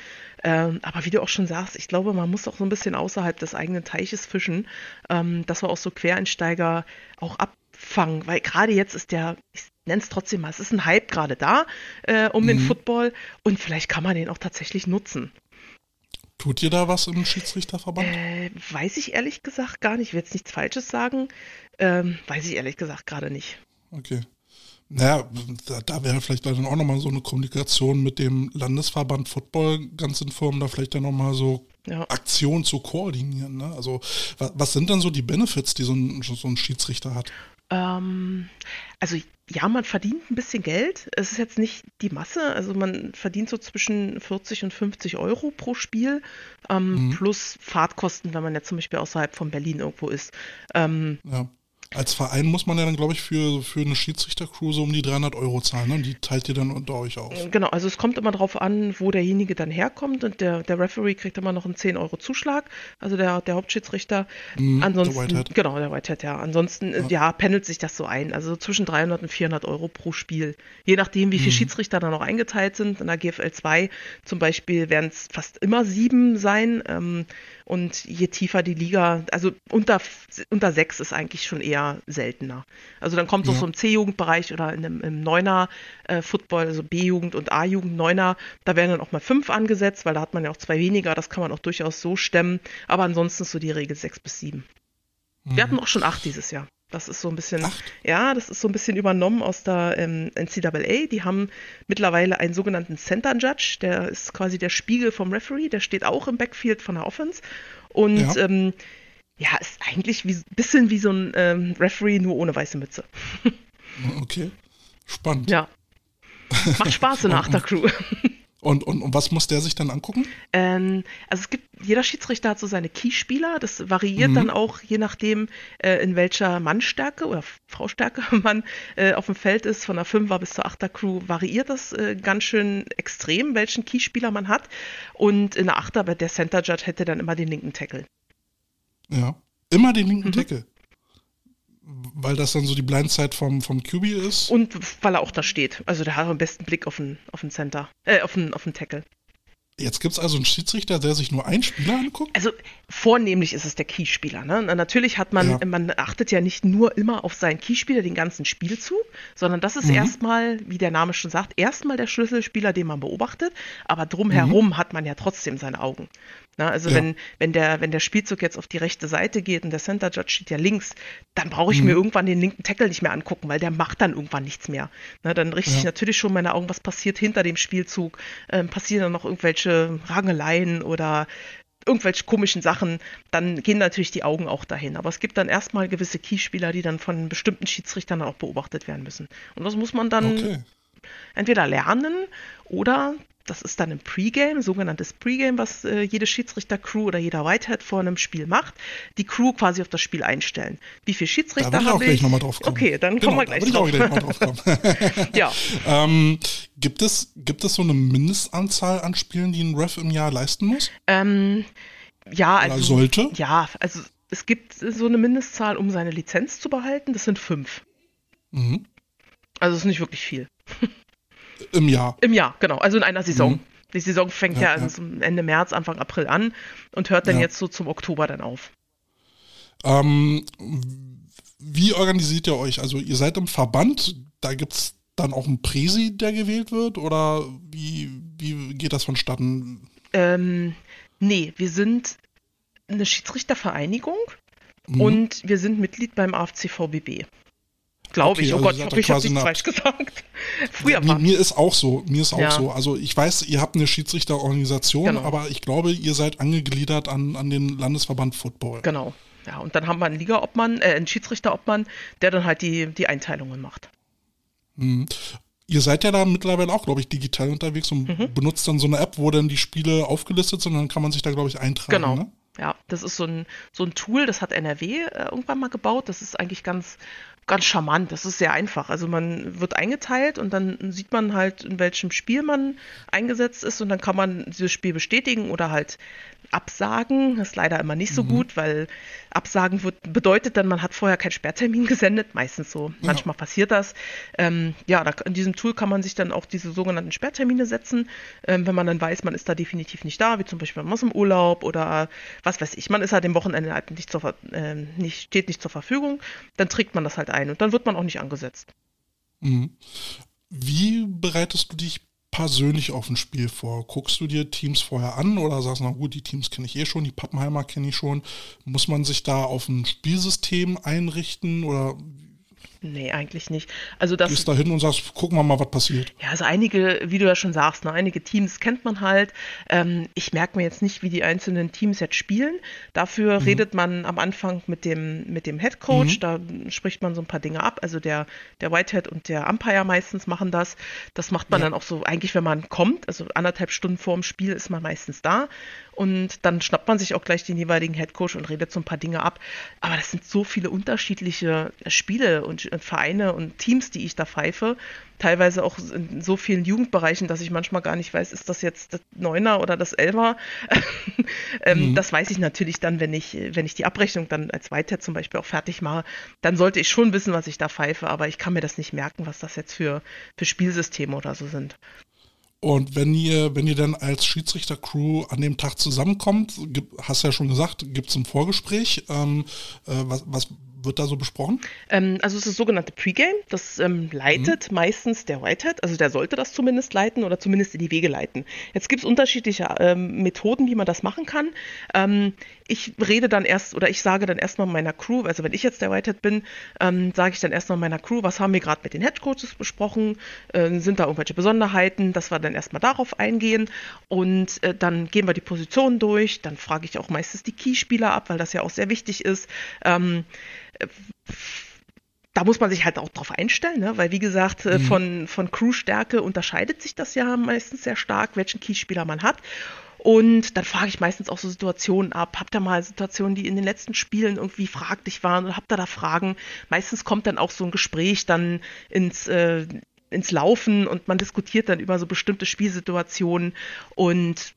Ähm, aber wie du auch schon sagst, ich glaube, man muss auch so ein bisschen außerhalb des eigenen Teiches fischen, ähm, dass wir auch so Quereinsteiger auch abfangen. Weil gerade jetzt ist der, ich nenne es trotzdem mal, es ist ein Hype gerade da äh, um mhm. den Football und vielleicht kann man den auch tatsächlich nutzen. Tut ihr da was im Schiedsrichterverband? Äh, weiß ich ehrlich gesagt gar nicht. Ich will jetzt nichts Falsches sagen. Ähm, weiß ich ehrlich gesagt gerade nicht. Okay. Naja, da, da wäre vielleicht dann auch nochmal so eine Kommunikation mit dem Landesverband Football ganz in Form, da vielleicht dann nochmal so ja. Aktionen zu koordinieren. Ne? Also was, was, sind dann so die Benefits, die so ein, so ein Schiedsrichter hat? Ähm, also ja, man verdient ein bisschen Geld. Es ist jetzt nicht die Masse. Also man verdient so zwischen 40 und 50 Euro pro Spiel, ähm, mhm. plus Fahrtkosten, wenn man jetzt zum Beispiel außerhalb von Berlin irgendwo ist. Ähm, ja. Als Verein muss man ja dann, glaube ich, für, für eine Schiedsrichtercrew so um die 300 Euro zahlen. Ne? Die teilt ihr dann unter euch auf. Genau, also es kommt immer darauf an, wo derjenige dann herkommt und der, der Referee kriegt immer noch einen 10 Euro Zuschlag, also der, der Hauptschiedsrichter. Mhm, Ansonsten, der Whitehead. Genau, der Whitehead, ja. Ansonsten, ja. ja. pendelt sich das so ein. Also zwischen 300 und 400 Euro pro Spiel. Je nachdem, wie viele mhm. Schiedsrichter da noch eingeteilt sind. In der GFL 2 zum Beispiel werden es fast immer sieben sein. Ähm, und je tiefer die Liga, also unter, unter sechs ist eigentlich schon eher seltener. Also dann kommt es ja. so im C-Jugendbereich oder in einem, im Neuner äh, Football, also B-Jugend und A-Jugend, Neuner, da werden dann auch mal fünf angesetzt, weil da hat man ja auch zwei weniger, das kann man auch durchaus so stemmen. Aber ansonsten ist so die Regel sechs bis sieben. Mhm. Wir hatten auch schon acht dieses Jahr. Das ist so ein bisschen, Acht? ja, das ist so ein bisschen übernommen aus der ähm, NCAA. Die haben mittlerweile einen sogenannten Center Judge, der ist quasi der Spiegel vom Referee, der steht auch im Backfield von der Offense. Und ja, ähm, ja ist eigentlich ein bisschen wie so ein ähm, Referee, nur ohne weiße Mütze. okay, spannend. Ja. Macht Spaß in der Achtercrew. Und, und, und was muss der sich dann angucken? Ähm, also es gibt, jeder Schiedsrichter hat so seine Keyspieler. Das variiert mhm. dann auch je nachdem, äh, in welcher Mannstärke oder Fraustärke man äh, auf dem Feld ist. Von der 5er bis zur 8er Crew variiert das äh, ganz schön extrem, welchen Keyspieler man hat. Und in der 8er, der Center Judge hätte dann immer den linken Tackle. Ja, immer den linken mhm. Tackle weil das dann so die Blindzeit vom, vom QB ist. Und weil er auch da steht. Also der hat am besten Blick auf den, auf den Center, äh, auf den, auf den Tackle. Jetzt gibt es also einen Schiedsrichter, der sich nur einen Spieler anguckt? Also vornehmlich ist es der Keyspieler. Ne? Natürlich hat man, ja. man achtet ja nicht nur immer auf seinen Keyspieler den ganzen Spielzug, sondern das ist mhm. erstmal, wie der Name schon sagt, erstmal der Schlüsselspieler, den man beobachtet, aber drumherum mhm. hat man ja trotzdem seine Augen. Na, also ja. wenn, wenn, der, wenn der Spielzug jetzt auf die rechte Seite geht und der Center Judge steht ja links, dann brauche ich mhm. mir irgendwann den linken Tackle nicht mehr angucken, weil der macht dann irgendwann nichts mehr. Na, dann richte ja. ich natürlich schon meine Augen, was passiert hinter dem Spielzug, ähm, passieren dann noch irgendwelche Rangeleien oder irgendwelche komischen Sachen, dann gehen natürlich die Augen auch dahin. Aber es gibt dann erstmal gewisse Keyspieler, die dann von bestimmten Schiedsrichtern auch beobachtet werden müssen. Und das muss man dann okay. entweder lernen oder das ist dann ein Pre-Game, sogenanntes Pre-Game, was äh, jede Schiedsrichter-Crew oder jeder Whitehead vor einem Spiel macht. Die Crew quasi auf das Spiel einstellen. Wie viele Schiedsrichter habe ich? Da will ich auch gleich nochmal drauf kommen. Okay, dann genau, kommen wir gleich drauf. Gleich drauf kommen. ja. Ähm, gibt, es, gibt es so eine Mindestanzahl an Spielen, die ein Ref im Jahr leisten muss? Ähm, ja, also. Oder sollte? Ja, also es gibt so eine Mindestzahl, um seine Lizenz zu behalten. Das sind fünf. Mhm. Also es ist nicht wirklich viel. Im Jahr. Im Jahr, genau. Also in einer Saison. Mhm. Die Saison fängt ja, ja, ja, Ende März, Anfang April an und hört dann ja. jetzt so zum Oktober dann auf. Ähm, wie organisiert ihr euch? Also ihr seid im Verband, da gibt es dann auch ein Präsi, der gewählt wird? Oder wie, wie geht das vonstatten? Ähm, nee, wir sind eine Schiedsrichtervereinigung mhm. und wir sind Mitglied beim AFC-VBB. Glaube okay, ich. Oh also Gott, ich hoffe, ich habe nichts falsch gesagt. Früher mir, mir, ist auch so. Mir ist auch ja. so. Also ich weiß, ihr habt eine Schiedsrichterorganisation, genau. aber ich glaube, ihr seid angegliedert an, an den Landesverband Football. Genau. Ja, und dann haben wir einen Ligaobmann, äh, einen Schiedsrichterobmann, der dann halt die, die Einteilungen macht. Mhm. Ihr seid ja da mittlerweile auch, glaube ich, digital unterwegs und mhm. benutzt dann so eine App, wo dann die Spiele aufgelistet sind und dann kann man sich da, glaube ich, eintragen. Genau. Ne? Ja, das ist so ein, so ein Tool, das hat NRW äh, irgendwann mal gebaut. Das ist eigentlich ganz, ganz charmant. Das ist sehr einfach. Also man wird eingeteilt und dann sieht man halt, in welchem Spiel man eingesetzt ist und dann kann man dieses Spiel bestätigen oder halt absagen. Das ist leider immer nicht so mhm. gut, weil absagen wird, bedeutet dann, man hat vorher keinen Sperrtermin gesendet. Meistens so. Ja. Manchmal passiert das. Ähm, ja, da, in diesem Tool kann man sich dann auch diese sogenannten Sperrtermine setzen, ähm, wenn man dann weiß, man ist da definitiv nicht da, wie zum Beispiel man ist im Urlaub oder was weiß ich. Man ist halt dem Wochenende halt nicht, zur, äh, nicht steht nicht zur Verfügung. Dann trägt man das halt ein und dann wird man auch nicht angesetzt. Mhm. Wie bereitest du dich persönlich auf ein Spiel vor? Guckst du dir Teams vorher an oder sagst du, na gut, die Teams kenne ich eh schon, die Pappenheimer kenne ich schon. Muss man sich da auf ein Spielsystem einrichten oder Nee, eigentlich nicht. Also das, Gehst da hin und sagst, gucken wir mal, was passiert. Ja, also einige, wie du ja schon sagst, ne, einige Teams kennt man halt. Ähm, ich merke mir jetzt nicht, wie die einzelnen Teams jetzt spielen. Dafür mhm. redet man am Anfang mit dem, mit dem Head Coach, mhm. da spricht man so ein paar Dinge ab. Also der, der Whitehead und der Umpire meistens machen das. Das macht man ja. dann auch so, eigentlich, wenn man kommt, also anderthalb Stunden vor dem Spiel ist man meistens da und dann schnappt man sich auch gleich den jeweiligen Headcoach und redet so ein paar Dinge ab. Aber das sind so viele unterschiedliche Spiele und Vereine und Teams, die ich da pfeife. Teilweise auch in so vielen Jugendbereichen, dass ich manchmal gar nicht weiß, ist das jetzt das Neuner oder das Elfer? ähm, mhm. Das weiß ich natürlich dann, wenn ich, wenn ich die Abrechnung dann als Weiter zum Beispiel auch fertig mache. Dann sollte ich schon wissen, was ich da pfeife, aber ich kann mir das nicht merken, was das jetzt für, für Spielsysteme oder so sind. Und wenn ihr, wenn ihr dann als Schiedsrichter-Crew an dem Tag zusammenkommt, hast du ja schon gesagt, gibt es ein Vorgespräch. Ähm, äh, was, was wird da so besprochen? Ähm, also es ist das sogenannte Pre-Game. Das ähm, leitet mhm. meistens der Whitehead, also der sollte das zumindest leiten oder zumindest in die Wege leiten. Jetzt gibt es unterschiedliche ähm, Methoden, wie man das machen kann. Ich rede dann erst oder ich sage dann erstmal meiner Crew, also wenn ich jetzt der Whitehead bin, ähm, sage ich dann erstmal meiner Crew, was haben wir gerade mit den Headcoaches besprochen, äh, sind da irgendwelche Besonderheiten, dass wir dann erstmal darauf eingehen und äh, dann gehen wir die Positionen durch, dann frage ich auch meistens die Keyspieler ab, weil das ja auch sehr wichtig ist. Ähm, da muss man sich halt auch drauf einstellen, ne? weil wie gesagt, äh, mhm. von, von Crew-Stärke unterscheidet sich das ja meistens sehr stark, welchen Keyspieler man hat. Und dann frage ich meistens auch so Situationen ab. Habt ihr mal Situationen, die in den letzten Spielen irgendwie fraglich waren oder habt ihr da Fragen? Meistens kommt dann auch so ein Gespräch dann ins, äh, ins Laufen und man diskutiert dann über so bestimmte Spielsituationen und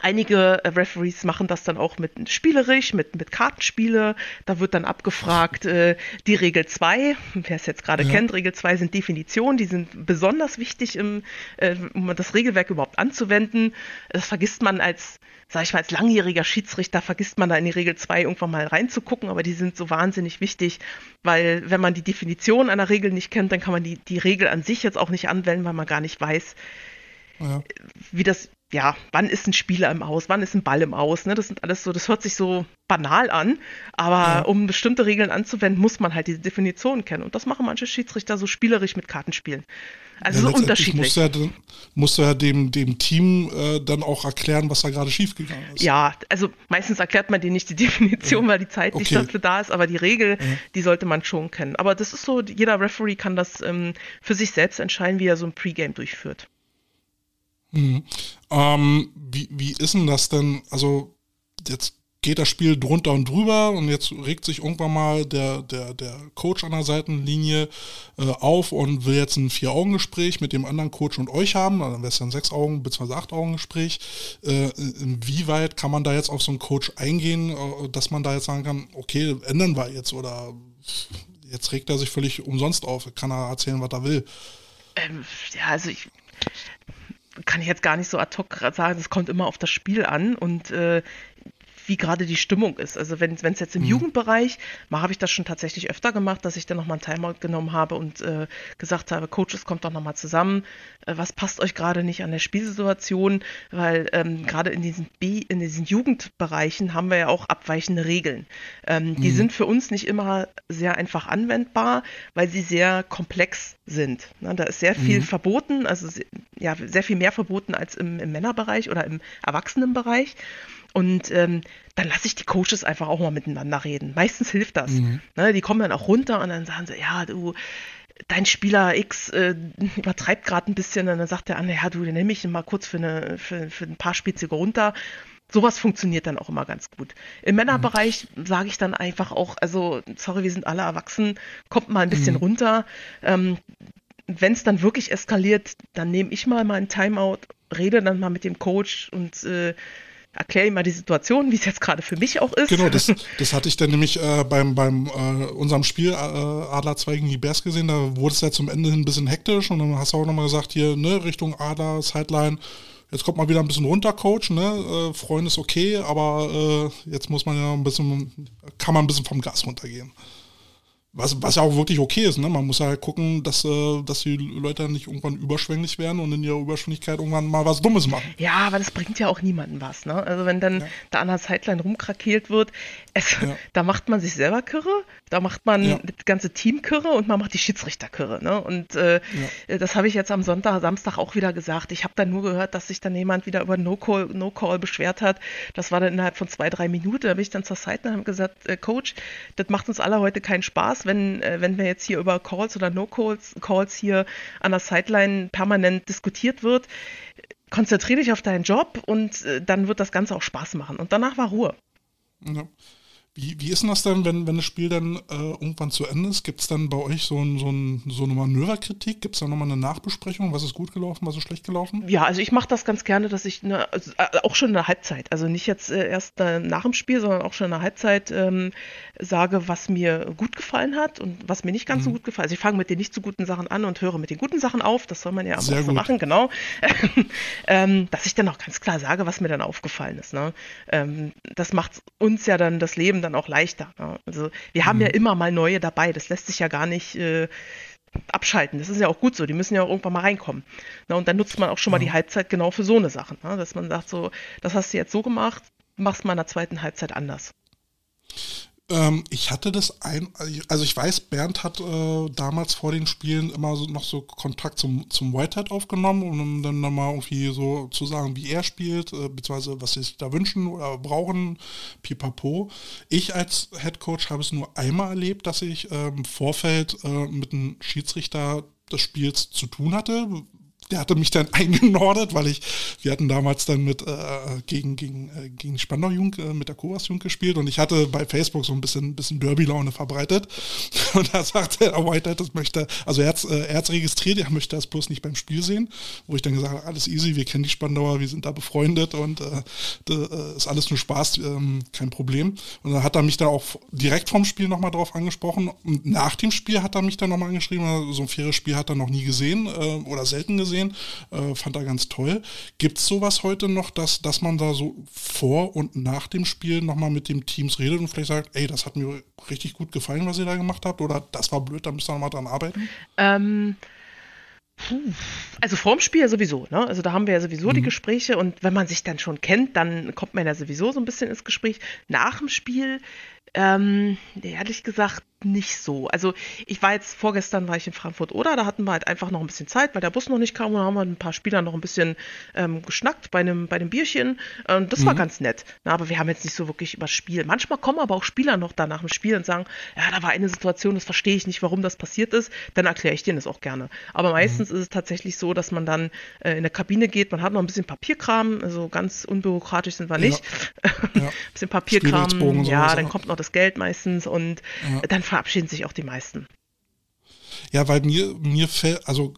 Einige äh, Referees machen das dann auch mit spielerisch, mit, mit Kartenspiele. Da wird dann abgefragt, äh, die Regel 2, wer es jetzt gerade ja. kennt, Regel 2 sind Definitionen, die sind besonders wichtig, im, äh, um das Regelwerk überhaupt anzuwenden. Das vergisst man als, sag ich mal, als langjähriger Schiedsrichter, vergisst man da in die Regel 2 irgendwann mal reinzugucken, aber die sind so wahnsinnig wichtig, weil wenn man die Definition einer Regel nicht kennt, dann kann man die, die Regel an sich jetzt auch nicht anwenden, weil man gar nicht weiß, ja. wie das ja, wann ist ein Spieler im Aus, wann ist ein Ball im Aus, ne? Das sind alles so, das hört sich so banal an, aber ja. um bestimmte Regeln anzuwenden, muss man halt diese Definition kennen. Und das machen manche Schiedsrichter so spielerisch mit Kartenspielen. Also ja, so unterschiedlich. Musst du ja, musst du ja dem, dem Team äh, dann auch erklären, was da gerade schiefgegangen ist. Ja, also meistens erklärt man dir nicht die Definition, ja. weil die Zeit okay. nicht dafür da ist, aber die Regel, die sollte man schon kennen. Aber das ist so, jeder Referee kann das ähm, für sich selbst entscheiden, wie er so ein Pre-Game durchführt. Mhm. Ähm, wie, wie ist denn das denn? Also jetzt geht das Spiel drunter und drüber und jetzt regt sich irgendwann mal der, der, der Coach an der Seitenlinie äh, auf und will jetzt ein Vier-Augen-Gespräch mit dem anderen Coach und euch haben, dann wäre es ja ein Sechs-Augen- bzw. Acht-Augen-Gespräch. Äh, inwieweit kann man da jetzt auf so einen Coach eingehen, äh, dass man da jetzt sagen kann, okay, ändern wir jetzt oder jetzt regt er sich völlig umsonst auf, kann er erzählen, was er will. Ähm, ja, also ich kann ich jetzt gar nicht so ad hoc sagen, es kommt immer auf das Spiel an und äh, wie gerade die Stimmung ist. Also wenn es jetzt im mhm. Jugendbereich, mal habe ich das schon tatsächlich öfter gemacht, dass ich dann nochmal einen Timeout genommen habe und äh, gesagt habe, Coaches, kommt doch nochmal zusammen, äh, was passt euch gerade nicht an der Spielsituation, weil ähm, gerade in diesen B, in diesen Jugendbereichen haben wir ja auch abweichende Regeln. Ähm, die mhm. sind für uns nicht immer sehr einfach anwendbar, weil sie sehr komplex sind. Na, da ist sehr viel mhm. verboten, also ja, sehr viel mehr verboten als im, im Männerbereich oder im Erwachsenenbereich. Und ähm, dann lasse ich die Coaches einfach auch mal miteinander reden. Meistens hilft das. Mhm. Ne, die kommen dann auch runter und dann sagen sie, ja, du, dein Spieler X äh, übertreibt gerade ein bisschen. Und dann sagt der andere, ja, du, den nehme ich mal kurz für, eine, für, für ein paar Spielzüge runter. Sowas funktioniert dann auch immer ganz gut. Im Männerbereich mhm. sage ich dann einfach auch, also, sorry, wir sind alle erwachsen, kommt mal ein bisschen mhm. runter. Ähm, Wenn es dann wirklich eskaliert, dann nehme ich mal meinen Timeout, rede dann mal mit dem Coach und äh, erkläre ihm mal die Situation, wie es jetzt gerade für mich auch ist. Genau, das, das hatte ich dann nämlich äh, beim, beim äh, unserem Spiel äh, Adler 2 gegen die Bears gesehen, da wurde es ja zum Ende hin ein bisschen hektisch und dann hast du auch nochmal gesagt, hier, ne, Richtung Adler, Sideline, jetzt kommt mal wieder ein bisschen runter, Coach, ne, äh, Freund ist okay, aber äh, jetzt muss man ja ein bisschen, kann man ein bisschen vom Gas runtergehen. Was, was ja auch wirklich okay ist, ne? Man muss halt gucken, dass, äh, dass die Leute nicht irgendwann überschwänglich werden und in ihrer Überschwänglichkeit irgendwann mal was Dummes machen. Ja, aber das bringt ja auch niemandem was, ne? Also wenn dann ja. da an der Sideline rumkrakeelt wird, es, ja. da macht man sich selber Kürre, da macht man ja. das ganze Team Kürre und man macht die Schiedsrichter Kürre, ne? Und äh, das habe ich jetzt am Sonntag, Samstag auch wieder gesagt. Ich habe dann nur gehört, dass sich dann jemand wieder über No-Call no -Call beschwert hat. Das war dann innerhalb von zwei, drei Minuten. Da bin ich dann zur Sideline und habe gesagt, äh, Coach, das macht uns alle heute keinen Spaß wenn, äh, wenn wir jetzt hier über Calls oder No-Calls Calls hier an der Sideline permanent diskutiert wird. Konzentriere dich auf deinen Job und äh, dann wird das Ganze auch Spaß machen. Und danach war Ruhe. Ja. Wie, wie ist denn das denn, wenn, wenn das Spiel dann äh, irgendwann zu Ende ist? Gibt es dann bei euch so, ein, so, ein, so eine Manöverkritik? Gibt es da nochmal eine Nachbesprechung? Was ist gut gelaufen, was ist schlecht gelaufen? Ja, also ich mache das ganz gerne, dass ich eine, also, äh, auch schon in der Halbzeit, also nicht jetzt äh, erst äh, nach dem Spiel, sondern auch schon in der Halbzeit ähm, sage, was mir gut gefallen hat und was mir nicht ganz mhm. so gut gefallen hat. Also ich fange mit den nicht so guten Sachen an und höre mit den guten Sachen auf. Das soll man ja auch so machen, genau. ähm, dass ich dann auch ganz klar sage, was mir dann aufgefallen ist. Ne? Ähm, das macht uns ja dann das Leben dann auch leichter. Ne? Also wir haben mhm. ja immer mal neue dabei. Das lässt sich ja gar nicht äh, abschalten. Das ist ja auch gut so. Die müssen ja auch irgendwann mal reinkommen. Ne? Und dann nutzt man auch schon mal die Halbzeit genau für so eine Sache. Ne? Dass man sagt so, das hast du jetzt so gemacht, machst mal in der zweiten Halbzeit anders. Ähm, ich hatte das ein, also ich weiß, Bernd hat äh, damals vor den Spielen immer so, noch so Kontakt zum, zum Whitehead aufgenommen, um dann nochmal irgendwie so zu sagen, wie er spielt, äh, beziehungsweise was sie sich da wünschen oder brauchen, pipapo. Ich als Head Coach habe es nur einmal erlebt, dass ich äh, im Vorfeld äh, mit einem Schiedsrichter des Spiels zu tun hatte, der hatte mich dann eingenordet, weil ich, wir hatten damals dann mit äh, gegen, gegen, äh, gegen Spandau Jung, äh, mit der Kovas Jung gespielt und ich hatte bei Facebook so ein bisschen, bisschen Derby-Laune verbreitet. Und da sagte der Whitehead, das möchte, also er hat äh, es registriert, er möchte das bloß nicht beim Spiel sehen, wo ich dann gesagt habe, alles easy, wir kennen die Spandauer, wir sind da befreundet und äh, das äh, ist alles nur Spaß, ähm, kein Problem. Und dann hat er mich dann auch direkt vom Spiel nochmal drauf angesprochen und nach dem Spiel hat er mich dann nochmal angeschrieben, so ein faires Spiel hat er noch nie gesehen äh, oder selten gesehen gesehen, äh, fand er ganz toll. Gibt es sowas heute noch, dass, dass man da so vor und nach dem Spiel nochmal mit dem Teams redet und vielleicht sagt, ey, das hat mir richtig gut gefallen, was ihr da gemacht habt oder das war blöd, da müsst ihr nochmal dran arbeiten? Ähm, also vorm Spiel sowieso, ne? Also da haben wir ja sowieso mhm. die Gespräche und wenn man sich dann schon kennt, dann kommt man ja sowieso so ein bisschen ins Gespräch. Nach dem Spiel, ähm, ehrlich gesagt, nicht so. Also ich war jetzt vorgestern war ich in Frankfurt oder da hatten wir halt einfach noch ein bisschen Zeit, weil der Bus noch nicht kam und da haben wir ein paar Spieler noch ein bisschen ähm, geschnackt bei einem bei einem Bierchen. Ähm, das mhm. war ganz nett. Na, aber wir haben jetzt nicht so wirklich über Spiel. Manchmal kommen aber auch Spieler noch da nach dem Spiel und sagen, ja, da war eine Situation, das verstehe ich nicht, warum das passiert ist. Dann erkläre ich denen das auch gerne. Aber mhm. meistens mhm. ist es tatsächlich so, dass man dann äh, in der Kabine geht, man hat noch ein bisschen Papierkram, also ganz unbürokratisch sind wir nicht. Ja. Ja. bisschen Papierkram, ja, dann kommt noch das Geld meistens und ja. dann verabschieden sich auch die meisten. Ja, weil mir, mir fällt, also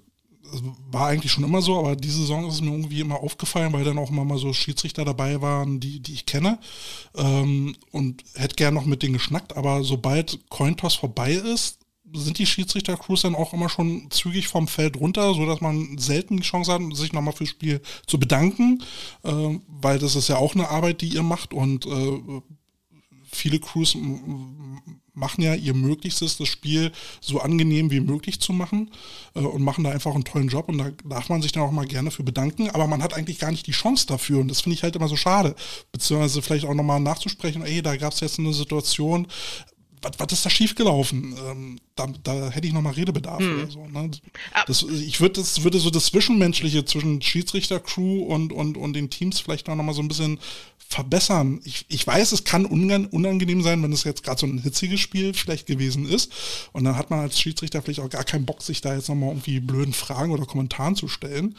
war eigentlich schon immer so, aber diese Saison ist es mir irgendwie immer aufgefallen, weil dann auch immer mal so Schiedsrichter dabei waren, die, die ich kenne ähm, und hätte gern noch mit denen geschnackt, aber sobald Cointoss vorbei ist, sind die Schiedsrichter-Crews dann auch immer schon zügig vom Feld runter, sodass man selten die Chance hat, sich nochmal fürs Spiel zu bedanken, äh, weil das ist ja auch eine Arbeit, die ihr macht und äh, viele Crews machen ja ihr Möglichstes, das Spiel so angenehm wie möglich zu machen äh, und machen da einfach einen tollen Job und da darf man sich dann auch mal gerne für bedanken, aber man hat eigentlich gar nicht die Chance dafür und das finde ich halt immer so schade, beziehungsweise vielleicht auch nochmal nachzusprechen, ey, da gab es jetzt eine Situation, was, ist da schiefgelaufen? Ähm, da, da hätte ich nochmal Redebedarf hm. oder so. Ne? Ah. Das, ich würde das würde so das Zwischenmenschliche zwischen Schiedsrichter, Crew und, und, und den Teams vielleicht noch mal so ein bisschen verbessern. Ich, ich weiß, es kann unangenehm sein, wenn es jetzt gerade so ein hitziges Spiel vielleicht gewesen ist. Und dann hat man als Schiedsrichter vielleicht auch gar keinen Bock, sich da jetzt nochmal irgendwie blöden Fragen oder Kommentaren zu stellen.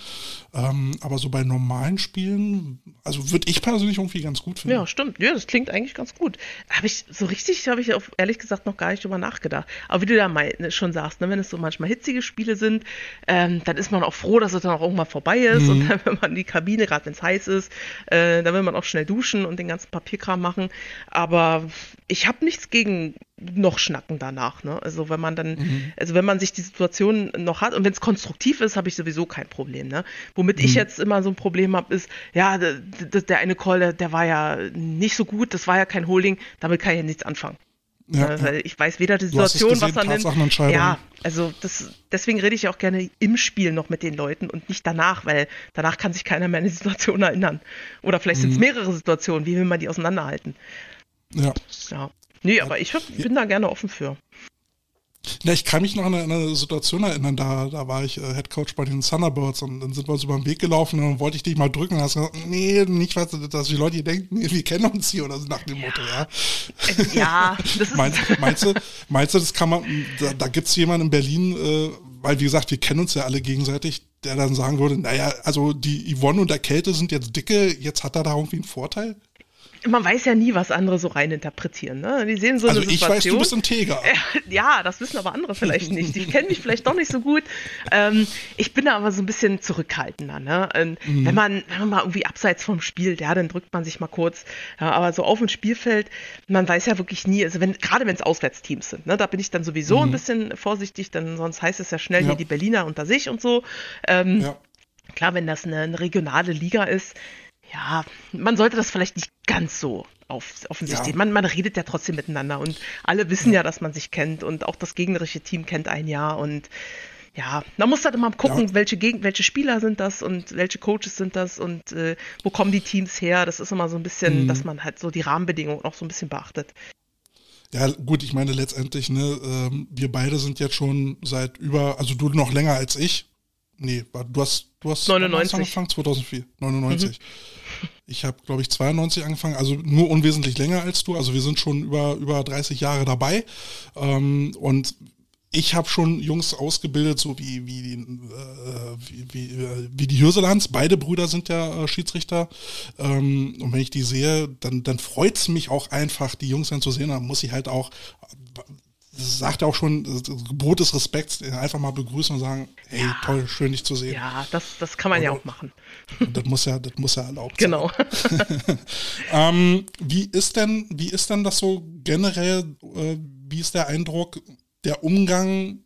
Ähm, aber so bei normalen Spielen, also würde ich persönlich irgendwie ganz gut finden. Ja, stimmt. Ja, das klingt eigentlich ganz gut. Habe ich so richtig, habe ich auf, ehrlich gesagt noch gar nicht drüber nachgedacht. Aber wie du ja mal ne, schon sagst, ne, wenn es so manchmal hitzige Spiele sind, ähm, dann ist man auch froh, dass es dann auch irgendwann vorbei ist. Mhm. Und dann, wenn man in die Kabine, gerade wenn es heiß ist, äh, dann will man auch schnell duschen duschen und den ganzen Papierkram machen. Aber ich habe nichts gegen noch schnacken danach. Ne? Also wenn man dann, mhm. also wenn man sich die Situation noch hat und wenn es konstruktiv ist, habe ich sowieso kein Problem. Ne? Womit mhm. ich jetzt immer so ein Problem habe, ist, ja, der, der eine Call, der, der, war ja nicht so gut, das war ja kein Holding, damit kann ich ja nichts anfangen. Ja, also ja. Ich weiß weder die Situation, gesehen, was man nimmt. Ja, also das, deswegen rede ich auch gerne im Spiel noch mit den Leuten und nicht danach, weil danach kann sich keiner mehr an die Situation erinnern. Oder vielleicht sind es mhm. mehrere Situationen, wie will man die auseinanderhalten? Ja. Ja. Nee, aber ich bin da gerne offen für. Ja, ich kann mich noch an eine, Situation erinnern, da, da war ich äh, Head Coach bei den Thunderbirds und dann sind wir uns über den Weg gelaufen und dann wollte ich dich mal drücken und hast gesagt, nee, nicht, was, dass die Leute hier denken, wir kennen uns hier oder so nach dem Motto, ja. Ja, das meinst, meinst, du, meinst du, das kann man, da, da gibt es jemanden in Berlin, äh, weil wie gesagt, wir kennen uns ja alle gegenseitig, der dann sagen würde, naja, also die Yvonne und der Kälte sind jetzt dicke, jetzt hat er da irgendwie einen Vorteil? Man weiß ja nie, was andere so reininterpretieren. Ne? Die sehen so also eine Situation. ich weiß, du bist integer. Ja, das wissen aber andere vielleicht nicht. Die kennen mich vielleicht doch nicht so gut. Ähm, ich bin da aber so ein bisschen zurückhaltender. Ne? Mhm. Wenn, man, wenn man mal irgendwie abseits vom Spiel, ja, dann drückt man sich mal kurz. Ja, aber so auf dem Spielfeld, man weiß ja wirklich nie, also wenn, gerade wenn es Auswärtsteams sind, ne, da bin ich dann sowieso mhm. ein bisschen vorsichtig, denn sonst heißt es ja schnell ja. hier die Berliner unter sich und so. Ähm, ja. Klar, wenn das eine, eine regionale Liga ist, ja, man sollte das vielleicht nicht ganz so auf, offensichtlich. Ja. Man, man redet ja trotzdem miteinander und alle wissen ja. dass man sich kennt und auch das gegnerische Team kennt ein Jahr und ja, man muss halt immer gucken, ja. welche, Geg welche Spieler sind das und welche Coaches sind das und äh, wo kommen die Teams her. Das ist immer so ein bisschen, mhm. dass man halt so die Rahmenbedingungen auch so ein bisschen beachtet. Ja, gut, ich meine letztendlich, ne, ähm, wir beide sind jetzt schon seit über, also du noch länger als ich. Nee, du hast, du hast 99. angefangen, 2004, 99. Mhm. Ich habe, glaube ich, 92 angefangen, also nur unwesentlich länger als du. Also wir sind schon über, über 30 Jahre dabei. Ähm, und ich habe schon Jungs ausgebildet, so wie, wie, äh, wie, wie, äh, wie, die Hirselands. Beide Brüder sind ja äh, Schiedsrichter. Ähm, und wenn ich die sehe, dann, dann freut es mich auch einfach, die Jungs dann zu sehen. Dann muss ich halt auch sagt auch schon, das Gebot des Respekts, einfach mal begrüßen und sagen, hey, ja. toll, schön dich zu sehen. Ja, das, das kann man Aber, ja auch machen. Das muss ja, das muss ja erlaubt genau. sein. Genau. ähm, wie ist denn, wie ist denn das so generell, äh, wie ist der Eindruck, der Umgang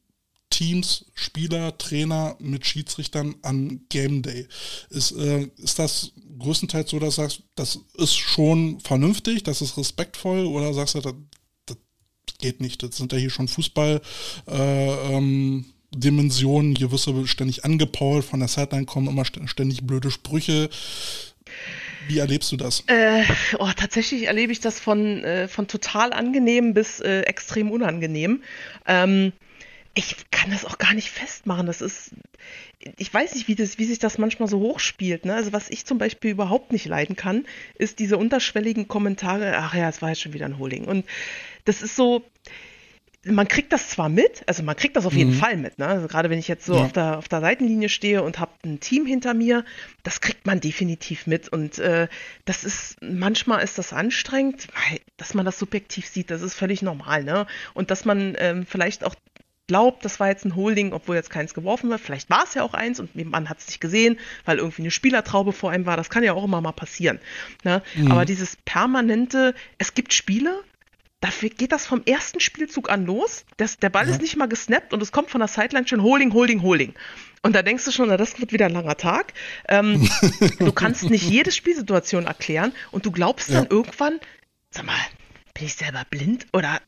Teams, Spieler, Trainer mit Schiedsrichtern an Game Day? Ist, äh, ist das größtenteils so, dass du sagst, das ist schon vernünftig, das ist respektvoll oder sagst du, geht nicht. Das sind ja hier schon Fußball. Äh, ähm, Dimensionen, hier wirst du ständig angepault, von der Sideline kommen immer ständig blöde Sprüche. Wie erlebst du das? Äh, oh, tatsächlich erlebe ich das von, äh, von total angenehm bis äh, extrem unangenehm. Ähm, ich kann das auch gar nicht festmachen. Das ist, ich weiß nicht, wie, das, wie sich das manchmal so hochspielt. Ne? Also was ich zum Beispiel überhaupt nicht leiden kann, ist diese unterschwelligen Kommentare, ach ja, es war jetzt schon wieder ein Holding. Und das ist so, man kriegt das zwar mit, also man kriegt das auf jeden mhm. Fall mit, ne? Also gerade wenn ich jetzt so ja. auf, der, auf der Seitenlinie stehe und habe ein Team hinter mir, das kriegt man definitiv mit. Und äh, das ist, manchmal ist das anstrengend, weil, dass man das subjektiv sieht, das ist völlig normal, ne? Und dass man ähm, vielleicht auch glaubt, das war jetzt ein Holding, obwohl jetzt keins geworfen wird. Vielleicht war es ja auch eins und man hat es nicht gesehen, weil irgendwie eine Spielertraube vor einem war. Das kann ja auch immer mal passieren. Ne? Mhm. Aber dieses permanente, es gibt Spiele, Dafür geht das vom ersten Spielzug an los. Das, der Ball ja. ist nicht mal gesnappt und es kommt von der Sideline schon Holding, Holding, Holding. Und da denkst du schon, na, das wird wieder ein langer Tag. Ähm, du kannst nicht jede Spielsituation erklären und du glaubst dann ja. irgendwann, sag mal, bin ich selber blind oder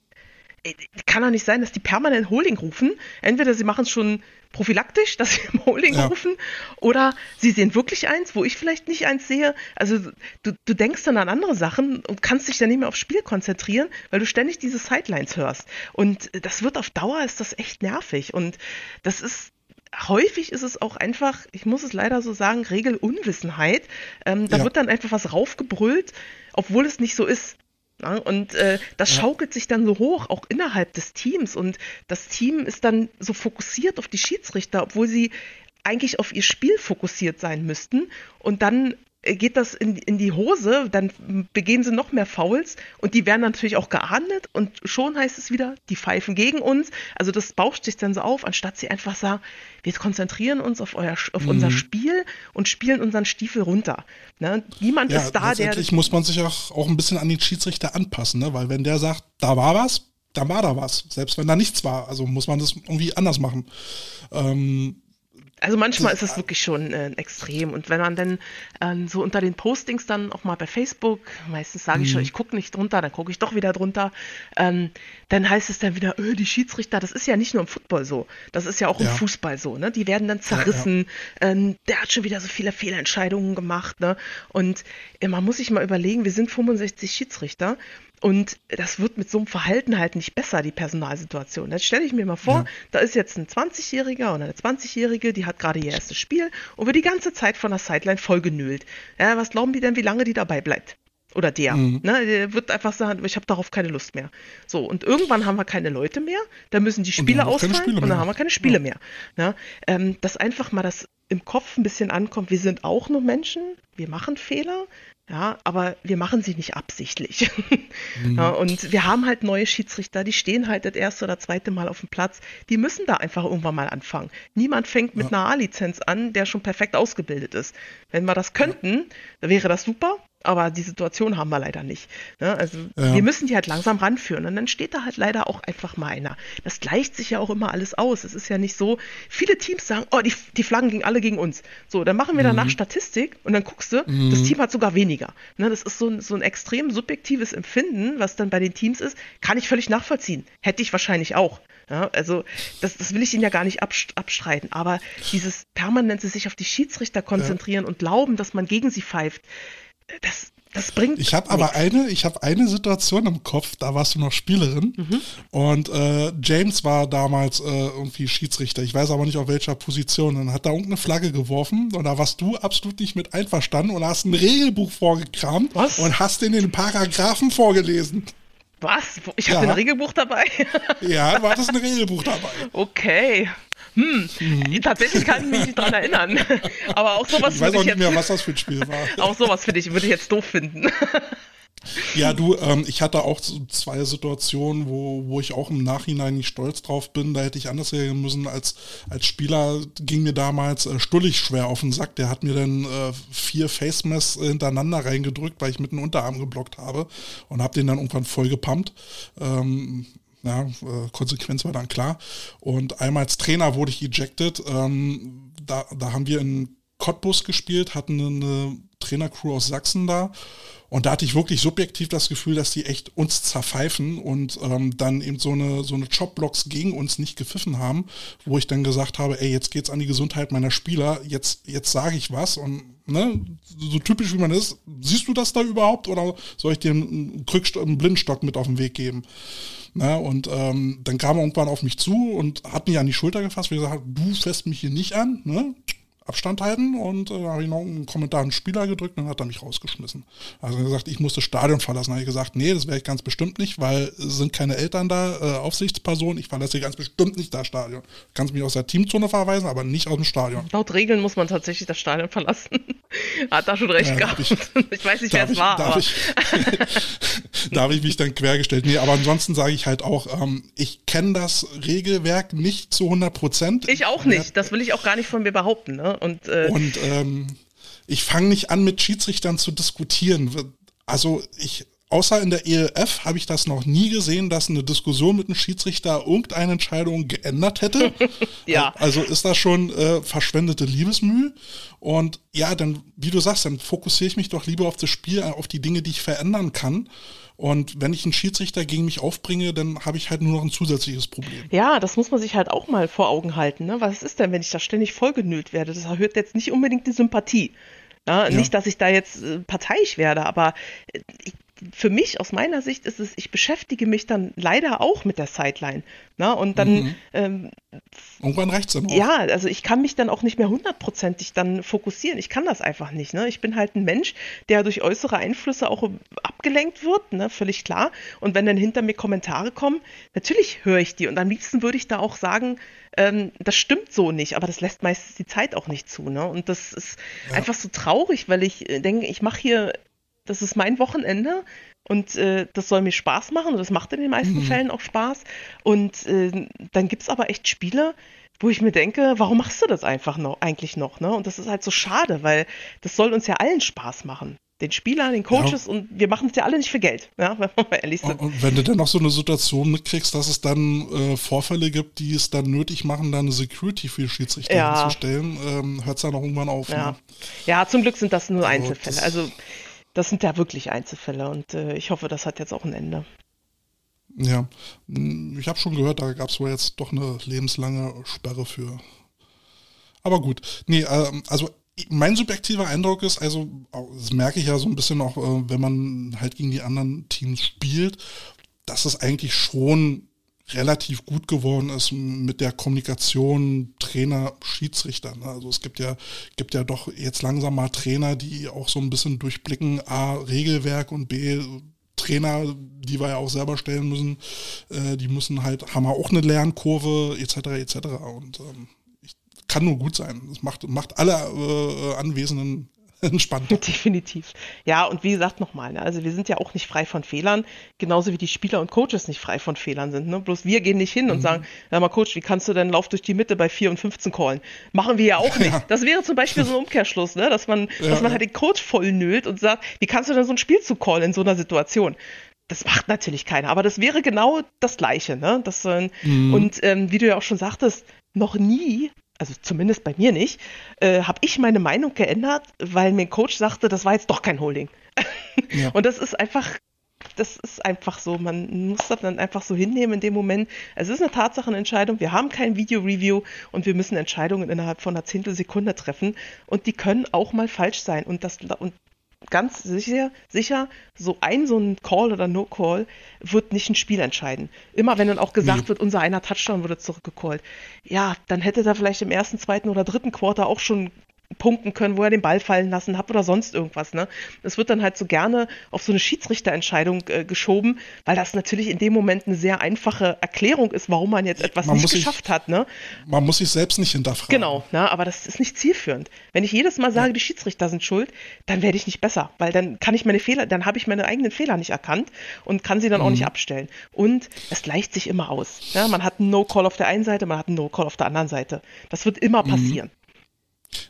kann doch nicht sein, dass die permanent Holding rufen. Entweder sie machen es schon prophylaktisch, dass sie im Holding ja. rufen, oder sie sehen wirklich eins, wo ich vielleicht nicht eins sehe. Also du, du denkst dann an andere Sachen und kannst dich dann nicht mehr aufs Spiel konzentrieren, weil du ständig diese Sidelines hörst. Und das wird auf Dauer ist das echt nervig. Und das ist häufig ist es auch einfach, ich muss es leider so sagen, Regelunwissenheit. Ähm, da ja. wird dann einfach was raufgebrüllt, obwohl es nicht so ist. Ja, und äh, das schaukelt sich dann so hoch, auch innerhalb des Teams. Und das Team ist dann so fokussiert auf die Schiedsrichter, obwohl sie eigentlich auf ihr Spiel fokussiert sein müssten. Und dann geht das in, in die Hose, dann begehen sie noch mehr Fouls und die werden natürlich auch geahndet und schon heißt es wieder, die pfeifen gegen uns. Also das bauscht sich dann so auf, anstatt sie einfach sagen, wir konzentrieren uns auf, euer, auf mhm. unser Spiel und spielen unseren Stiefel runter. Ne? Niemand ja, ist da, der. Letztendlich muss man sich auch, auch ein bisschen an den Schiedsrichter anpassen, ne? weil wenn der sagt, da war was, dann war da was. Selbst wenn da nichts war. Also muss man das irgendwie anders machen. Ähm, also manchmal ist es wirklich schon äh, extrem. Und wenn man dann äh, so unter den Postings dann auch mal bei Facebook, meistens sage ich mhm. schon, ich gucke nicht drunter, dann gucke ich doch wieder drunter, ähm, dann heißt es dann wieder, öh, die Schiedsrichter, das ist ja nicht nur im Football so, das ist ja auch ja. im Fußball so, ne? Die werden dann zerrissen, ja, ja. Ähm, der hat schon wieder so viele Fehlentscheidungen gemacht, ne? Und äh, man muss sich mal überlegen, wir sind 65 Schiedsrichter und das wird mit so einem Verhalten halt nicht besser, die Personalsituation. Jetzt stelle ich mir mal vor, ja. da ist jetzt ein 20-Jähriger oder eine 20-Jährige, die hat gerade ihr erstes Spiel und wird die ganze Zeit von der Sideline vollgenölt. Ja, was glauben die denn, wie lange die dabei bleibt? Oder der. Mhm. Ne, der wird einfach sagen, ich habe darauf keine Lust mehr. So, und irgendwann haben wir keine Leute mehr, da müssen die Spiele ausfallen Spiele und dann haben wir keine Spiele ja. mehr. Ne? Ähm, dass einfach mal das im Kopf ein bisschen ankommt, wir sind auch nur Menschen, wir machen Fehler, ja, aber wir machen sie nicht absichtlich. Mhm. Ja, und wir haben halt neue Schiedsrichter, die stehen halt das erste oder zweite Mal auf dem Platz. Die müssen da einfach irgendwann mal anfangen. Niemand fängt mit ja. einer A-Lizenz an, der schon perfekt ausgebildet ist. Wenn wir das könnten, ja. wäre das super. Aber die Situation haben wir leider nicht. Ne? Also ja. wir müssen die halt langsam ranführen. Und dann steht da halt leider auch einfach mal einer. Das gleicht sich ja auch immer alles aus. Es ist ja nicht so, viele Teams sagen, oh, die, die Flaggen gingen alle gegen uns. So, dann machen wir danach mhm. Statistik und dann guckst du, mhm. das Team hat sogar weniger. Ne? Das ist so ein, so ein extrem subjektives Empfinden, was dann bei den Teams ist, kann ich völlig nachvollziehen. Hätte ich wahrscheinlich auch. Ja, also das, das will ich Ihnen ja gar nicht abstreiten, aber dieses permanente sich auf die Schiedsrichter konzentrieren ja. und glauben, dass man gegen sie pfeift, das, das bringt. Ich habe aber eine, ich habe eine Situation im Kopf, da warst du noch Spielerin mhm. und äh, James war damals äh, irgendwie Schiedsrichter. Ich weiß aber nicht auf welcher Position. Dann hat da irgendeine Flagge geworfen und da warst du absolut nicht mit einverstanden und hast ein Regelbuch vorgekramt Was? und hast in den Paragraphen vorgelesen. Was? Ich hatte ja. ein Regelbuch dabei? ja, du hattest ein Regelbuch dabei. Okay. Hm, mhm. tatsächlich kann ich mich nicht daran erinnern. Aber auch sowas Ich weiß auch nicht mehr, was das für ein Spiel war. auch sowas finde ich, würde ich jetzt doof finden. Ja, du, ähm, ich hatte auch zwei Situationen, wo, wo ich auch im Nachhinein nicht stolz drauf bin. Da hätte ich anders reagieren müssen. Als, als Spieler ging mir damals äh, Stullig schwer auf den Sack. Der hat mir dann äh, vier Face-Mess hintereinander reingedrückt, weil ich mit dem Unterarm geblockt habe und habe den dann irgendwann voll gepumpt. Ähm, ja, äh, Konsequenz war dann klar. Und einmal als Trainer wurde ich ejected. Ähm, da, da haben wir in Cottbus gespielt, hatten eine Trainercrew aus Sachsen da. Und da hatte ich wirklich subjektiv das Gefühl, dass die echt uns zerpfeifen und ähm, dann eben so eine, so eine Chopblocks gegen uns nicht gepfiffen haben, wo ich dann gesagt habe, ey, jetzt geht's an die Gesundheit meiner Spieler, jetzt, jetzt sage ich was und ne, so typisch wie man ist, siehst du das da überhaupt oder soll ich dir einen, Krückstock, einen Blindstock mit auf den Weg geben? Ne, und ähm, dann kam er irgendwann auf mich zu und hat mich an die Schulter gefasst, wie gesagt, du fässt mich hier nicht an, ne? Abstand halten und äh, habe ich noch einen Kommentar einen Spieler gedrückt und dann hat er mich rausgeschmissen. Also er gesagt, ich muss das Stadion verlassen. Da habe ich gesagt, nee, das werde ich ganz bestimmt nicht, weil es sind keine Eltern da, äh, Aufsichtspersonen. Ich verlasse hier ganz bestimmt nicht das Stadion. Kannst mich aus der Teamzone verweisen, aber nicht aus dem Stadion. Laut Regeln muss man tatsächlich das Stadion verlassen. hat da schon recht ja, gehabt. Ich, ich, weiß nicht, wer es war. Darf ich, da habe ich mich dann quergestellt. Nee, aber ansonsten sage ich halt auch, ähm, ich kenne das Regelwerk nicht zu 100 Prozent. Ich auch nicht. Das will ich auch gar nicht von mir behaupten. Ne? Und, äh, und ähm, ich fange nicht an, mit Schiedsrichtern zu diskutieren. Also ich außer in der ELF habe ich das noch nie gesehen, dass eine Diskussion mit einem Schiedsrichter irgendeine Entscheidung geändert hätte. ja. Also ist das schon äh, verschwendete Liebesmühe. Und ja, dann, wie du sagst, dann fokussiere ich mich doch lieber auf das Spiel, auf die Dinge, die ich verändern kann. Und wenn ich einen Schiedsrichter gegen mich aufbringe, dann habe ich halt nur noch ein zusätzliches Problem. Ja, das muss man sich halt auch mal vor Augen halten. Ne? Was ist denn, wenn ich da ständig vollgenüllt werde? Das erhöht jetzt nicht unbedingt die Sympathie. Ja, ja. Nicht, dass ich da jetzt äh, parteiisch werde, aber äh, ich, für mich, aus meiner Sicht, ist es, ich beschäftige mich dann leider auch mit der Sideline. Ne? Und dann. Mhm. Ähm, Irgendwann reicht es Ja, also ich kann mich dann auch nicht mehr hundertprozentig dann fokussieren. Ich kann das einfach nicht. Ne? Ich bin halt ein Mensch, der durch äußere Einflüsse auch abgelenkt wird, ne? völlig klar. Und wenn dann hinter mir Kommentare kommen, natürlich höre ich die. Und am liebsten würde ich da auch sagen, ähm, das stimmt so nicht, aber das lässt meistens die Zeit auch nicht zu. Ne? Und das ist ja. einfach so traurig, weil ich äh, denke, ich mache hier das ist mein Wochenende und äh, das soll mir Spaß machen und das macht in den meisten mhm. Fällen auch Spaß. Und äh, dann gibt es aber echt Spiele, wo ich mir denke, warum machst du das einfach noch, eigentlich noch? Ne? Und das ist halt so schade, weil das soll uns ja allen Spaß machen. Den Spielern, den Coaches ja. und wir machen es ja alle nicht für Geld, ja, wenn wir mal ehrlich sind. Und wenn du dann noch so eine Situation mitkriegst, dass es dann äh, Vorfälle gibt, die es dann nötig machen, dann eine Security für Schiedsrichter ja. hinzustellen, ähm, hört es dann auch irgendwann auf. Ja. Ne? ja, zum Glück sind das nur Einzelfälle. Also das sind ja wirklich Einzelfälle und äh, ich hoffe, das hat jetzt auch ein Ende. Ja, hm, ich habe schon gehört, da gab es wohl jetzt doch eine lebenslange Sperre für. Aber gut, nee, äh, also mein subjektiver Eindruck ist, also das merke ich ja so ein bisschen auch, äh, wenn man halt gegen die anderen Teams spielt, dass es eigentlich schon relativ gut geworden ist mit der Kommunikation Trainer, Schiedsrichter. Ne? Also es gibt ja, gibt ja doch jetzt langsam mal Trainer, die auch so ein bisschen durchblicken, A, Regelwerk und B, Trainer, die wir ja auch selber stellen müssen, äh, die müssen halt, haben auch eine Lernkurve, etc. etc. Und ähm, kann nur gut sein. Das macht, macht alle äh, Anwesenden entspannter. Definitiv. Ja, und wie gesagt nochmal, ne, also wir sind ja auch nicht frei von Fehlern, genauso wie die Spieler und Coaches nicht frei von Fehlern sind. Ne? Bloß wir gehen nicht hin mhm. und sagen, ja mal Coach, wie kannst du denn Lauf durch die Mitte bei 4 und 15 callen? Machen wir ja auch nicht. Ja. Das wäre zum Beispiel so ein Umkehrschluss, ne? dass man, ja, dass man halt den Coach voll nölt und sagt, wie kannst du denn so ein Spiel zu callen in so einer Situation? das macht natürlich keiner, aber das wäre genau das Gleiche. Ne? Das, äh, mhm. Und ähm, wie du ja auch schon sagtest, noch nie also zumindest bei mir nicht, äh, habe ich meine Meinung geändert, weil mir ein Coach sagte, das war jetzt doch kein Holding. Ja. Und das ist einfach, das ist einfach so, man muss das dann einfach so hinnehmen in dem Moment. Es ist eine Tatsachenentscheidung, wir haben kein Video-Review und wir müssen Entscheidungen innerhalb von einer Zehntelsekunde treffen und die können auch mal falsch sein und das, und ganz sicher, sicher, so ein so ein Call oder No-Call wird nicht ein Spiel entscheiden. Immer wenn dann auch gesagt nee. wird, unser einer Touchdown wurde zurückgecallt. Ja, dann hätte er vielleicht im ersten, zweiten oder dritten Quarter auch schon punkten können, wo er den Ball fallen lassen hat oder sonst irgendwas. Ne? Das wird dann halt so gerne auf so eine Schiedsrichterentscheidung äh, geschoben, weil das natürlich in dem Moment eine sehr einfache Erklärung ist, warum man jetzt etwas man nicht geschafft sich, hat. Ne? Man muss sich selbst nicht hinterfragen. Genau, ne? aber das ist nicht zielführend. Wenn ich jedes Mal sage, ja. die Schiedsrichter sind schuld, dann werde ich nicht besser, weil dann kann ich meine Fehler, dann habe ich meine eigenen Fehler nicht erkannt und kann sie dann mhm. auch nicht abstellen. Und es gleicht sich immer aus. Ja? Man hat einen No-Call auf der einen Seite, man hat einen No-Call auf der anderen Seite. Das wird immer mhm. passieren. Mhm.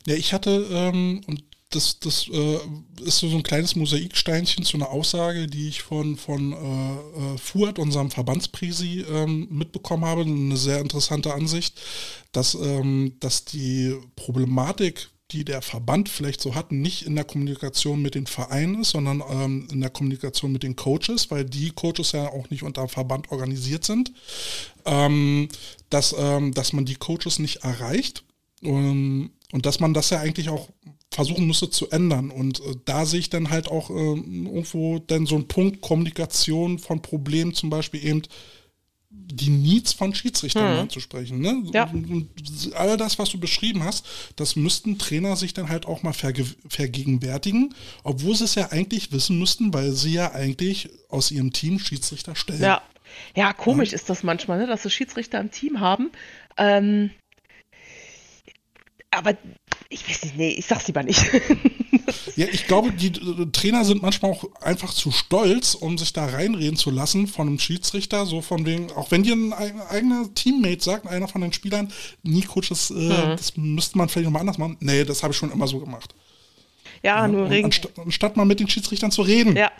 Ja, ich hatte, ähm, und das, das äh, ist so ein kleines Mosaiksteinchen zu einer Aussage, die ich von, von äh, äh, Fuad, unserem Verbandspräsi, ähm, mitbekommen habe. Eine sehr interessante Ansicht, dass, ähm, dass die Problematik, die der Verband vielleicht so hat, nicht in der Kommunikation mit den Vereinen ist, sondern ähm, in der Kommunikation mit den Coaches, weil die Coaches ja auch nicht unter Verband organisiert sind, ähm, dass, ähm, dass man die Coaches nicht erreicht. Und und dass man das ja eigentlich auch versuchen müsste zu ändern. Und äh, da sehe ich dann halt auch äh, irgendwo dann so einen Punkt Kommunikation von Problemen, zum Beispiel eben die Needs von Schiedsrichtern hm. anzusprechen. Ne? Ja. Und all das, was du beschrieben hast, das müssten Trainer sich dann halt auch mal verge vergegenwärtigen, obwohl sie es ja eigentlich wissen müssten, weil sie ja eigentlich aus ihrem Team Schiedsrichter stellen. Ja, ja komisch ja. ist das manchmal, ne? dass sie Schiedsrichter im Team haben. Ähm, aber ich weiß nicht, nee, ich sag's lieber nicht. ja, ich glaube, die Trainer sind manchmal auch einfach zu stolz, um sich da reinreden zu lassen von einem Schiedsrichter, so von wegen, auch wenn dir ein eigener Teammate sagt, einer von den Spielern, nie Coach, das, äh, mhm. das müsste man vielleicht nochmal anders machen. Nee, das habe ich schon immer so gemacht. Ja, ja nur regen. Anstatt, anstatt mal mit den Schiedsrichtern zu reden. Ja.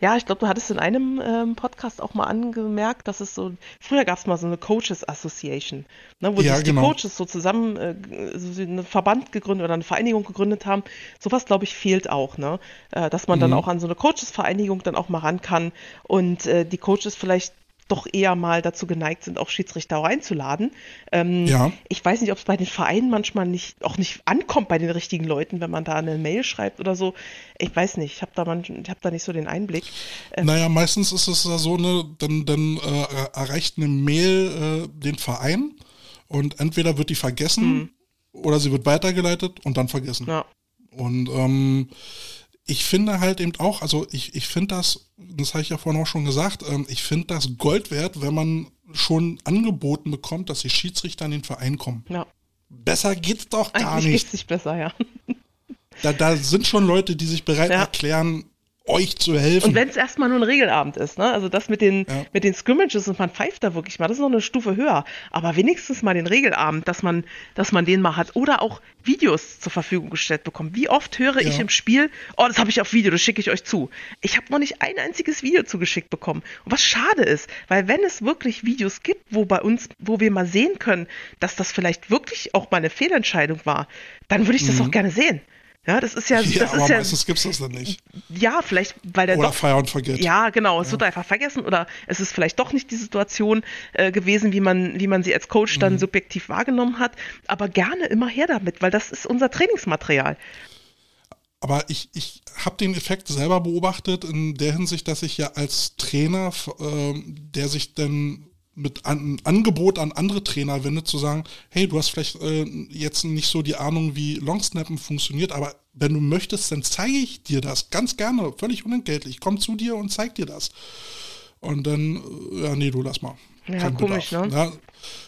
Ja, ich glaube, du hattest in einem ähm, Podcast auch mal angemerkt, dass es so, früher gab es mal so eine Coaches Association, ne, wo Ja, sich die genau. Coaches so zusammen äh, so einen Verband gegründet oder eine Vereinigung gegründet haben. Sowas, glaube ich, fehlt auch, ne? Äh, dass man dann Mhm. auch an so eine Coaches-Vereinigung dann auch mal ran kann und äh, die Coaches vielleicht doch eher mal dazu geneigt sind, auch Schiedsrichter auch einzuladen. Ähm, Ja. ich weiß nicht, ob es bei den Vereinen manchmal nicht auch nicht ankommt bei den richtigen Leuten, wenn man da eine Mail schreibt oder so. Ich weiß nicht, ich habe da manch, ich habe da nicht so den Einblick. Naja, meistens ist es ja so, ne, dann, dann äh, erreicht eine Mail äh, den Verein und entweder wird die vergessen oder sie wird weitergeleitet und dann vergessen. Ja, Und ähm, ich finde halt eben auch, also ich, ich finde das, das habe ich ja vorhin auch schon gesagt, ähm, ich finde das Gold wert, wenn man schon angeboten bekommt, dass die Schiedsrichter in den Verein kommen. ja. Besser geht's doch gar Eigentlich nicht. geht's nicht besser, ja. Da, da sind schon Leute, die sich bereit Ja. erklären, euch zu helfen. Und wenn es erstmal nur ein Regelabend ist, ne? Also das mit den, Ja. mit den Scrimmages und man pfeift da wirklich mal, das ist noch eine Stufe höher. Aber wenigstens mal den Regelabend, dass man, dass man den mal hat. Oder auch Videos zur Verfügung gestellt bekommt. Wie oft höre ich Ja. im Spiel, oh, das habe ich auf Video, das schicke ich euch zu. Ich habe noch nicht ein einziges Video zugeschickt bekommen. Und was schade ist, weil wenn es wirklich Videos gibt, wo bei uns, wo wir mal sehen können, dass das vielleicht wirklich auch mal eine Fehlentscheidung war, dann würde ich das auch gerne sehen. Ja, das ist ja, Mhm. ja, das aber ist ja, meistens gibt's das dann nicht. ja, vielleicht, weil der Oder doch Fire and Forget. ja, genau. Es wird einfach vergessen oder es ist vielleicht doch nicht die Situation äh, gewesen, wie man, wie man sie als Coach Mhm. dann subjektiv wahrgenommen hat. Aber gerne immer her damit, weil das ist unser Trainingsmaterial. Aber ich, ich habe den Effekt selber beobachtet in der Hinsicht, dass ich ja als Trainer, ähm, der sich dann mit an, Angebot an andere Trainer wendet, zu sagen, hey, du hast vielleicht äh, jetzt nicht so die Ahnung, wie Longsnappen funktioniert, aber wenn du möchtest, dann zeige ich dir das ganz gerne, völlig unentgeltlich. Komm zu dir und zeig dir das. Und dann, äh, ja, nee, du lass mal. Ja, komisch, Bedarf. ne? Ja,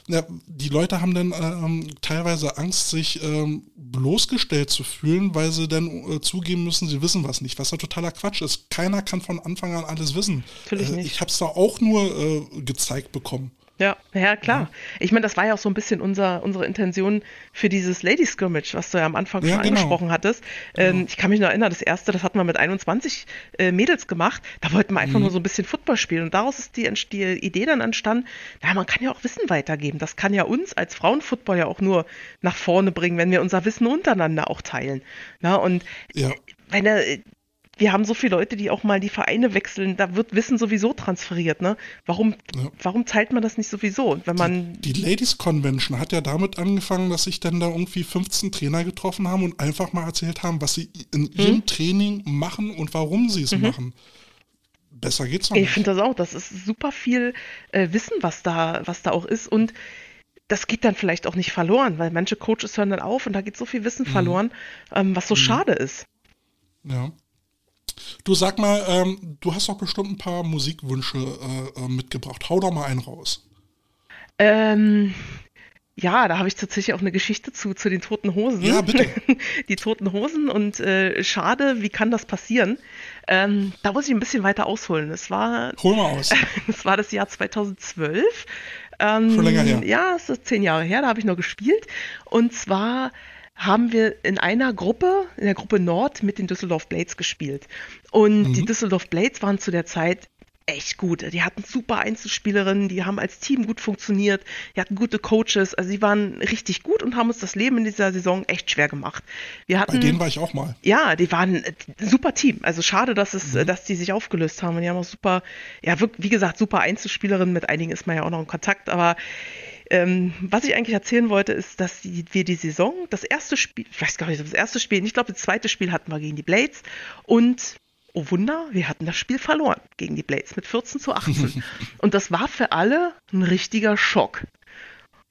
ja, die Leute haben dann ähm, teilweise Angst, sich ähm, bloßgestellt zu fühlen, weil sie dann äh, zugeben müssen, sie wissen was nicht, was ja totaler Quatsch ist. Keiner kann von Anfang an alles wissen. Äh. Ich habe es da auch nur äh, gezeigt bekommen. Ja, ja, klar. Ich meine, das war ja auch so ein bisschen unser, unsere Intention für dieses Lady Scrimmage, was du ja am Anfang Ja, schon genau. angesprochen hattest. Ähm, ich kann mich noch erinnern, das erste, das hatten wir mit 21 äh, Mädels gemacht. Da wollten wir Mhm. einfach nur so ein bisschen Football spielen. Und daraus ist die, die Idee dann entstanden, na, man kann ja auch Wissen weitergeben. Das kann ja uns als Frauenfootball ja auch nur nach vorne bringen, wenn wir unser Wissen untereinander auch teilen. Na, und Ja, wenn er, wir haben so viele Leute, die auch mal die Vereine wechseln, da wird Wissen sowieso transferiert, ne? Warum, Ja. warum teilt man das nicht sowieso? Wenn man, die Ladies Convention hat ja damit angefangen, dass sich dann da irgendwie 15 Trainer getroffen haben und einfach mal erzählt haben, was sie in Mhm. ihrem Training machen und warum sie es machen. Besser geht's noch ich finde das auch, das ist super viel äh, Wissen, was da, was da auch ist und das geht dann vielleicht auch nicht verloren, weil manche Coaches hören dann auf und da geht so viel Mhm. Wissen verloren, ähm, was so schade ist. Ja. Du sag mal, ähm, du hast doch bestimmt ein paar Musikwünsche äh, äh, mitgebracht. Hau doch mal einen raus. Ähm, ja, da habe ich tatsächlich auch eine Geschichte zu, zu den Toten Hosen. Ja, bitte. Die Toten Hosen und äh, schade, wie kann das passieren? Ähm, da muss ich ein bisschen weiter ausholen. Es war, Hol mal aus. es war das Jahr 2012. Ähm, Schon länger her. Ja, es ist zehn Jahre her, da habe ich noch gespielt. Und zwar haben wir in einer Gruppe, in der Gruppe Nord, mit den Düsseldorf Blades gespielt. Und Mhm. die Düsseldorf Blades waren zu der Zeit echt gut. Die hatten super Einzelspielerinnen, die haben als Team gut funktioniert, die hatten gute Coaches, also sie waren richtig gut und haben uns das Leben in dieser Saison echt schwer gemacht. Wir hatten Bei denen war ich auch mal. ja, die waren ein super Team. Also schade, dass es, Mhm. dass die sich aufgelöst haben. Und die haben auch super, ja, wie gesagt, super Einzelspielerinnen. Mit einigen ist man ja auch noch in Kontakt. Aber ähm, was ich eigentlich erzählen wollte, ist, dass die, wir die Saison, das erste Spiel, ich weiß gar nicht, das erste Spiel, ich glaube, das zweite Spiel hatten wir gegen die Blades. Und oh Wunder, wir hatten das Spiel verloren gegen die Blades mit 14 zu 18. und das war für alle ein richtiger Schock.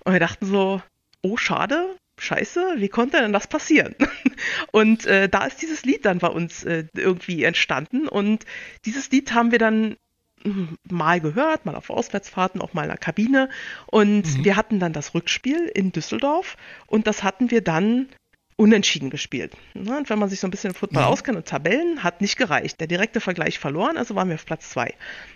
Und wir dachten so, oh schade, scheiße, wie konnte denn das passieren? Und äh, da ist dieses Lied dann bei uns äh, irgendwie entstanden. Und dieses Lied haben wir dann mal gehört, mal auf Auswärtsfahrten, auch mal in der Kabine. Und wir hatten dann das Rückspiel in Düsseldorf und das hatten wir dann unentschieden gespielt. Ne, Und wenn man sich so ein bisschen im Football Ja. auskennt und Tabellen, hat nicht gereicht. Der direkte Vergleich verloren, also waren wir auf Platz zwei.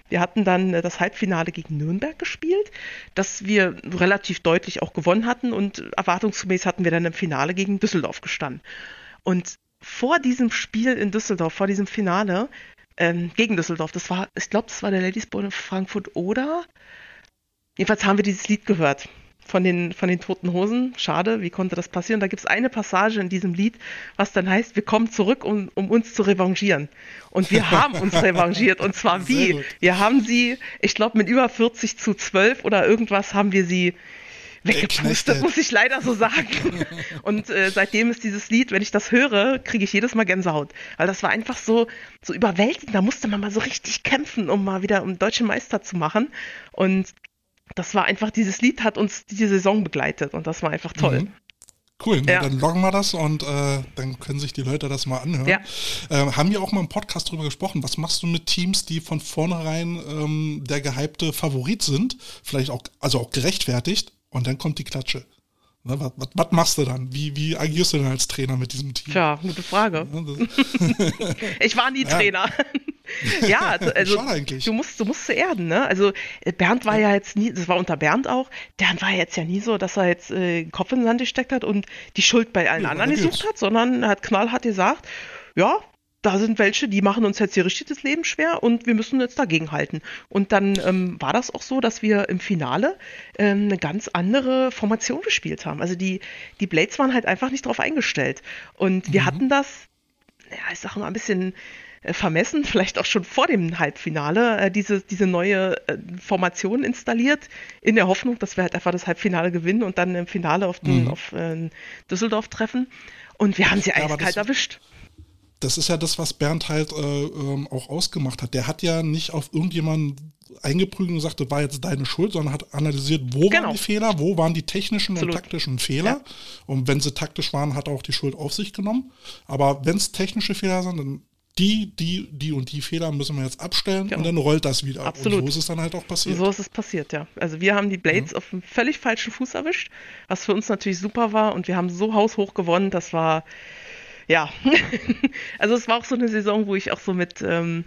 Wir hatten dann äh, das Halbfinale gegen Nürnberg gespielt, das wir relativ deutlich auch gewonnen hatten und erwartungsgemäß hatten wir dann im Finale gegen Düsseldorf gestanden. Und vor diesem Spiel in Düsseldorf, vor diesem Finale, ähm, gegen Düsseldorf. Das war, ich glaube, das war der Ladies Bowl in Frankfurt oder. Jedenfalls haben wir dieses Lied gehört von den, von den Toten Hosen. Schade, wie konnte das passieren? Da gibt es eine Passage in diesem Lied, was dann heißt, wir kommen zurück, um, um uns zu revanchieren. Und wir haben uns revanchiert. Und zwar wie? Wir haben sie, ich glaube, mit über 40 zu 12 oder irgendwas haben wir sie weggepustet, muss ich leider so sagen. Und äh, seitdem ist dieses Lied, wenn ich das höre, kriege ich jedes Mal Gänsehaut. Weil das war einfach so, so überwältigend. Da musste man mal so richtig kämpfen, um mal wieder um deutschen Meister zu machen. Und das war einfach, dieses Lied hat uns diese Saison begleitet und das war einfach toll. Mhm. Cool, ja. dann loggen wir das und äh, dann können sich die Leute das mal anhören. Ja. Ähm, haben wir auch mal im Podcast drüber gesprochen, was machst du mit Teams, die von vornherein ähm, der gehypte Favorit sind, vielleicht auch, also auch gerechtfertigt und dann kommt die Klatsche. Ne, was, was, was, machst du dann? Wie, wie agierst du denn als Trainer mit diesem Team? Tja, gute Frage. ich war nie Trainer. ja, also, du musst, du musst zu erden, ne? Also Bernd war ja jetzt nie, das war unter Bernd auch, Bernd war jetzt ja nie so, dass er jetzt äh, den Kopf in den Sand gesteckt hat und die Schuld bei allen ja, anderen gesucht hat, sondern er hat knallhart gesagt, ja, da sind welche, die machen uns jetzt hier richtig das Leben schwer und wir müssen jetzt dagegen halten. Und dann ähm, war das auch so, dass wir im Finale ähm, eine ganz andere Formation gespielt haben. Also die, die Blades waren halt einfach nicht drauf eingestellt. Und wir mhm. hatten das, ja, ich sag mal, ein bisschen äh, vermessen, vielleicht auch schon vor dem Halbfinale, äh, diese, diese neue äh, Formation installiert, in der Hoffnung, dass wir halt einfach das Halbfinale gewinnen und dann im Finale auf, den, mhm. auf äh, Düsseldorf treffen. Und wir haben sie ja, eiskalt erwischt das ist ja das, was Bernd halt äh, ähm, auch ausgemacht hat. Der hat ja nicht auf irgendjemanden eingeprügelt und gesagt, das war jetzt deine Schuld, sondern hat analysiert, wo genau. waren die Fehler, wo waren die technischen Absolut. und taktischen Fehler. Ja. Und wenn sie taktisch waren, hat er auch die Schuld auf sich genommen. Aber wenn es technische Fehler sind, dann die, die, die und die Fehler müssen wir jetzt abstellen genau. und dann rollt das wieder. Absolut. Und so ist es dann halt auch passiert. So ist es passiert, ja. Also wir haben die Blades ja. auf einem völlig falschen Fuß erwischt, was für uns natürlich super war und wir haben so haushoch gewonnen, das war ja, also es war auch so eine Saison, wo ich auch so mit, ähm,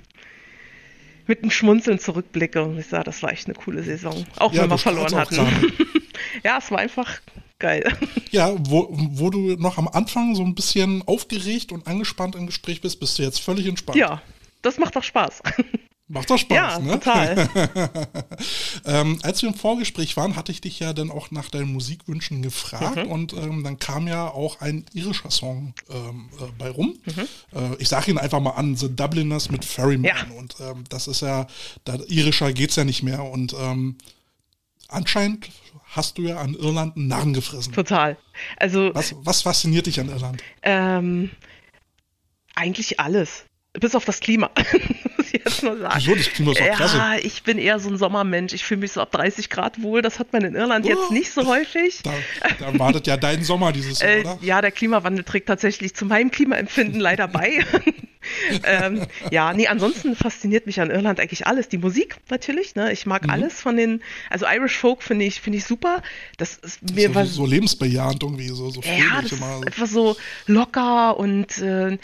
mit einem Schmunzeln zurückblicke und ich sage, das war echt eine coole Saison, auch ja, wenn wir verloren hatten. ja, es war einfach geil. Ja, wo, wo du noch am Anfang so ein bisschen aufgeregt und angespannt im Gespräch bist, bist du jetzt völlig entspannt. Ja, das macht doch Spaß. Macht doch Spaß, ja, ne? total. ähm, als wir im Vorgespräch waren, hatte ich dich ja dann auch nach deinen Musikwünschen gefragt mhm. und ähm, dann kam ja auch ein irischer Song ähm, äh, bei rum. Mhm. Äh, ich sage ihn einfach mal an, The Dubliners mit Ferryman ja. und ähm, das ist ja, da, irischer geht's ja nicht mehr und ähm, anscheinend hast du ja an Irland einen Narren gefressen. Total. Also was, was fasziniert dich an Irland? Ähm, eigentlich alles bis auf das Klima, muss ich jetzt mal sagen. Wieso, das Klima ist auch ja, klasse. Ja, ich bin eher so ein Sommermensch. Ich fühle mich so ab 30 Grad wohl. Das hat man in Irland oh, jetzt nicht so häufig. Da, da wartet ja dein Sommer dieses Jahr, äh, oder? Ja, der Klimawandel trägt tatsächlich zu meinem Klimaempfinden leider bei. ähm, ja, nee, ansonsten fasziniert mich an Irland eigentlich alles. Die Musik natürlich, ne? Ich mag mhm. alles von den, also Irish Folk finde ich, finde ich super. Das ist mir so, was. So lebensbejahend irgendwie, so, so Ja, das immer. ist einfach so locker und äh,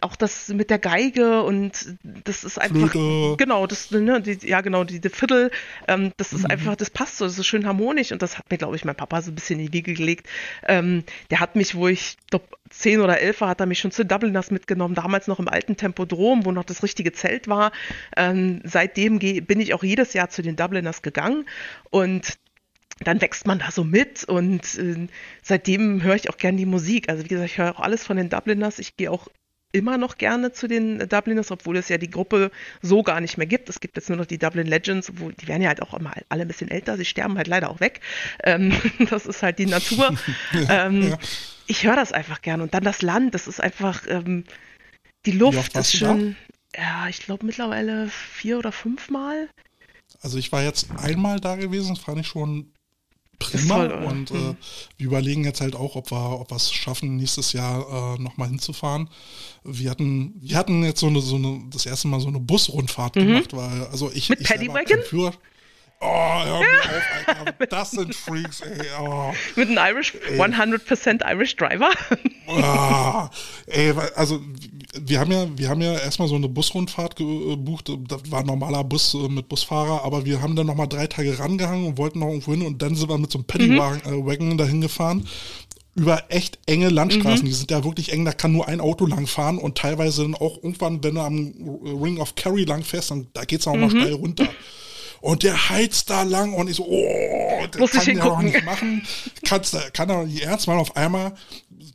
auch das mit der Geige und das ist einfach. Flöte. Genau, das, ne, die, ja genau, die, die Viertel, ähm, das ist mhm. einfach, das passt so, das ist schön harmonisch und das hat mir, glaube ich, mein Papa so ein bisschen in die Wiege gelegt. Ähm, der hat mich, wo ich glaub, zehn oder elf hat er mich schon zu Dubliners mitgenommen, damals noch im alten Tempodrom, wo noch das richtige Zelt war. Ähm, seitdem bin ich auch jedes Jahr zu den Dubliners gegangen und dann wächst man da so mit und äh, seitdem höre ich auch gerne die Musik. Also wie gesagt, ich höre auch alles von den Dubliners. Ich gehe auch immer noch gerne zu den Dubliners, obwohl es ja die Gruppe so gar nicht mehr gibt. Es gibt jetzt nur noch die Dublin Legends, wo die werden ja halt auch immer alle ein bisschen älter, sie sterben halt leider auch weg. Ähm, das ist halt die Natur. ähm, ja. Ich höre das einfach gerne. Und dann das Land, das ist einfach, ähm, die Luft ist schon, ja, ich glaube mittlerweile vier oder fünfmal. Also ich war jetzt einmal da gewesen, das fand ich schon prima. Toll, und äh, hm. wir überlegen jetzt halt auch, ob wir, ob wir es schaffen, nächstes Jahr äh, nochmal hinzufahren. Wir hatten, wir hatten jetzt so eine, so eine, das erste Mal so eine Busrundfahrt mhm. gemacht, weil, also ich, Mit ich Paddywagon? Führer, Oh, hör mir auf, Alter. Das sind Freaks, ey. Oh. Mit einem Irish, ey. 100% Irish Driver. Oh, ey, also wir haben ja, wir haben ja erstmal so eine Busrundfahrt gebucht. Das war ein normaler Bus äh, mit Busfahrer, aber wir haben dann nochmal drei Tage rangehangen und wollten noch irgendwo hin und dann sind wir mit so einem Paddywagen mhm. äh, dahin gefahren. über echt enge Landstraßen. Mhm. Die sind ja wirklich eng, da kann nur ein Auto lang fahren und teilweise dann auch irgendwann, wenn du am Ring of Kerry lang fährst, dann da geht's auch mhm. mal steil runter. Und der heizt da lang und ich so, oh, das Muss kann der doch nicht machen. Kannst, kann er nicht ernst machen. Auf einmal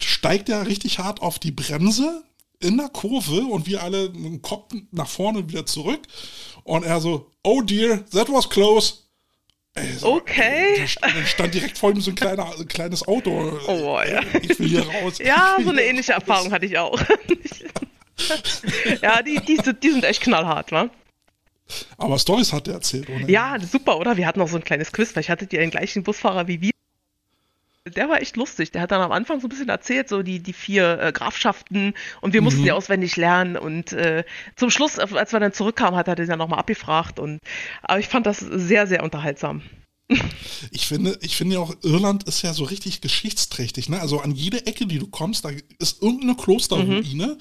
steigt er richtig hart auf die Bremse in der Kurve und wir alle mit dem Kopf nach vorne und wieder zurück. Und er so, oh dear, that was close. Ey, so, okay. Dann stand direkt vor ihm so ein, kleiner, ein kleines Auto. Oh, ja. Ich will hier raus. Ja, so eine ähnliche raus. Erfahrung hatte ich auch. ja, die, die, die sind echt knallhart, wa? Aber Stories hat er erzählt, oder? Ja, super, oder? Wir hatten noch so ein kleines Quiz, weil ich hatte den gleichen Busfahrer wie wir. Der war echt lustig. Der hat dann am Anfang so ein bisschen erzählt, so die, die vier äh, Grafschaften und wir mussten mhm. die auswendig lernen. Und äh, zum Schluss, als wir dann zurückkamen, hat er den ja nochmal abgefragt. Und, aber ich fand das sehr, sehr unterhaltsam. Ich finde, ich finde ja auch, Irland ist ja so richtig geschichtsträchtig. Ne? Also an jede Ecke, die du kommst, da ist irgendeine Klosterruine. Mhm.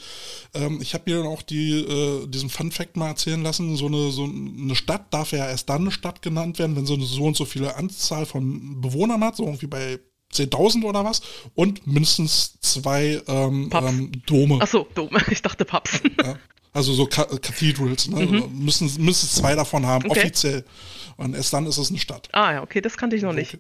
Ähm, ich habe mir dann auch die, äh, diesen Fun Fact mal erzählen lassen, so eine, so eine Stadt darf ja erst dann eine Stadt genannt werden, wenn sie eine so und so viele Anzahl von Bewohnern hat, so irgendwie bei 10.000 oder was und mindestens zwei ähm, ähm, Dome. Achso, Dome. Ich dachte Paps. Ja. Also so Cathedrals, ne? Mhm. müssen mindestens zwei davon haben, okay. offiziell. Und erst dann ist es eine Stadt. Ah ja, okay, das kannte ich noch nicht.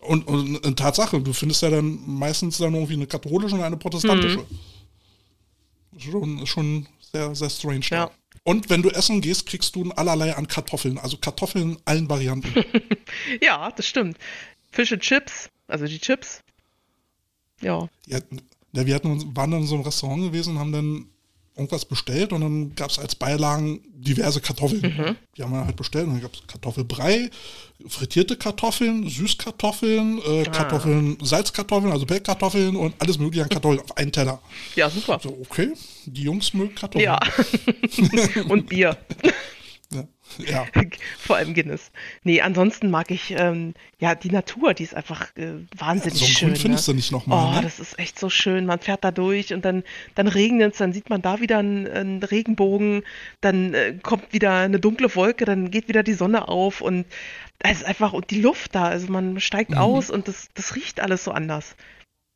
Und, und, und Tatsache, du findest ja dann meistens dann irgendwie eine katholische und eine protestantische. Mhm. Schon, schon sehr, sehr strange. Ja. Und wenn du essen gehst, kriegst du allerlei an Kartoffeln. Also Kartoffeln in allen Varianten. ja, das stimmt. And Chips, also die Chips. Ja. ja, wir hatten, waren dann in so einem Restaurant gewesen und haben dann irgendwas bestellt und dann gab es als Beilagen diverse Kartoffeln. Mhm. Die haben wir halt bestellt und dann gab es Kartoffelbrei, frittierte Kartoffeln, Süßkartoffeln, äh, ah. Kartoffeln, Salzkartoffeln, also Pellkartoffeln und alles mögliche an Kartoffeln auf einen Teller. Ja, super. So, okay, die Jungs mögen Kartoffeln. Ja. und Bier. Ja. Vor allem Guinness. Nee, ansonsten mag ich ähm, ja die Natur, die ist einfach äh, wahnsinnig ja, so schön. findest ne? du nicht nochmal. Oh, ne? das ist echt so schön. Man fährt da durch und dann, dann regnet es, dann sieht man da wieder einen, einen Regenbogen, dann äh, kommt wieder eine dunkle Wolke, dann geht wieder die Sonne auf und es ist einfach, und die Luft da, also man steigt mhm. aus und das, das riecht alles so anders.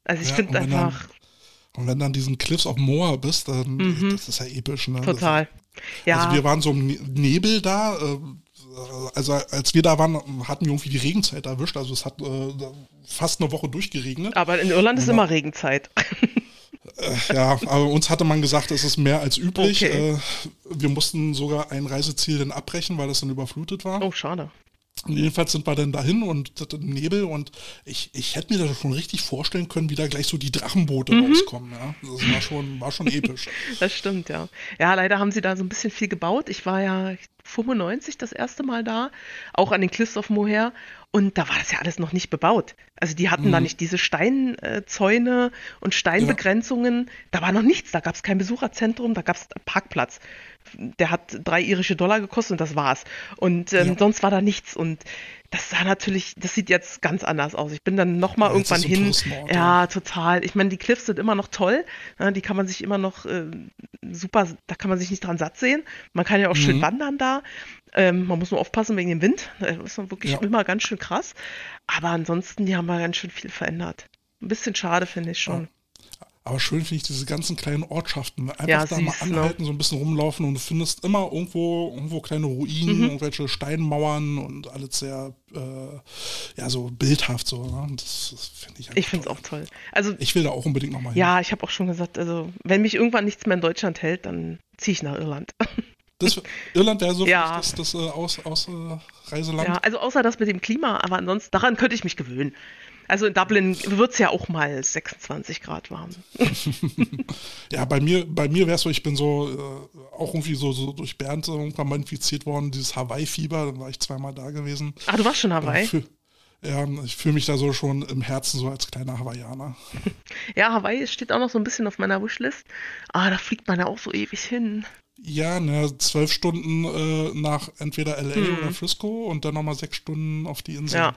Also ich ja, finde einfach. Dann, und wenn dann diesen Cliffs of Moa bist, dann mhm. das ist ja episch, ne? Total. Ja. Also wir waren so im ne-, Nebel da. Äh, also als wir da waren, hatten wir irgendwie die Regenzeit erwischt. Also es hat äh, fast eine Woche durchgeregnet. Aber in Irland ist immer Regenzeit. Äh, ja, aber uns hatte man gesagt, es ist mehr als üblich. Okay. Äh, wir mussten sogar ein Reiseziel dann abbrechen, weil es dann überflutet war. Oh, schade. Jedenfalls sind wir dann dahin und Nebel und ich, ich hätte mir das schon richtig vorstellen können, wie da gleich so die Drachenboote mhm. rauskommen. Ja? Das war schon, war schon episch. Das stimmt, ja. Ja, leider haben sie da so ein bisschen viel gebaut. Ich war ja 95 das erste Mal da, auch an den Cliffs of Moher und da war das ja alles noch nicht bebaut. Also die hatten mhm. da nicht diese Steinzäune und Steinbegrenzungen. Ja. Da war noch nichts. Da gab es kein Besucherzentrum, da gab es Parkplatz der hat drei irische Dollar gekostet und das war's. Und ähm, ja. sonst war da nichts. Und das sah natürlich, das sieht jetzt ganz anders aus. Ich bin dann nochmal ja, irgendwann hin. Ja, total. Ich meine, die Cliffs sind immer noch toll. Ja, ne, die kann man sich immer noch äh, super, da kann man sich nicht dran satt sehen. Man kann ja auch mhm. schön wandern da. Ähm, man muss nur aufpassen wegen dem Wind. Das ist wirklich ja. immer ganz schön krass. Aber ansonsten, die haben wir ganz schön viel verändert. Ein bisschen schade, finde ich schon. Aber schön finde ich diese ganzen kleinen Ortschaften. Einfach ja, da mal ne? anhalten, ne? so ein bisschen rumlaufen und du findest immer irgendwo, irgendwo kleine Ruinen, mhm. irgendwelche Steinmauern und alles sehr, äh, ja, so bildhaft so. Ne? Das, das finde ich Ich finde es auch toll. Also, ich will da auch unbedingt nochmal hin. Ja, ich habe auch schon gesagt, also wenn mich irgendwann nichts mehr in Deutschland hält, dann ziehe ich nach Irland. Das, Irland wäre so ja. das, das, das äh, aus, aus äh. Ja, also außer das mit dem Klima, aber ansonsten, daran könnte ich mich gewöhnen. Also in Dublin wird es ja auch mal 26 Grad warm. ja, bei mir, bei mir wäre es so, ich bin so äh, auch irgendwie so, so durch Bernd irgendwann mal infiziert worden, dieses Hawaii-Fieber, da war ich zweimal da gewesen. Ah, du warst schon Hawaii? Für, ja, ich fühle mich da so schon im Herzen so als kleiner Hawaiianer. ja, Hawaii steht auch noch so ein bisschen auf meiner Wishlist. Ah, da fliegt man ja auch so ewig hin. Ja, ne, zwölf Stunden äh, nach entweder LA hm. oder Frisco und dann nochmal sechs Stunden auf die Insel. Ja,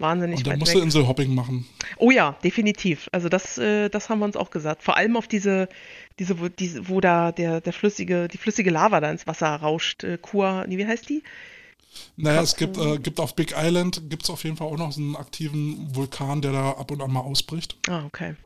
wahnsinnig Und dann musst du Inselhopping machen. Oh ja, definitiv. Also das, äh, das haben wir uns auch gesagt. Vor allem auf diese, diese, wo, diese, wo da der, der flüssige, die flüssige Lava da ins Wasser rauscht. Äh, Kua, nee, wie heißt die? Naja, es gibt, äh, gibt auf Big Island, gibt es auf jeden Fall auch noch so einen aktiven Vulkan, der da ab und an mal ausbricht. Ah, okay.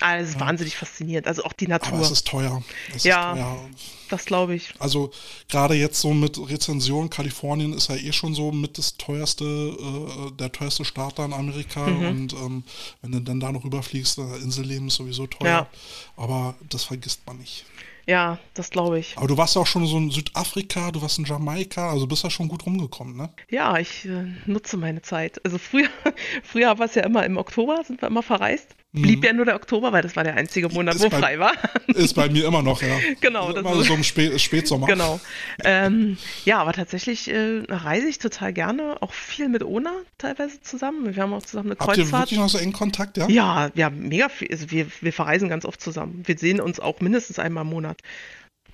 Ah, das ist ja. wahnsinnig faszinierend. Also auch die Natur. Aber es ist teuer. Es ja, ist teuer. das glaube ich. Also gerade jetzt so mit Rezension, Kalifornien ist ja eh schon so mit das teuerste, äh, der teuerste Staat da in Amerika. Mhm. Und ähm, wenn du dann da noch rüberfliegst, äh, Inselleben ist sowieso teuer. Ja. Aber das vergisst man nicht. Ja, das glaube ich. Aber du warst auch schon so in Südafrika, du warst in Jamaika, also bist da schon gut rumgekommen, ne? Ja, ich äh, nutze meine Zeit. Also früher, früher war es ja immer im Oktober, sind wir immer verreist. Blieb mhm. ja nur der Oktober, weil das war der einzige Monat, ist wo bei, frei war. Ist bei mir immer noch, ja. Genau. Das immer so im Spä Spätsommer. Genau. Ähm, ja, aber tatsächlich äh, reise ich total gerne, auch viel mit Ona teilweise zusammen. Wir haben auch zusammen eine Kreuzfahrt. Habt ihr wirklich noch so engen Kontakt, ja? Ja, ja, mega viel. Also wir, wir verreisen ganz oft zusammen. Wir sehen uns auch mindestens einmal im Monat.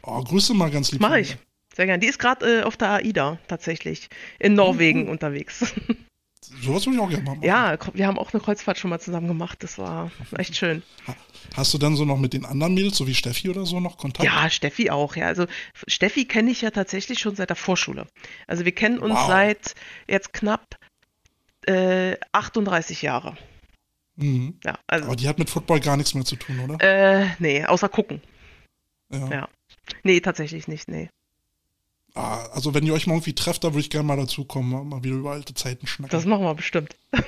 Oh, Grüße mal ganz lieb. Mach ich. Sehr gerne. Die ist gerade äh, auf der AIDA tatsächlich in Norwegen mhm. unterwegs. Sowas würde ich auch gerne machen. Ja, wir haben auch eine Kreuzfahrt schon mal zusammen gemacht. Das war echt schön. Hast du dann so noch mit den anderen Mädels, so wie Steffi oder so, noch Kontakt? Ja, Steffi auch. Ja, also Steffi kenne ich ja tatsächlich schon seit der Vorschule. Also wir kennen uns wow. seit jetzt knapp äh, 38 Jahre. Mhm. Ja, also, Aber die hat mit Football gar nichts mehr zu tun, oder? Äh, nee, außer gucken. Ja. ja. Nee, tatsächlich nicht, nee. Ah, also wenn ihr euch mal irgendwie trefft, da würde ich gerne mal dazukommen, mal wieder über alte Zeiten schnacken. Das machen wir bestimmt.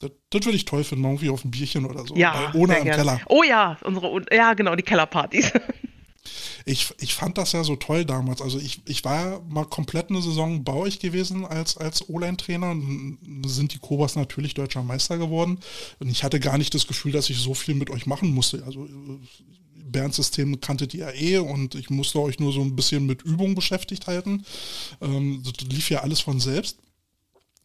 Das, das würde ich toll finden, mal irgendwie auf ein Bierchen oder so. Ja, ohne im Keller. Oh ja, unsere, ja genau, die Kellerpartys. Ich, ich fand das ja so toll damals. Also ich, ich war mal komplett eine Saison bei euch gewesen als, als O-Line-Trainer sind die Kobas natürlich deutscher Meister geworden. Und ich hatte gar nicht das Gefühl, dass ich so viel mit euch machen musste. Also Bernd-System kanntet ihr ja eh und ich musste euch nur so ein bisschen mit Übung beschäftigt halten. Ähm, das lief ja alles von selbst.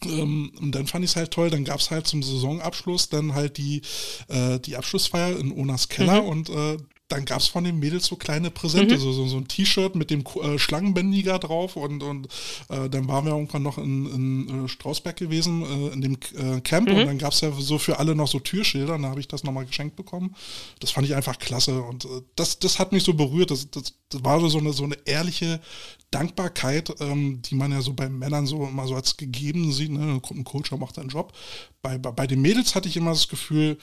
Ähm, und dann fand ich es halt toll, dann gab es halt zum Saisonabschluss dann halt die, äh, die Abschlussfeier in Onas Keller mhm. und äh, dann gab es von den Mädels so kleine Präsente, mhm. so, so, so, ein T-Shirt mit dem äh, Schlangenbändiger drauf und, und äh, dann waren wir irgendwann noch in, in äh, Strausberg gewesen, äh, in dem äh, Camp mhm. und dann gab es ja so für alle noch so Türschilder, dann habe ich das nochmal geschenkt bekommen. Das fand ich einfach klasse und äh, das, das hat mich so berührt, das, das, das war so eine, so eine ehrliche Dankbarkeit, ähm, die man ja so bei Männern so immer so als gegeben sieht, ne? ein Coach macht seinen Job. Bei, bei, bei den Mädels hatte ich immer das Gefühl,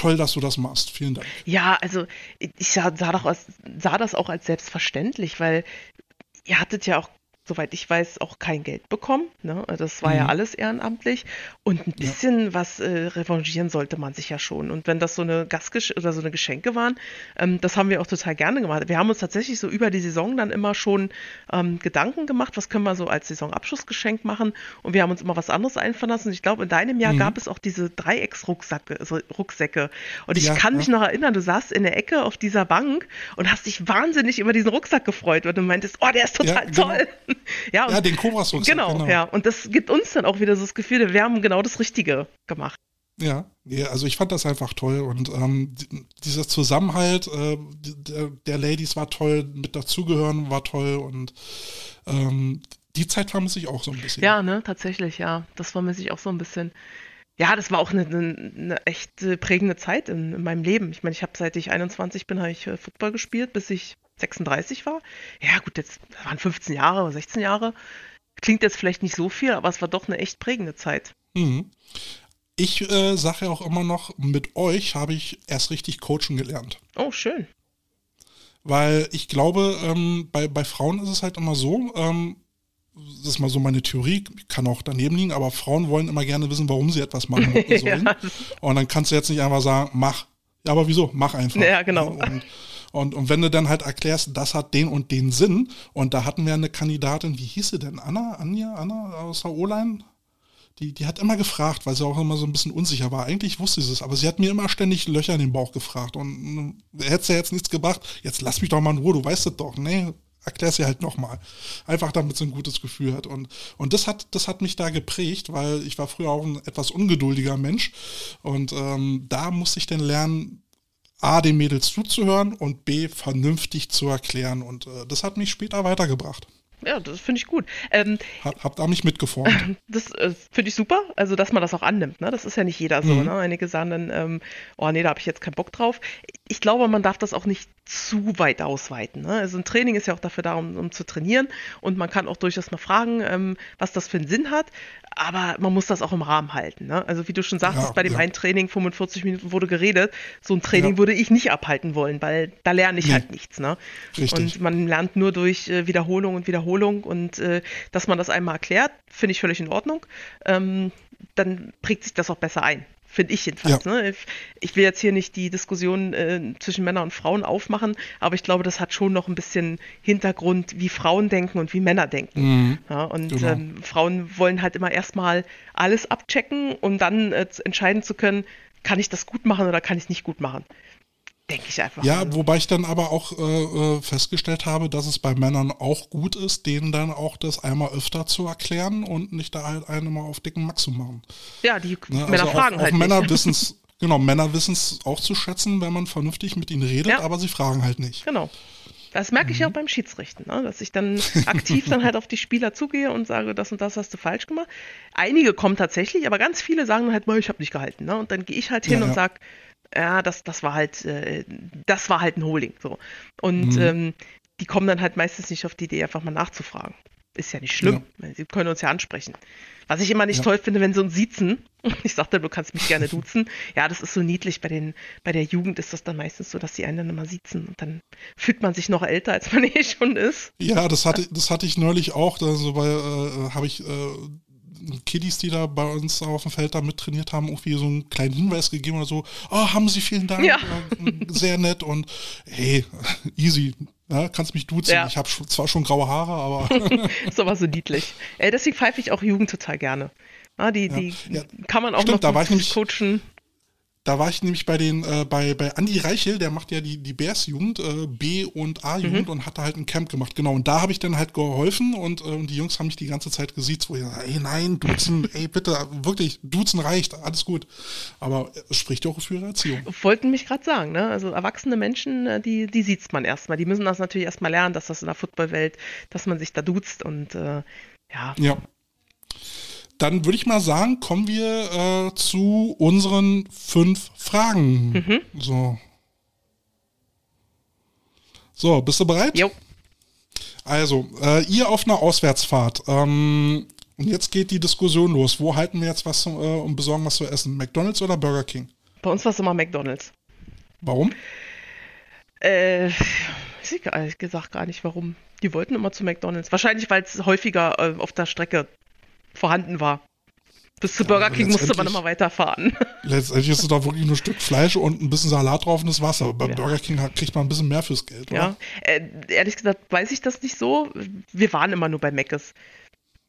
toll, dass du das machst. Vielen Dank. Ja, also ich sah, sah, aus, sah das auch als selbstverständlich, weil ihr hattet ja auch soweit ich weiß, auch kein Geld bekommen. Ne? Das war mhm. ja alles ehrenamtlich. Und ein bisschen ja. was äh, revanchieren sollte man sich ja schon. Und wenn das so eine Gastgesch oder so eine Geschenke waren, ähm, das haben wir auch total gerne gemacht. Wir haben uns tatsächlich so über die Saison dann immer schon ähm, Gedanken gemacht, was können wir so als Saisonabschlussgeschenk machen. Und wir haben uns immer was anderes einfallen lassen. Ich glaube, in deinem Jahr mhm. gab es auch diese Dreiecksrucksäcke. Also Rucksäcke. Und ich ja, kann ja. mich noch erinnern, du saßt in der Ecke auf dieser Bank und hast dich wahnsinnig über diesen Rucksack gefreut, weil du meintest, oh, der ist total genau. toll. ja, und, ja, den Cobras genau, genau, ja. Und das gibt uns dann auch wieder so das Gefühl, wir haben genau das Richtige gemacht. Ja, ja, also ich fand das einfach toll und ähm, dieser Zusammenhalt äh, der, der, Ladies war toll, mit dazugehören war toll und ähm, die Zeit vermisse ich auch so ein bisschen. Ja, ne, tatsächlich, ja. Das vermisse ich auch so ein bisschen. Ja, das war auch eine, eine, eine echt prägende Zeit in, in, meinem Leben. Ich meine, ich habe seit ich 21 bin, habe ich äh, Football gespielt, bis ich 36 war. Ja, gut, jetzt waren 15 Jahre oder 16 Jahre. Klingt jetzt vielleicht nicht so viel, aber es war doch eine echt prägende Zeit. Mhm. Ich äh, sage ja auch immer noch, mit euch habe ich erst richtig coachen gelernt. Oh, schön. Weil ich glaube, ähm, bei, bei Frauen ist es halt immer so, ähm, das ist mal so meine Theorie, kann auch daneben liegen, aber Frauen wollen immer gerne wissen, warum sie etwas machen sollen. ja. Und dann kannst du jetzt nicht einfach sagen, mach. Ja, aber wieso? Mach einfach. Ja, genau. Und und, und wenn du dann halt erklärst, das hat den und den Sinn, und da hatten wir eine Kandidatin, wie hieß sie denn? Anna? Anja? Anna aus der O-Line? Die, die hat immer gefragt, weil sie auch immer so ein bisschen unsicher war. Eigentlich wusste sie es, aber sie hat mir immer ständig Löcher in den Bauch gefragt. Und äh, hätte ja jetzt nichts gebracht. Jetzt lass mich doch mal in Ruhe, du weißt es doch. Nee, erklär sie halt nochmal. Einfach damit sie ein gutes Gefühl hat. Und, und das hat, das hat mich da geprägt, weil ich war früher auch ein etwas ungeduldiger Mensch. Und ähm, da musste ich dann lernen, A, den Mädels zuzuhören und B, vernünftig zu erklären. Und äh, das hat mich später weitergebracht. Ja, das finde ich gut. Ähm, Hab, habt da mich mitgeformt. Das äh, finde ich super, also dass man das auch annimmt. Ne? Das ist ja nicht jeder so. Mhm. Ne? Einige sagen dann, ähm, oh nee, da habe ich jetzt keinen Bock drauf. ich glaube, man darf das auch nicht zu weit ausweiten. Ne? Also ein Training ist ja auch dafür da, um, um, zu trainieren und man kann auch durchaus mal fragen, ähm, was das für einen Sinn hat, aber man muss das auch im Rahmen halten. Ne? Also wie du schon sagtest, ja, bei dem ja. einen Training 45 Minuten wurde geredet, so ein Training ja. würde ich nicht abhalten wollen, weil da lerne ich nee. halt nichts. Ne? Und man lernt nur durch äh, Wiederholung und Wiederholung und äh, dass man das einmal erklärt, finde ich völlig in Ordnung. Ähm, dann prägt sich das auch besser ein. Finde ich jedenfalls. Ja. Ne? Ich will jetzt hier nicht die Diskussion äh, zwischen Männern und Frauen aufmachen, aber ich glaube, das hat schon noch ein bisschen Hintergrund, wie Frauen denken und wie Männer denken. Mhm. Ja, und genau. ähm, Frauen wollen halt immer erstmal alles abchecken, um dann äh, entscheiden zu können, kann ich das gut machen oder kann ich es nicht gut machen. Denke ich einfach. Ja, mal. wobei ich dann aber auch äh, äh, festgestellt habe, dass es bei Männern auch gut ist, denen dann auch das einmal öfter zu erklären und nicht da halt einen mal auf dicken Max zu machen. Ja, die ne? Männer also fragen auch, halt. Auch Männer wissen es, genau, Männer wissen es auch zu schätzen, wenn man vernünftig mit ihnen redet, ja. aber sie fragen halt nicht. Genau. Das merke ich mhm. auch beim Schiedsrichten, ne? dass ich dann aktiv dann halt auf die Spieler zugehe und sage, das und das hast du falsch gemacht. Einige kommen tatsächlich, aber ganz viele sagen halt, ich habe nicht gehalten. Ne? Und dann gehe ich halt hin ja, und ja. sage, ja, das, das war halt, äh, das war halt ein Holding. So. Und mhm. ähm, die kommen dann halt meistens nicht auf die Idee, einfach mal nachzufragen. Ist ja nicht schlimm. Ja. Sie können uns ja ansprechen. Was ich immer nicht ja. toll finde, wenn sie uns siezen. Ich sagte, du kannst mich gerne duzen. Ja, das ist so niedlich. Bei, den, bei der Jugend ist das dann meistens so, dass die einen dann immer siezen. Und dann fühlt man sich noch älter, als man eh schon ist. Ja, das hatte, das hatte ich neulich auch. Also, weil äh, habe ich äh, Kiddies, die da bei uns auf dem Feld da mittrainiert haben, irgendwie so einen kleinen Hinweis gegeben oder so, oh, haben sie vielen Dank, ja. sehr nett und hey, easy, ja, kannst mich duzen. Ja. Ich habe zwar schon graue Haare, aber. ist aber so niedlich. Äh, deswegen pfeife ich auch Jugend total gerne. Ja, die, die ja. kann man auch Stimmt, noch gut coachen. Da war ich nämlich bei den, äh, bei, bei Andi Reichel, der macht ja die, die Bears-Jugend, äh, B- und A-Jugend mhm. und hat da halt ein Camp gemacht. Genau, und da habe ich dann halt geholfen und, äh, und die Jungs haben mich die ganze Zeit gesiezt, wo ich sage, ey, nein, duzen, ey, bitte, wirklich, duzen reicht, alles gut. Aber es spricht ja auch für ihre Erziehung. Wollten mich gerade sagen, ne? Also erwachsene Menschen, äh, die, die sieht man erstmal. Die müssen das natürlich erstmal lernen, dass das in der Footballwelt, dass man sich da duzt und äh, ja. Ja dann würde ich mal sagen, kommen wir äh, zu unseren fünf Fragen. Mhm. So. So, bist du bereit? Jo. Also, äh, ihr auf einer Auswärtsfahrt. Ähm, und jetzt geht die Diskussion los. Wo halten wir jetzt was äh, und besorgen was zu essen? McDonalds oder Burger King? Bei uns war es immer McDonalds. Warum? Äh, ich gesagt gar nicht, warum. Die wollten immer zu McDonalds. Wahrscheinlich, weil es häufiger äh, auf der Strecke vorhanden war. Bis zu Burger King musste man immer weiterfahren. Letztendlich ist es da wirklich nur ein Stück Fleisch und ein bisschen Salat drauf und das Wasser. Aber beim ja. Burger King kriegt man ein bisschen mehr fürs Geld, oder? Ja, äh, ehrlich gesagt weiß ich das nicht so. Wir waren immer nur bei Meckes.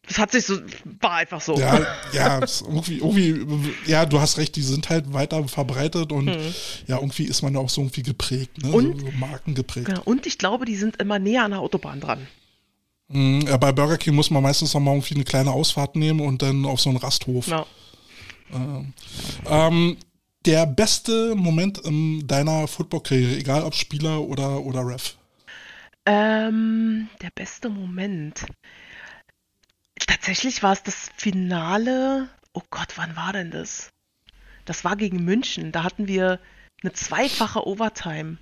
Das hat sich so, war einfach so. Ja, ja, irgendwie, irgendwie, ja, du hast recht, die sind halt weiter verbreitet und hm. ja, irgendwie ist man ja auch so irgendwie geprägt, ne? Und, so, so Marken geprägt. Genau, und ich glaube, die sind immer näher an der Autobahn dran. Mhm, ja, bei Burger King muss man meistens noch mal irgendwie eine kleine Ausfahrt nehmen und dann auf so einen Rasthof. Ja. Ähm, ähm, der beste Moment in deiner Football-Karriere, egal ob Spieler oder, oder Ref? Ähm, der beste Moment. Tatsächlich war es das Finale. Oh Gott, wann war denn das? Das war gegen München. Da hatten wir eine zweifache Overtime.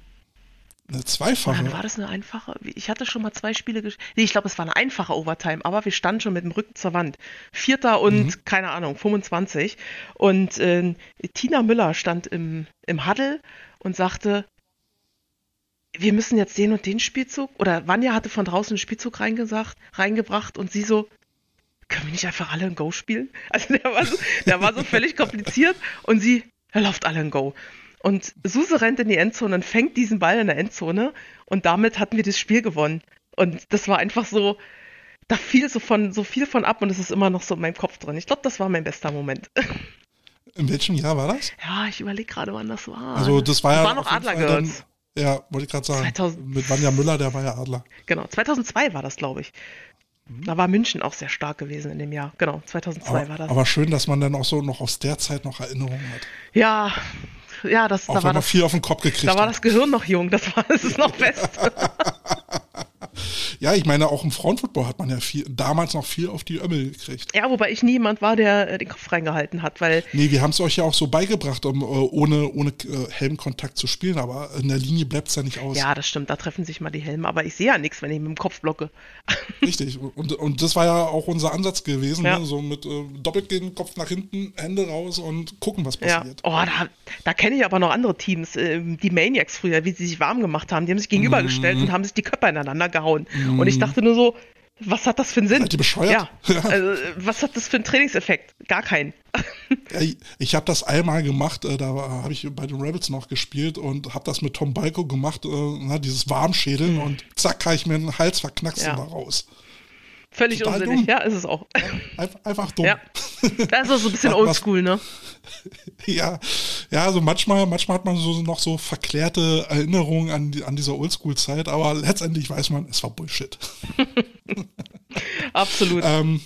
Eine zweifache? Oder war das eine einfache? Ich hatte schon mal zwei Spiele gespielt. Nee, ich glaube, es war eine einfache Overtime, aber wir standen schon mit dem Rücken zur Wand. Vierter und, mhm. keine Ahnung, 25. Und äh, Tina Müller stand im, im Huddle und sagte, wir müssen jetzt den und den Spielzug, oder Vanya hatte von draußen einen Spielzug reingesagt, reingebracht und sie so, können wir nicht einfach alle ein Go spielen? Also der war so, der war so völlig kompliziert und sie, er läuft alle ein Go. Und Suse rennt in die Endzone und fängt diesen Ball in der Endzone und damit hatten wir das Spiel gewonnen. Und das war einfach so, da fiel so von so viel von ab und es ist immer noch so in meinem Kopf drin. Ich glaube, das war mein bester Moment. In welchem Jahr war das? Ja, ich überlege gerade, wann das war. Also das war das ja war noch Adler Girls. Ja, wollte ich gerade sagen. 2000, Mit Vanja Müller, der war ja Adler. Genau, 2002 war das, glaube ich. Mhm. Da war München auch sehr stark gewesen in dem Jahr. Genau, 2002 aber, war das. Aber schön, dass man dann auch so noch aus der Zeit noch Erinnerungen hat. Ja, ja, das auch da war das viel auf den Kopf gekriegt. Da war das Gehirn noch jung, das war das ist noch fest. ja, ich meine, auch im Frauenfootball hat man ja viel, damals noch viel auf die Ömmel gekriegt. Ja, wobei ich niemand war, der äh, den Kopf reingehalten hat, weil. Nee, wir haben es euch ja auch so beigebracht, um äh, ohne, ohne äh, Helmkontakt zu spielen, aber in der Linie bleibt es ja nicht aus. Ja, das stimmt, da treffen sich mal die Helme, aber ich sehe ja nichts, wenn ich mit dem Kopf blocke. Richtig, und, und das war ja auch unser Ansatz gewesen, ja. ne? so mit äh, doppelt den Kopf nach hinten, Hände raus und gucken, was passiert. Ja. Oh, da, da kenne ich aber noch andere Teams, äh, die Maniacs früher, wie sie sich warm gemacht haben, die haben sich gegenübergestellt mhm. und haben sich die Köpfe ineinander gehauen. Mhm. Und ich dachte nur so, was hat das für einen Sinn? Seid ihr bescheuert? Ja. ja. Also, was hat das für einen Trainingseffekt? Gar keinen. ich, ich habe das einmal gemacht, äh, da habe ich bei den Rebels noch gespielt und habe das mit Tom Balko gemacht, äh, na, dieses Warmschädeln mhm. und zack, kann ich mir den Hals verknacksen ja. raus. Völlig Total unsinnig, dumm. ja, ist es auch. Einfach, einfach dumm. Ja. Das ist so ein bisschen oldschool, ne? ja, ja, also manchmal, manchmal hat man so noch so verklärte Erinnerungen an, die, an dieser Oldschool-Zeit, aber letztendlich weiß man, es war Bullshit. Absolut. ähm,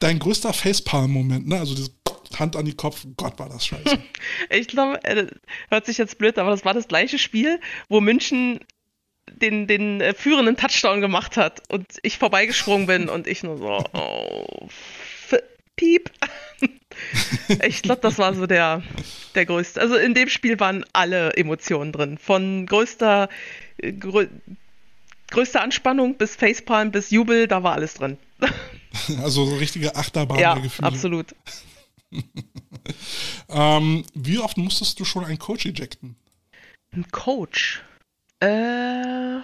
dein größter Facepalm-Moment, ne? Also diese Hand an die Kopf, Gott war das scheiße. ich glaube, äh, hört sich jetzt blöd, aber das war das gleiche Spiel, wo München den, den äh, führenden Touchdown gemacht hat und ich vorbeigesprungen bin und ich nur so, oh, piep. ich glaube, das war so der, der größte. Also in dem Spiel waren alle Emotionen drin. Von größter, äh, grö größter Anspannung bis Facepalm bis Jubel, da war alles drin. also so richtige Achterbahn ja, absolut. ähm, wie oft musstest du schon einen Coach ejecten? Ein Coach? Äh.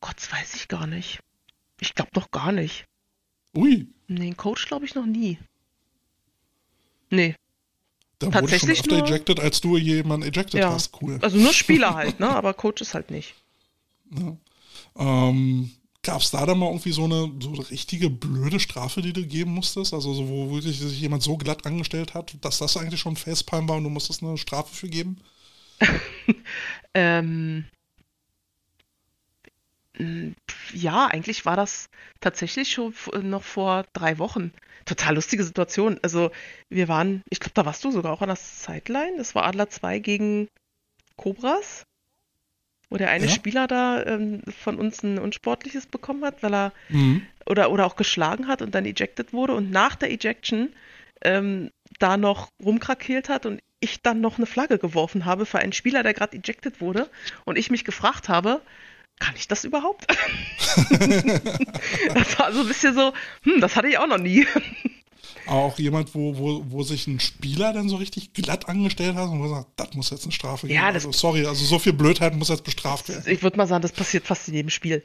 Gott, weiß ich gar nicht. Ich glaube doch gar nicht. Ui. Nee, einen Coach glaube ich noch nie. Nee. Da wurde schon öfter ejected, als du jemanden ejected ja. hast. Cool. Also nur Spieler halt, ne? Aber Coaches halt nicht. Ja. Ähm, Gab es da dann mal irgendwie so eine, so eine richtige blöde Strafe, die du geben musstest? Also so, wo wirklich sich jemand so glatt angestellt hat, dass das eigentlich schon Facepalm war und du musstest eine Strafe für geben? ähm, ja, eigentlich war das tatsächlich schon noch vor drei Wochen. Total lustige Situation. Also wir waren, ich glaube, da warst du sogar auch an der Sideline. Das war Adler 2 gegen Cobras, wo der eine ja. Spieler da ähm, von uns ein Unsportliches bekommen hat, weil er mhm. oder, oder auch geschlagen hat und dann ejected wurde und nach der Ejection ähm, da noch rumkrakeelt hat und ich dann noch eine Flagge geworfen habe für einen Spieler, der gerade ejected wurde und ich mich gefragt habe, kann ich das überhaupt? das war so ein bisschen so, hm, das hatte ich auch noch nie. Auch jemand, wo, wo, wo sich ein Spieler dann so richtig glatt angestellt hat und wo sagt, das muss jetzt eine Strafe geben. Ja, also, sorry, also so viel Blödheit muss jetzt bestraft werden. Ich würde mal sagen, das passiert fast in jedem Spiel.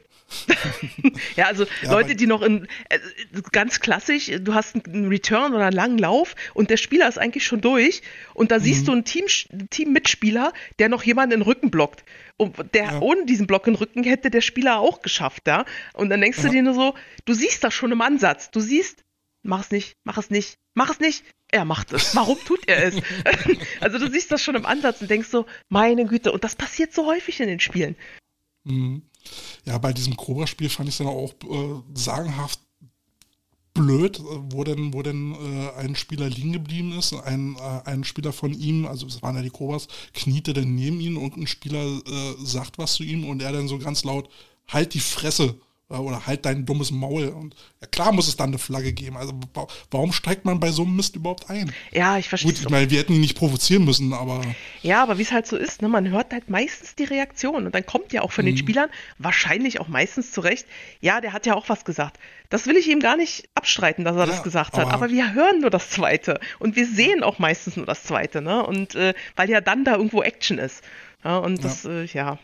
ja, also ja, Leute, die noch in, äh, ganz klassisch, du hast einen Return oder einen langen Lauf und der Spieler ist eigentlich schon durch und da siehst mhm. du einen Team, Teammitspieler, der noch jemanden in den Rücken blockt. Und der ja. ohne diesen Block in den Rücken hätte der Spieler auch geschafft, ja. Und dann denkst ja. du dir nur so, du siehst das schon im Ansatz. Du siehst, mach es nicht, mach es nicht, mach es nicht. Er macht es. Warum tut er es? also du siehst das schon im Ansatz und denkst so, meine Güte, und das passiert so häufig in den Spielen. Mhm. Ja, bei diesem Cobra-Spiel fand ich es dann auch äh, sagenhaft blöd, wo denn, wo denn äh, ein Spieler liegen geblieben ist. Ein, äh, ein Spieler von ihm, also es waren ja die Cobras, kniete dann neben ihn und ein Spieler äh, sagt was zu ihm und er dann so ganz laut, halt die Fresse oder halt dein dummes Maul. Und ja, klar muss es dann eine Flagge geben. Also warum steigt man bei so einem Mist überhaupt ein? Ja, ich verstehe. Gut, ich meine, wir hätten ihn nicht provozieren müssen, aber. Ja, aber wie es halt so ist, ne, man hört halt meistens die Reaktion. Und dann kommt ja auch von mhm. den Spielern, wahrscheinlich auch meistens zurecht, ja, der hat ja auch was gesagt. Das will ich ihm gar nicht abstreiten, dass er ja, das gesagt aber hat. Aber wir hören nur das Zweite. Und wir sehen auch meistens nur das Zweite, ne? Und äh, weil ja dann da irgendwo Action ist. Ja, und das, ja. Äh, ja.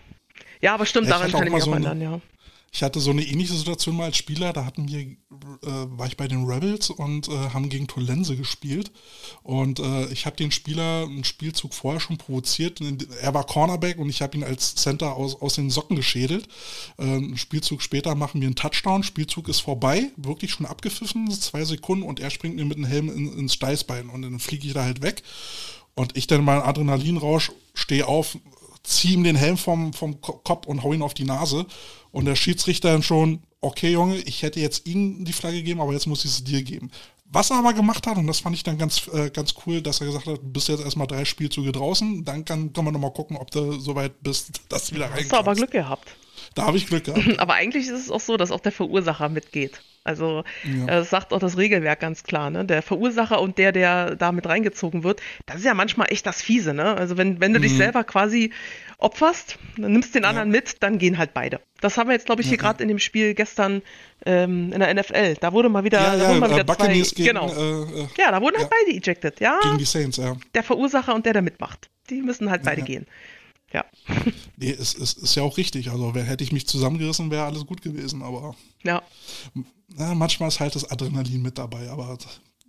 Ja, aber stimmt, daran kann ich mich auch so erinnern, ja. Ich hatte so eine ähnliche Situation mal als Spieler, da hatten wir, äh, war ich bei den Rebels und äh, haben gegen Tolense gespielt. Und äh, ich habe den Spieler einen Spielzug vorher schon provoziert. Er war Cornerback und ich habe ihn als Center aus, aus den Socken geschädelt. Äh, einen Spielzug später machen wir einen Touchdown, Spielzug ist vorbei, wirklich schon abgepfiffen, zwei Sekunden und er springt mir mit dem Helm in, ins Steißbein und dann fliege ich da halt weg. Und ich dann mal Adrenalinrausch, stehe auf, ziehe ihm den Helm vom, vom Kopf und hau ihn auf die Nase. Und der Schiedsrichter dann schon, okay Junge, ich hätte jetzt ihm die Flagge gegeben, aber jetzt muss ich sie dir geben. Was er aber gemacht hat, und das fand ich dann ganz, äh, ganz cool, dass er gesagt hat, du bist jetzt erstmal drei Spielzüge draußen, dann kann, kann man nochmal gucken, ob du soweit bist, dass du wieder rein Hast du aber Glück gehabt. Da habe ich Glück gehabt. aber eigentlich ist es auch so, dass auch der Verursacher mitgeht. Also ja. das sagt auch das Regelwerk ganz klar, ne? Der Verursacher und der, der da mit reingezogen wird, das ist ja manchmal echt das Fiese, ne? Also wenn, wenn du mhm. dich selber quasi opferst, dann nimmst den anderen ja. mit, dann gehen halt beide. Das haben wir jetzt, glaube ich, hier ja, gerade in dem Spiel gestern ähm, in der NFL. Da wurde mal wieder, ja, da wurden mal wieder zwei, gegen, genau. Äh, äh, ja, da wurden halt beide ejected, ja. Gegen die Saints, ja. Der Verursacher und der, der mitmacht. Die müssen halt beide gehen. Ja. Nee, es, es ist ja auch richtig. Also, hätte ich mich zusammengerissen, wäre alles gut gewesen, aber. Ja. Na, manchmal ist halt das Adrenalin mit dabei, aber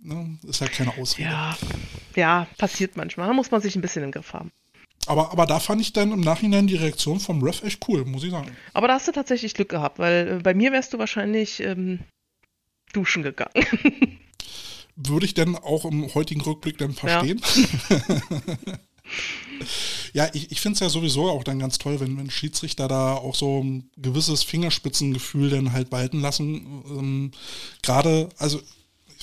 ne, ist halt keine Ausrede. Ja. ja, passiert manchmal. Da muss man sich ein bisschen im Griff haben. Aber, aber da fand ich dann im Nachhinein die Reaktion vom Ref echt cool, muss ich sagen. Aber da hast du tatsächlich Glück gehabt, weil äh, bei mir wärst du wahrscheinlich ähm, duschen gegangen. Würde ich denn auch im heutigen Rückblick dann verstehen? Ja. Ja, ich, ich finde es ja sowieso auch dann ganz toll, wenn, wenn Schiedsrichter da auch so ein gewisses Fingerspitzengefühl dann halt walten lassen. Ähm, Gerade, also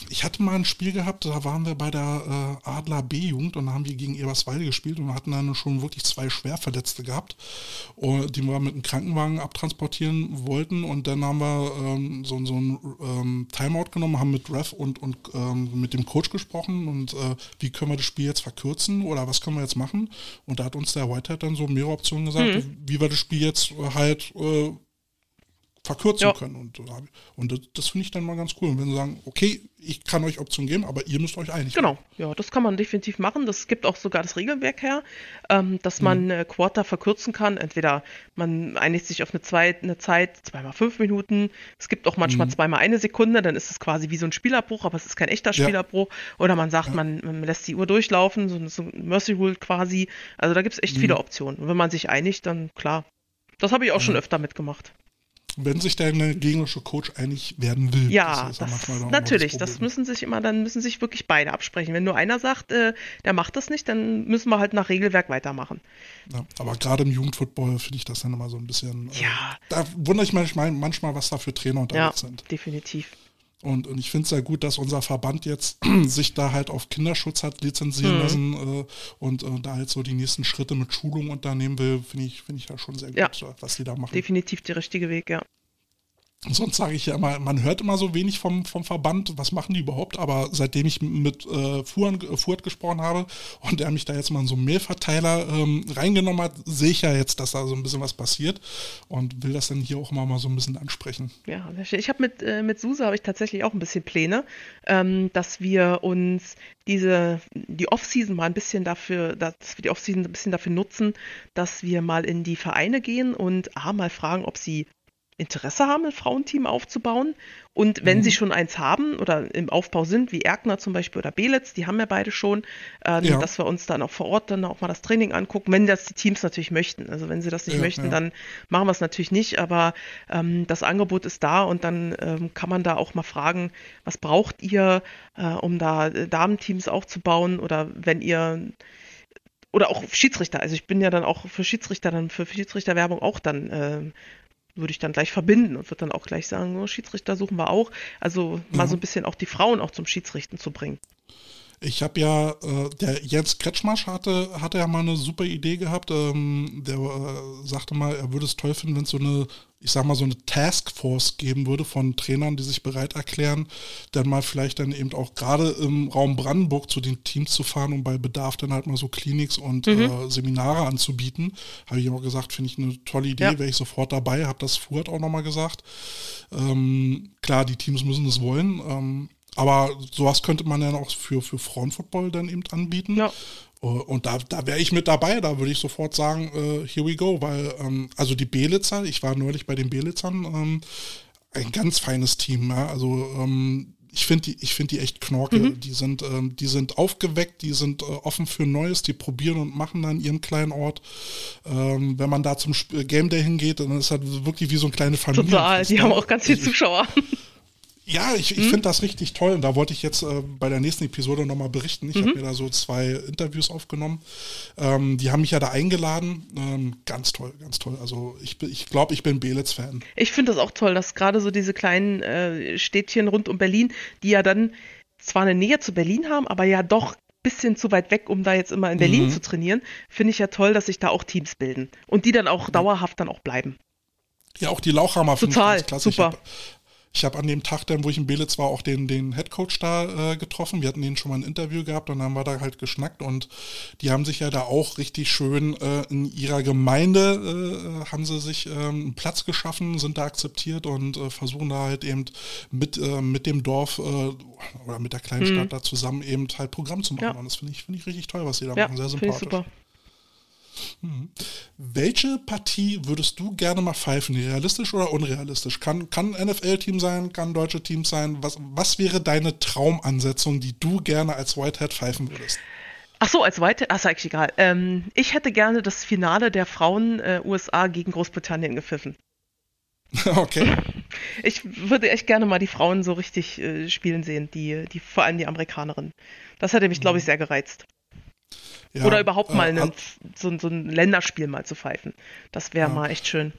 ich hatte mal ein Spiel gehabt, da waren wir bei der äh, Adler B-Jugend und da haben wir gegen Eberswalde gespielt und hatten dann schon wirklich zwei Schwerverletzte gehabt, uh, die wir mit einem Krankenwagen abtransportieren wollten und dann haben wir ähm, so, so ein ähm, Timeout genommen, haben mit Ref und, und ähm, mit dem Coach gesprochen und äh, wie können wir das Spiel jetzt verkürzen oder was können wir jetzt machen und da hat uns der Whitehead dann so mehrere Optionen gesagt, mhm. wie wir das Spiel jetzt halt äh, verkürzen ja. können. Und, und das, das finde ich dann mal ganz cool. Und wenn sie sagen, okay, ich kann euch Optionen geben, aber ihr müsst euch einig Genau, ja, das kann man definitiv machen. Das gibt auch sogar das Regelwerk her, ähm, dass man mhm. äh, Quarter verkürzen kann. Entweder man einigt sich auf eine, zwei, eine Zeit, zweimal fünf Minuten. Es gibt auch manchmal mhm. zweimal eine Sekunde, dann ist es quasi wie so ein Spielabbruch, aber es ist kein echter Spielabbruch. Ja. Oder man sagt, ja. man, man, lässt die Uhr durchlaufen, so, so ein Mercy Rule quasi. Also da gibt es echt mhm. viele Optionen. Und wenn man sich einigt, dann klar. Das habe ich auch schon öfter mitgemacht wenn sich der gegnerische Coach einig werden will. Ja, das das, natürlich. Das, das, müssen sich immer, dann müssen sich wirklich beide absprechen. Wenn nur einer sagt, äh, der macht das nicht, dann müssen wir halt nach Regelwerk weitermachen. Ja, aber gerade im Jugendfootball finde ich das dann immer so ein bisschen. Äh, ja. Da wundere ich manchmal, manchmal, was da für Trainer unterwegs ja, sind. Definitiv. Und, und ich finde es sehr gut, dass unser Verband jetzt sich da halt auf Kinderschutz hat lizenzieren mhm. lassen äh, und äh, da halt so die nächsten Schritte mit Schulung unternehmen will, finde ich, finde ich ja schon sehr gut, ja. was die da machen. Definitiv der richtige Weg, ja. Sonst sage ich ja immer, man hört immer so wenig vom, vom Verband, was machen die überhaupt, aber seitdem ich mit äh, Fuhren, äh, Fuhrt gesprochen habe und der mich da jetzt mal in so einen Mailverteiler ähm, reingenommen hat, sehe ich ja jetzt, dass da so ein bisschen was passiert und will das dann hier auch immer mal so ein bisschen ansprechen. Ja, ich habe mit, äh, mit Suse habe ich tatsächlich auch ein bisschen Pläne, ähm, dass wir uns diese, die Offseason mal ein bisschen dafür, dass wir die Offseason ein bisschen dafür nutzen, dass wir mal in die Vereine gehen und A, mal fragen, ob sie Interesse haben, ein Frauenteam aufzubauen. Und wenn mhm. sie schon eins haben oder im Aufbau sind, wie Erkner zum Beispiel oder Belitz, die haben ja beide schon, äh, ja. dass wir uns dann auch vor Ort dann auch mal das Training angucken, wenn das die Teams natürlich möchten. Also wenn sie das nicht ja, möchten, ja. dann machen wir es natürlich nicht, aber ähm, das Angebot ist da und dann ähm, kann man da auch mal fragen, was braucht ihr, äh, um da äh, Damenteams aufzubauen oder wenn ihr oder auch Schiedsrichter. Also ich bin ja dann auch für Schiedsrichter dann für Schiedsrichterwerbung auch dann äh, würde ich dann gleich verbinden und würde dann auch gleich sagen, oh, Schiedsrichter suchen wir auch. Also mal so ein bisschen auch die Frauen auch zum Schiedsrichten zu bringen. Ich habe ja, äh, der Jens Kretschmasch hatte, hatte ja mal eine super Idee gehabt. Ähm, der äh, sagte mal, er würde es toll finden, wenn es so eine, ich sag mal, so eine Taskforce geben würde von Trainern, die sich bereit erklären, dann mal vielleicht dann eben auch gerade im Raum Brandenburg zu den Teams zu fahren, um bei Bedarf dann halt mal so Kliniks und mhm. äh, Seminare anzubieten. Habe ich auch gesagt, finde ich eine tolle Idee, ja. wäre ich sofort dabei, habe das Fuhrt auch nochmal gesagt. Ähm, klar, die Teams müssen es wollen. Ähm, aber sowas könnte man ja auch für, für Frauenfootball dann eben anbieten. Ja. Äh, und da, da wäre ich mit dabei, da würde ich sofort sagen, uh, here we go, weil, ähm, also die Belitzer, ich war neulich bei den Belitzern, ähm, ein ganz feines Team, ja? also ähm, ich finde die, find die echt knorke. Mhm. Die, sind, ähm, die sind aufgeweckt, die sind äh, offen für Neues, die probieren und machen dann ihren kleinen Ort. Ähm, wenn man da zum Game Day hingeht, dann ist das wirklich wie so eine kleine Familie. Total, die haben auch ganz viele Zuschauer. Ja, ich, ich hm? finde das richtig toll und da wollte ich jetzt äh, bei der nächsten Episode nochmal berichten. Ich mhm. habe mir da so zwei Interviews aufgenommen. Ähm, die haben mich ja da eingeladen. Ähm, ganz toll, ganz toll. Also ich, ich glaube, ich bin Belitz-Fan. Ich finde das auch toll, dass gerade so diese kleinen äh, Städtchen rund um Berlin, die ja dann zwar eine Nähe zu Berlin haben, aber ja doch bisschen zu weit weg, um da jetzt immer in Berlin Mhm. zu trainieren, finde ich ja toll, dass sich da auch Teams bilden und die dann auch dauerhaft dann auch bleiben. Ja, auch die Lauchhammer finde ich ganz klasse. super. Ich habe an dem Tag, dann, wo ich in Belitz war, auch den, den Headcoach da äh, getroffen. Wir hatten den schon mal ein Interview gehabt und dann haben wir da halt geschnackt und die haben sich ja da auch richtig schön äh, in ihrer Gemeinde, äh, haben sie sich ähm, einen Platz geschaffen, sind da akzeptiert und äh, versuchen da halt eben mit, äh, mit dem Dorf äh, oder mit der kleinen Stadt da zusammen eben halt Programm zu machen. Mhm. Ja. Und das finde ich, finde ich richtig toll, was sie da Ja, machen. Sehr sympathisch. super. Welche Partie würdest du gerne mal pfeifen? Realistisch oder unrealistisch? Kann, kann NFL-Team sein, kann deutsche Team sein? Was, was wäre deine Traumansetzung, die du gerne als Whitehead pfeifen würdest? Ach so, als weite, ach, ist eigentlich egal. Ähm, ich hätte gerne das Finale der Frauen äh, USA gegen Großbritannien gepfiffen. okay. Ich würde echt gerne mal die Frauen so richtig äh, spielen sehen, die, die vor allem die Amerikanerinnen. Das hätte mich, glaube ich, sehr gereizt. Ja, Oder überhaupt äh, mal einen, al- so, ein- so ein Länderspiel mal zu pfeifen. Das wäre Ja. mal echt schön.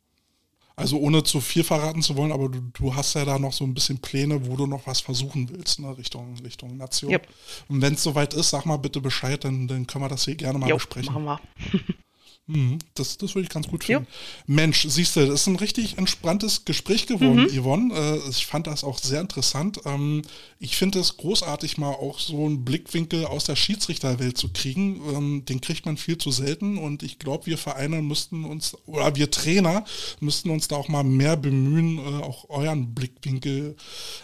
Also ohne zu viel verraten zu wollen, aber du, du hast ja da noch so ein bisschen Pläne, wo du noch was versuchen willst, ne? Richtung, Richtung Nation. Yep. Und wenn es soweit ist, sag mal bitte Bescheid, dann, dann können wir das hier gerne mal Jo, besprechen. machen wir. Mhm, das, das würde ich ganz gut finden. Mensch, siehst du, das ist ein richtig entspanntes Gespräch geworden, Mhm. Yvonne. Äh, ich fand das auch sehr interessant. Ähm, ich finde es großartig, mal auch so einen Blickwinkel aus der Schiedsrichterwelt zu kriegen. Ähm, den kriegt man viel zu selten und ich glaube, wir Vereine müssten uns, oder wir Trainer müssten uns da auch mal mehr bemühen, äh, auch euren Blickwinkel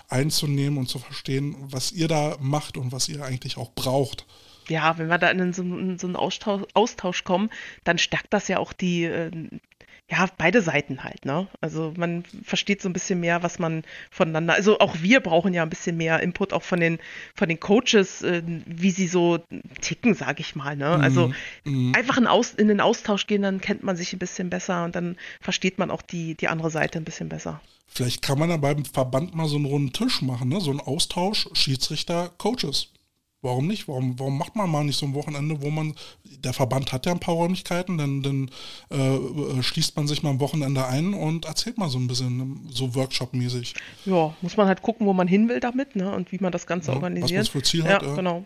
einzunehmen und zu verstehen, was ihr da macht und was ihr eigentlich auch braucht. Ja, wenn wir da in so, in so einen Austausch, Austausch kommen, dann stärkt das ja auch die, äh, ja, beide Seiten halt, ne? Also man versteht so ein bisschen mehr, was man voneinander, also auch wir brauchen ja ein bisschen mehr Input auch von den, von den Coaches, äh, wie sie so ticken, sag ich mal, ne? Also Mhm. einfach in, Aus, in den Austausch gehen, dann kennt man sich ein bisschen besser und dann versteht man auch die, die andere Seite ein bisschen besser. Vielleicht kann man ja beim Verband mal so einen runden Tisch machen, ne? so einen Austausch Schiedsrichter, Coaches. Warum nicht? Warum, warum macht man mal nicht so ein Wochenende, wo man, der Verband hat ja ein paar Räumlichkeiten, dann, dann äh, äh, schließt man sich mal am Wochenende ein und erzählt mal so ein bisschen, so Workshop-mäßig. Ja, muss man halt gucken, wo man hin will damit, ne? Und wie man das Ganze Ja, was man organisiert. für Ziel ja, hat, ja. genau.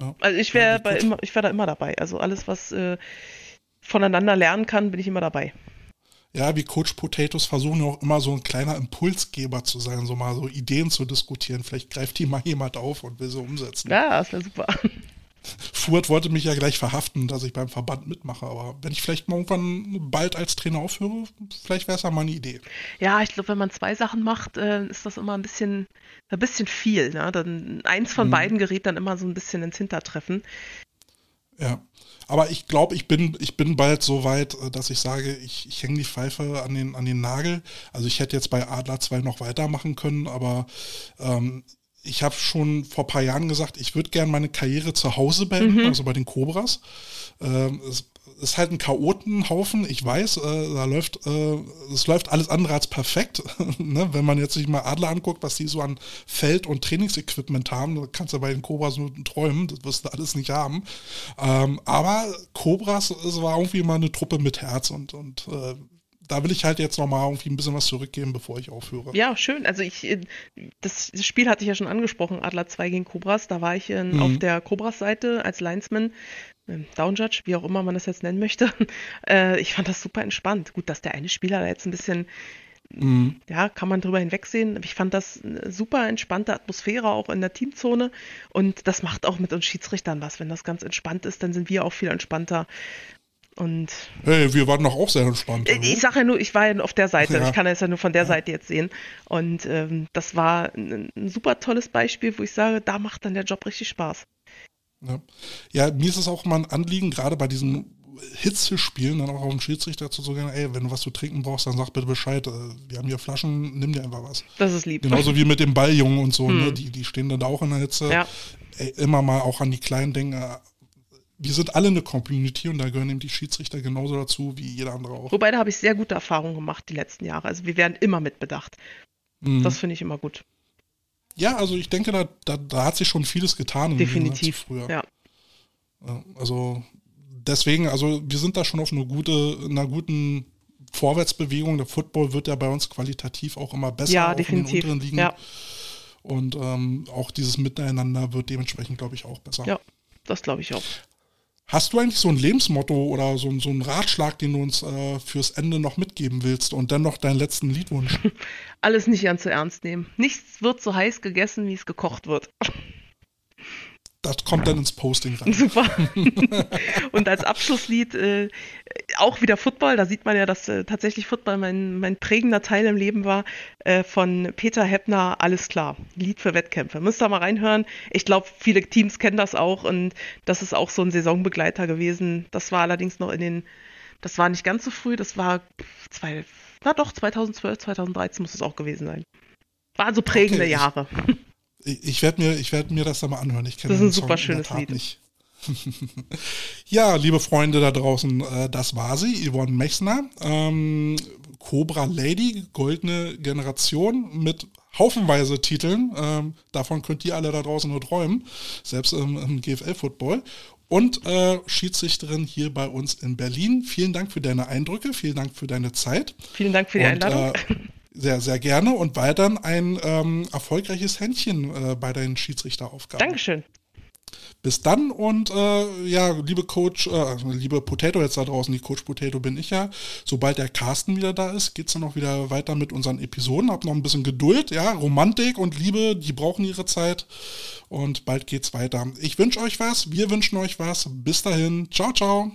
Ja. Also ich Ja, wäre immer, ich wäre da immer dabei. Also alles, was äh, voneinander lernen kann, bin ich immer dabei. Ja, wie Coach Potatoes versuchen auch immer so ein kleiner Impulsgeber zu sein, so mal so Ideen zu diskutieren. Vielleicht greift die mal jemand auf und will sie umsetzen. Ja, das wäre super. Fuhrt wollte mich ja gleich verhaften, dass ich beim Verband mitmache, aber wenn ich vielleicht mal irgendwann bald als Trainer aufhöre, vielleicht wäre es ja mal eine Idee. Ja, ich glaube, wenn man zwei Sachen macht, äh, ist das immer ein bisschen, ein bisschen viel. Ne? Dann eins von Mhm. beiden gerät dann immer so ein bisschen ins Hintertreffen. Ja. Aber ich glaube, ich bin, ich bin bald so weit, äh, dass ich sage, ich, ich hänge die Pfeife an den, an den Nagel. Also ich hätte jetzt bei Adler 2 noch weitermachen können, aber ähm, ich habe schon vor ein paar Jahren gesagt, ich würde gerne meine Karriere zu Hause beenden, also bei den Cobras. Ähm, es ist halt ein Chaotenhaufen, ich weiß, äh, da läuft, äh, es läuft alles andere als perfekt. ne? Wenn man jetzt sich mal Adler anguckt, was die so an Feld- und Trainingsequipment haben, da kannst du bei den Cobras nur träumen, das wirst du alles nicht haben. Ähm, aber Cobras, es war irgendwie mal eine Truppe mit Herz und, und äh, da will ich halt jetzt nochmal irgendwie ein bisschen was zurückgeben, bevor ich aufhöre. Ja, schön. Also ich, äh, das Spiel hatte ich ja schon angesprochen, Adler 2 gegen Cobras. Da war ich äh, Mhm. auf der Cobras-Seite als Linesman, Downjudge, wie auch immer man das jetzt nennen möchte. Äh, ich fand das super entspannt. Gut, dass der eine Spieler da jetzt ein bisschen, Mhm. ja, kann man drüber hinwegsehen. Ich fand das eine super entspannte Atmosphäre auch in der Teamzone. Und das macht auch mit uns Schiedsrichtern was. Wenn das ganz entspannt ist, dann sind wir auch viel entspannter. Und Hey, wir waren doch auch sehr entspannt. äh, ich sage ja nur, ich war ja auf der Seite. Ja. Ich kann das ja nur von der Seite jetzt sehen. Und ähm, das war ein, ein super tolles Beispiel, wo ich sage, da macht dann der Job richtig Spaß. Ja. ja, mir ist es auch mal ein Anliegen, gerade bei diesen Hitzespielen, dann auch auf den Schiedsrichter zu sagen, ey, wenn du was zu trinken brauchst, dann sag bitte Bescheid. Äh, Wir haben hier Flaschen, nimm dir einfach was. Das ist lieb. Genauso wie mit dem Balljungen und so, ne? die, die stehen dann da auch in der Hitze. Hm. Ja. Ey, immer mal auch an die kleinen Dinge. Wir sind alle eine Community und da gehören eben die Schiedsrichter genauso dazu wie jeder andere auch. Wobei, da habe ich sehr gute Erfahrungen gemacht die letzten Jahre. Also wir werden immer mitbedacht. Mhm. Das finde ich immer gut. Ja, also ich denke, da, da, da hat sich schon vieles getan. Definitiv. Früher. Ja. Also deswegen, also wir sind da schon auf eine gute, einer guten Vorwärtsbewegung. Der Football wird ja bei uns qualitativ auch immer besser, Ja, auch in den definitiv. unteren Ligen. Ja. Und ähm, auch dieses Miteinander wird dementsprechend, glaube ich, auch besser. Ja, das glaube ich auch. Hast du eigentlich so ein Lebensmotto oder so, so einen Ratschlag, den du uns äh, fürs Ende noch mitgeben willst und dann noch deinen letzten Liedwunsch? Alles nicht ganz so ernst nehmen. Nichts wird so heiß gegessen, wie es gekocht wird. Das kommt dann ins Posting rein. Super. und als Abschlusslied äh, auch wieder Football. Da sieht man ja, dass äh, tatsächlich Football mein, mein prägender Teil im Leben war. Äh, von Peter Heppner, Alles klar. Lied für Wettkämpfe. Müsst ihr mal reinhören. Ich glaube, viele Teams kennen das auch und das ist auch so ein Saisonbegleiter gewesen. Das war allerdings noch in den, das war nicht ganz so früh, das war zwei, na doch, 2012, 2013 muss es auch gewesen sein. War also prägende okay, Jahre. Ich, werde mir, werd mir das da mal anhören. Ich kenne das ist ein super schönes Lied. Nicht. ja, liebe Freunde da draußen, äh, das war sie, Yvonne Mechsner. Ähm, Cobra Lady, goldene Generation mit haufenweise Titeln. Ähm, davon könnt ihr alle da draußen nur träumen, selbst im, im GFL-Football. Und äh, Schiedsrichterin hier bei uns in Berlin. Vielen Dank für deine Eindrücke, vielen Dank für deine Zeit. Vielen Dank für die Und, Einladung. Äh, sehr, sehr gerne und weiterhin ein ähm, erfolgreiches Händchen äh, bei deinen Schiedsrichteraufgaben. Dankeschön. Bis dann und äh, ja, liebe Coach, äh, liebe Potato jetzt da draußen, die Coach Potato bin ich ja. Sobald der Carsten wieder da ist, geht es dann auch wieder weiter mit unseren Episoden. Hab noch ein bisschen Geduld, ja, Romantik und Liebe, die brauchen ihre Zeit und bald geht's weiter. Ich wünsche euch was, wir wünschen euch was. Bis dahin, ciao, ciao.